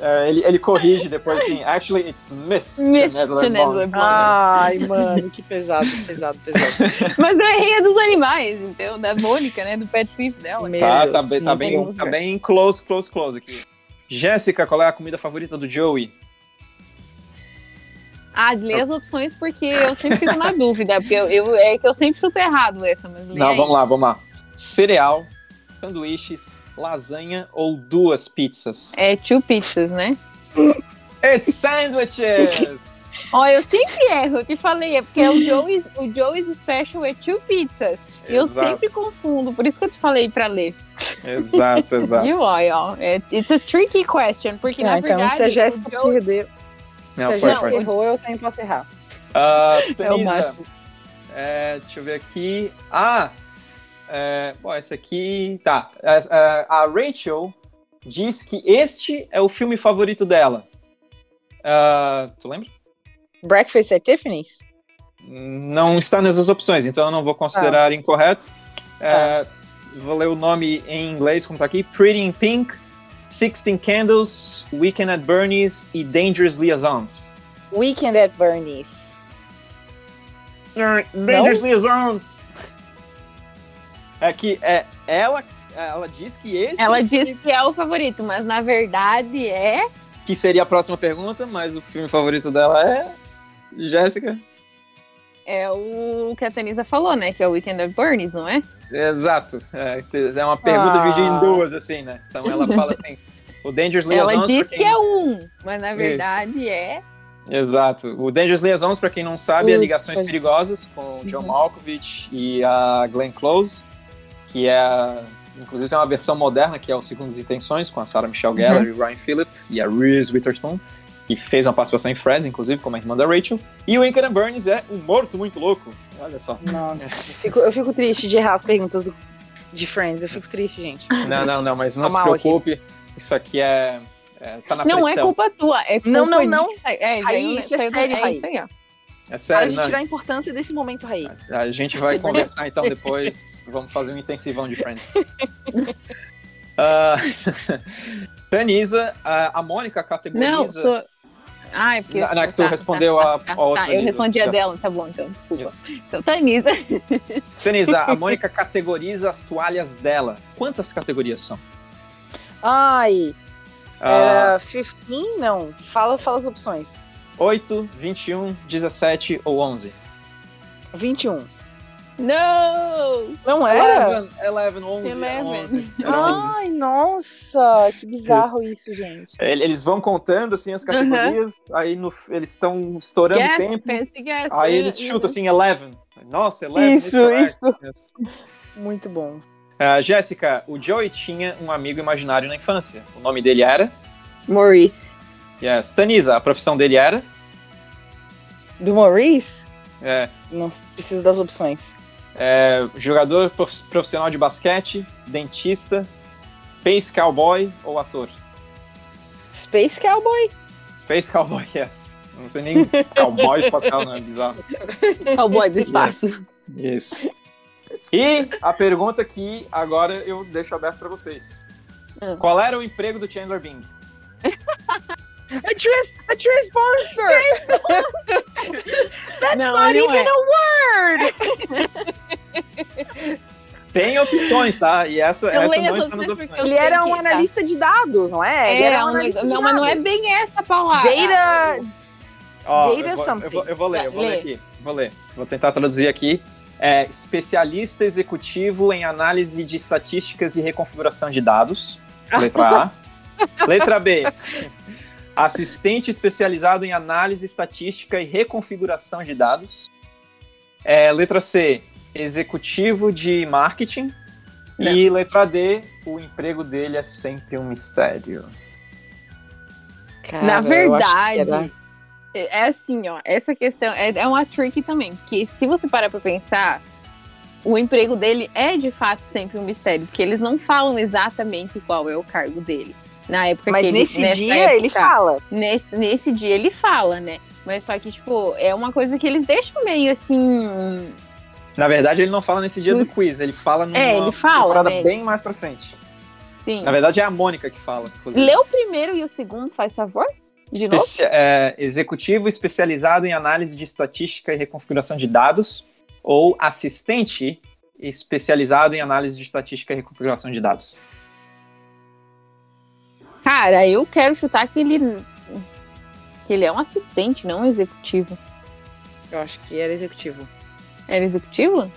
É, ele, ele corrige depois assim, actually it's Miss, Miss Chanandler Chanandler Bong. Ai, mano, que pesado, pesado, pesado. *laughs* Mas eu errei a dos animais, então, da Mônica, né? Do pet peeve dela. Meu Tá, Deus, tá bem, tá não bem, tá bem close, close, close aqui. Jéssica, qual é a comida favorita do Joey? Ah, lê as opções porque eu sempre fico na dúvida. Porque eu, eu- é que eu sempre chuto errado essa, mas lê Não, aí. vamos lá, vamos lá. Cereal, sanduíches, lasanha ou duas pizzas? É two pizzas, né? It's sandwiches! *laughs* Ó, eu sempre erro, eu te falei, é porque o Joey's, o Joey's Special é two pizzas. E eu Exato. sempre confundo, por isso que eu te falei pra ler. Exato, *laughs* exato. Viu? Ó, ó, é, it's a tricky question, porque Ah, na então, verdade se a Jéssica o Joey... perdeu, Não, se a foi. errou, eu também posso errar. Ah, É o Tanisa, máximo. é, deixa eu ver aqui. Ah, é, bom, esse aqui. Tá. É, é, a Rachel diz que este é o filme favorito dela. Ah, tu lembra? Breakfast at Tiffany's? Não está nessas opções, então eu não vou considerar incorreto. É, vou ler o nome em inglês, como tá aqui: Pretty in Pink, Sixteen Candles, Weekend at Bernie's e Dangerous Liaisons. Weekend at Bernie's. Dangerous Liaisons! É que é, ela, ela diz que esse. Ela é o diz filme- que é o favorito, mas na verdade é que seria a próxima pergunta, mas o filme favorito dela é. Jéssica? É o que a Tanisa falou, né? Que é o Weekend at Bernie's, não é? Exato. É, é uma pergunta Ah. dividida em duas, assim, né? Então ela fala assim: o Dangerous Ela Liaisons. diz pra que quem- é um, mas na verdade é. Exato. O Dangerous Liaisons, pra quem não sabe, é. Ligações Perigosas com o John Uhum. Malkovich e a Glenn Close, que é. Inclusive tem uma versão moderna que é o Segundas Intenções, com a Sarah Michelle Gellar e o Ryan Phillip e a Reese Witherspoon, que fez uma participação em Friends, inclusive, como a irmã da Rachel. E o and Burns é um morto muito louco. Olha só. Nossa, eu fico, eu fico triste de errar as perguntas do- de Friends. Eu fico triste, gente. Não, não, não, mas não Tô se mal aqui. preocupe. Isso aqui é. é- tá na Não é pressão. culpa tua, é culpa Não, não, não. sai- É, Raí, isso é sério, é Raí. isso aí, ó. É Para sério, de não. tirar a importância desse momento aí. A gente vai conversar então depois. Vamos fazer um intensivão de Friends. Ah, *laughs* Tanisa, a, a Mônica categoriza. Não, sou. Ah, é porque. Não, é que tu respondeu a- a outra Tá, eu respondi a dela, tá bom, então, desculpa. Então, Tanisa. *laughs* Tanisa, a Mônica categoriza as toalhas dela. Quantas categorias são? Ai, Ah, era 15? Não. Fala, fala as opções. 8, 21, 17 ou 11? 21. Não! Não era? 11, 11, 11, Eleven. 11. Era 11. *laughs* Ai, nossa, que bizarro isso, gente. Ele- Eles vão contando assim as categorias, aí no- eles estão estourando Guess, tempo. pense, guess. Aí eles chutam assim, 11. Nossa, 11 Isso, is correct. Yes. Muito bom. Ah, Jéssica, o Joey tinha um amigo imaginário na infância. O nome dele era? Maurice. Yes. Tanisa, a profissão dele era? Do Maurice? É, Não preciso das opções. É, jogador prof- profissional de basquete, dentista, space cowboy ou ator? Space Cowboy? Space cowboy, *laughs* yes. Não sei nem cowboy espacial, não é bizarro. Cowboy do espaço. Isso. E a pergunta que agora eu deixo aberto pra vocês. Hum. Qual era o emprego do Chandler Bing? A trans, a transponder! That's Não, not even é. a word! *laughs* *laughs* Tem opções, tá? E essa, Eu essa não está nas opções. Ele era um tá. analista de dados, não é? Ele É, era um analista não, mas não é bem essa palavra. Data. Ó, Data eu, vou, something. eu, vou, eu vou ler, eu vou Lê. ler aqui. Vou ler. Vou tentar traduzir aqui. É, especialista executivo em análise de estatísticas e reconfiguração de dados. Letra A. Letra B. Assistente especializado em análise estatística e reconfiguração de dados. É, letra C. Executivo de marketing. E letra D. O emprego dele é sempre um mistério. Cara, Na que verdade, era- é assim, ó, essa questão é, é uma trick também, porque se você parar pra pensar, o emprego dele é de fato sempre um mistério, porque eles não falam exatamente qual é o cargo dele. Na época Mas que ele, nesse nessa dia ele época, fala. Nesse, nesse dia ele fala, né? Mas só que, tipo, é uma coisa que eles deixam meio assim. Na verdade, ele não fala nesse dia do quiz, ele fala numa É, ele fala, temporada né? bem mais pra frente. Sim. Na verdade, é a Mônica que fala. inclusive. Lê o primeiro e o segundo, faz favor? De novo? É, executivo especializado em análise de estatística e reconfiguração de dados, ou assistente especializado em análise de estatística e reconfiguração de dados. Cara, eu quero chutar que ele. que ele é um assistente, não um executivo. Eu acho que era executivo. Era executivo?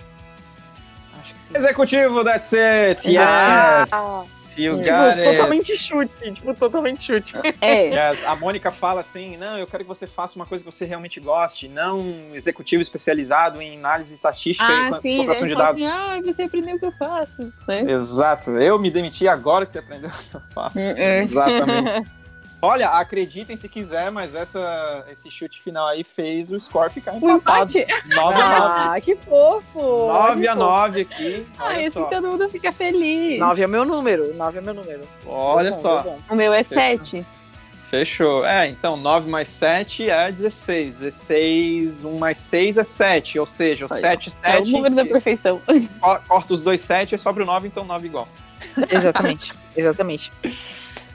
Acho que sim. Executivo, that's it! Yes! Ah, You tipo, got it! totalmente chute. Tipo, totalmente chute. É. Yes, a Mônica fala assim: não, eu quero que você faça uma coisa que você realmente goste, não um executivo especializado em análise estatística Ah, e sim. Ele de fala dados. assim, ah, você aprendeu o que eu faço. Né? Exato, eu me demiti agora que você aprendeu o que eu faço. Hum, é. Exatamente. *laughs* Olha, acreditem se quiser, mas essa, esse chute final aí fez o score ficar empatado. empate? 9 a 9. Ah, que fofo. 9 a 9 aqui. Ah, só. todo mundo fica feliz. 9 é meu número. 9 é meu número. Olha bom, só. O meu é Fechou. 7. Fechou. É, então 9 mais 7 é 16. 16, 1 mais 6 é 7. Ou seja, o Aí, 7, É o 7. número da perfeição. co- corta os dois 7 e sobra o 9, então 9 igual. Exatamente. *laughs* Exatamente.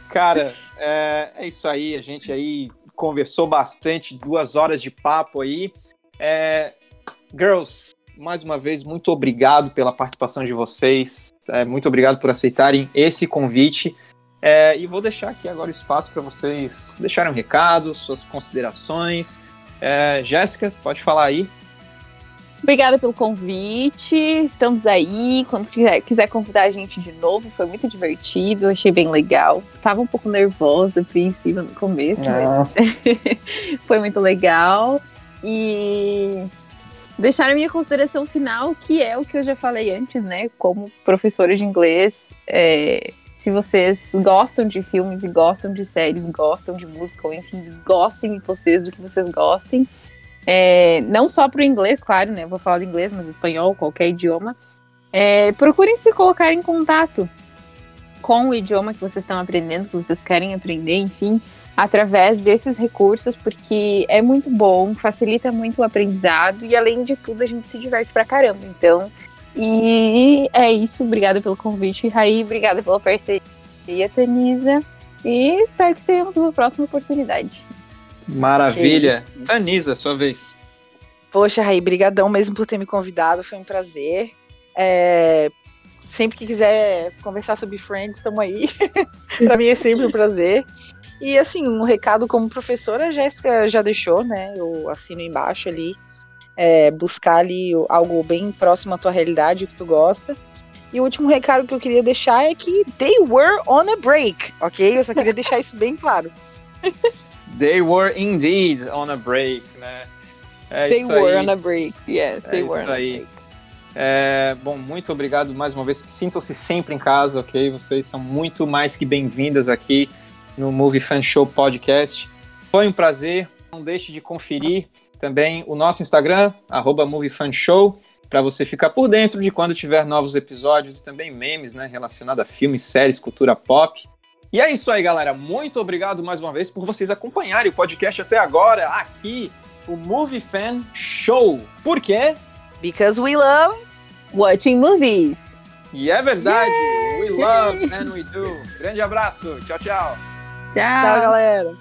Cara, é, é isso aí. A gente aí conversou bastante, duas horas de papo aí. É, girls, mais uma vez, muito obrigado pela participação de vocês. É, muito obrigado por aceitarem esse convite. É, e vou deixar aqui agora o espaço para vocês deixarem um recado, suas considerações. É, Jéssica, pode falar aí. Obrigada pelo convite. Estamos aí. Quando quiser, quiser convidar a gente de novo, foi muito divertido, achei bem legal. Estava um pouco nervosa, apreensiva no começo, Ah. mas *laughs* foi muito legal. E deixar a minha consideração final, que é o que eu já falei antes, né? Como professora de inglês, é, se vocês gostam de filmes e gostam de séries, gostam de música, ou enfim, gostem de vocês, do que vocês gostem. É, não só para o inglês, claro, né? Vou falar inglês, mas espanhol, qualquer idioma. É, procurem se colocar em contato com o idioma que vocês estão aprendendo, que vocês querem aprender, enfim, através desses recursos, porque é muito bom, facilita muito o aprendizado e, além de tudo, a gente se diverte pra caramba. Então, e é isso. Obrigada pelo convite, Raí. Obrigada pela parceria, Tanisa. E espero que tenhamos uma próxima oportunidade. Maravilha. Tanisa, sua vez. Poxa, Raí, brigadão mesmo por ter me convidado, foi um prazer. É, sempre que quiser conversar sobre Friends, estamos aí. *laughs* Pra mim é sempre um prazer. E assim, um recado como professora, a Jéssica já deixou, né? Eu assino embaixo ali. é, buscar ali algo bem próximo à tua realidade, o que tu gosta. E o último recado que eu queria deixar é que they were on a break, ok? Eu só queria deixar isso bem claro. *laughs* They were indeed on a break, né? É they were aí. on a break. Yes, É they isso were on a aí. break. É, bom, muito obrigado mais uma vez. Sintam-se sempre em casa, ok? Vocês são muito mais que bem-vindas aqui no Movie Fan Show Podcast. Foi um prazer. Não deixe de conferir também o nosso Instagram, arroba Movie Fan Show, para você ficar por dentro de quando tiver novos episódios e também memes, né, relacionados a filmes, séries, cultura pop. E é isso aí, galera. Muito obrigado mais uma vez por vocês acompanharem o podcast até agora, aqui, o Movie Fan Show. Por quê? Because we love. Watching movies. E é verdade. We love and we do. Grande abraço. Tchau, tchau. Tchau. Tchau, galera.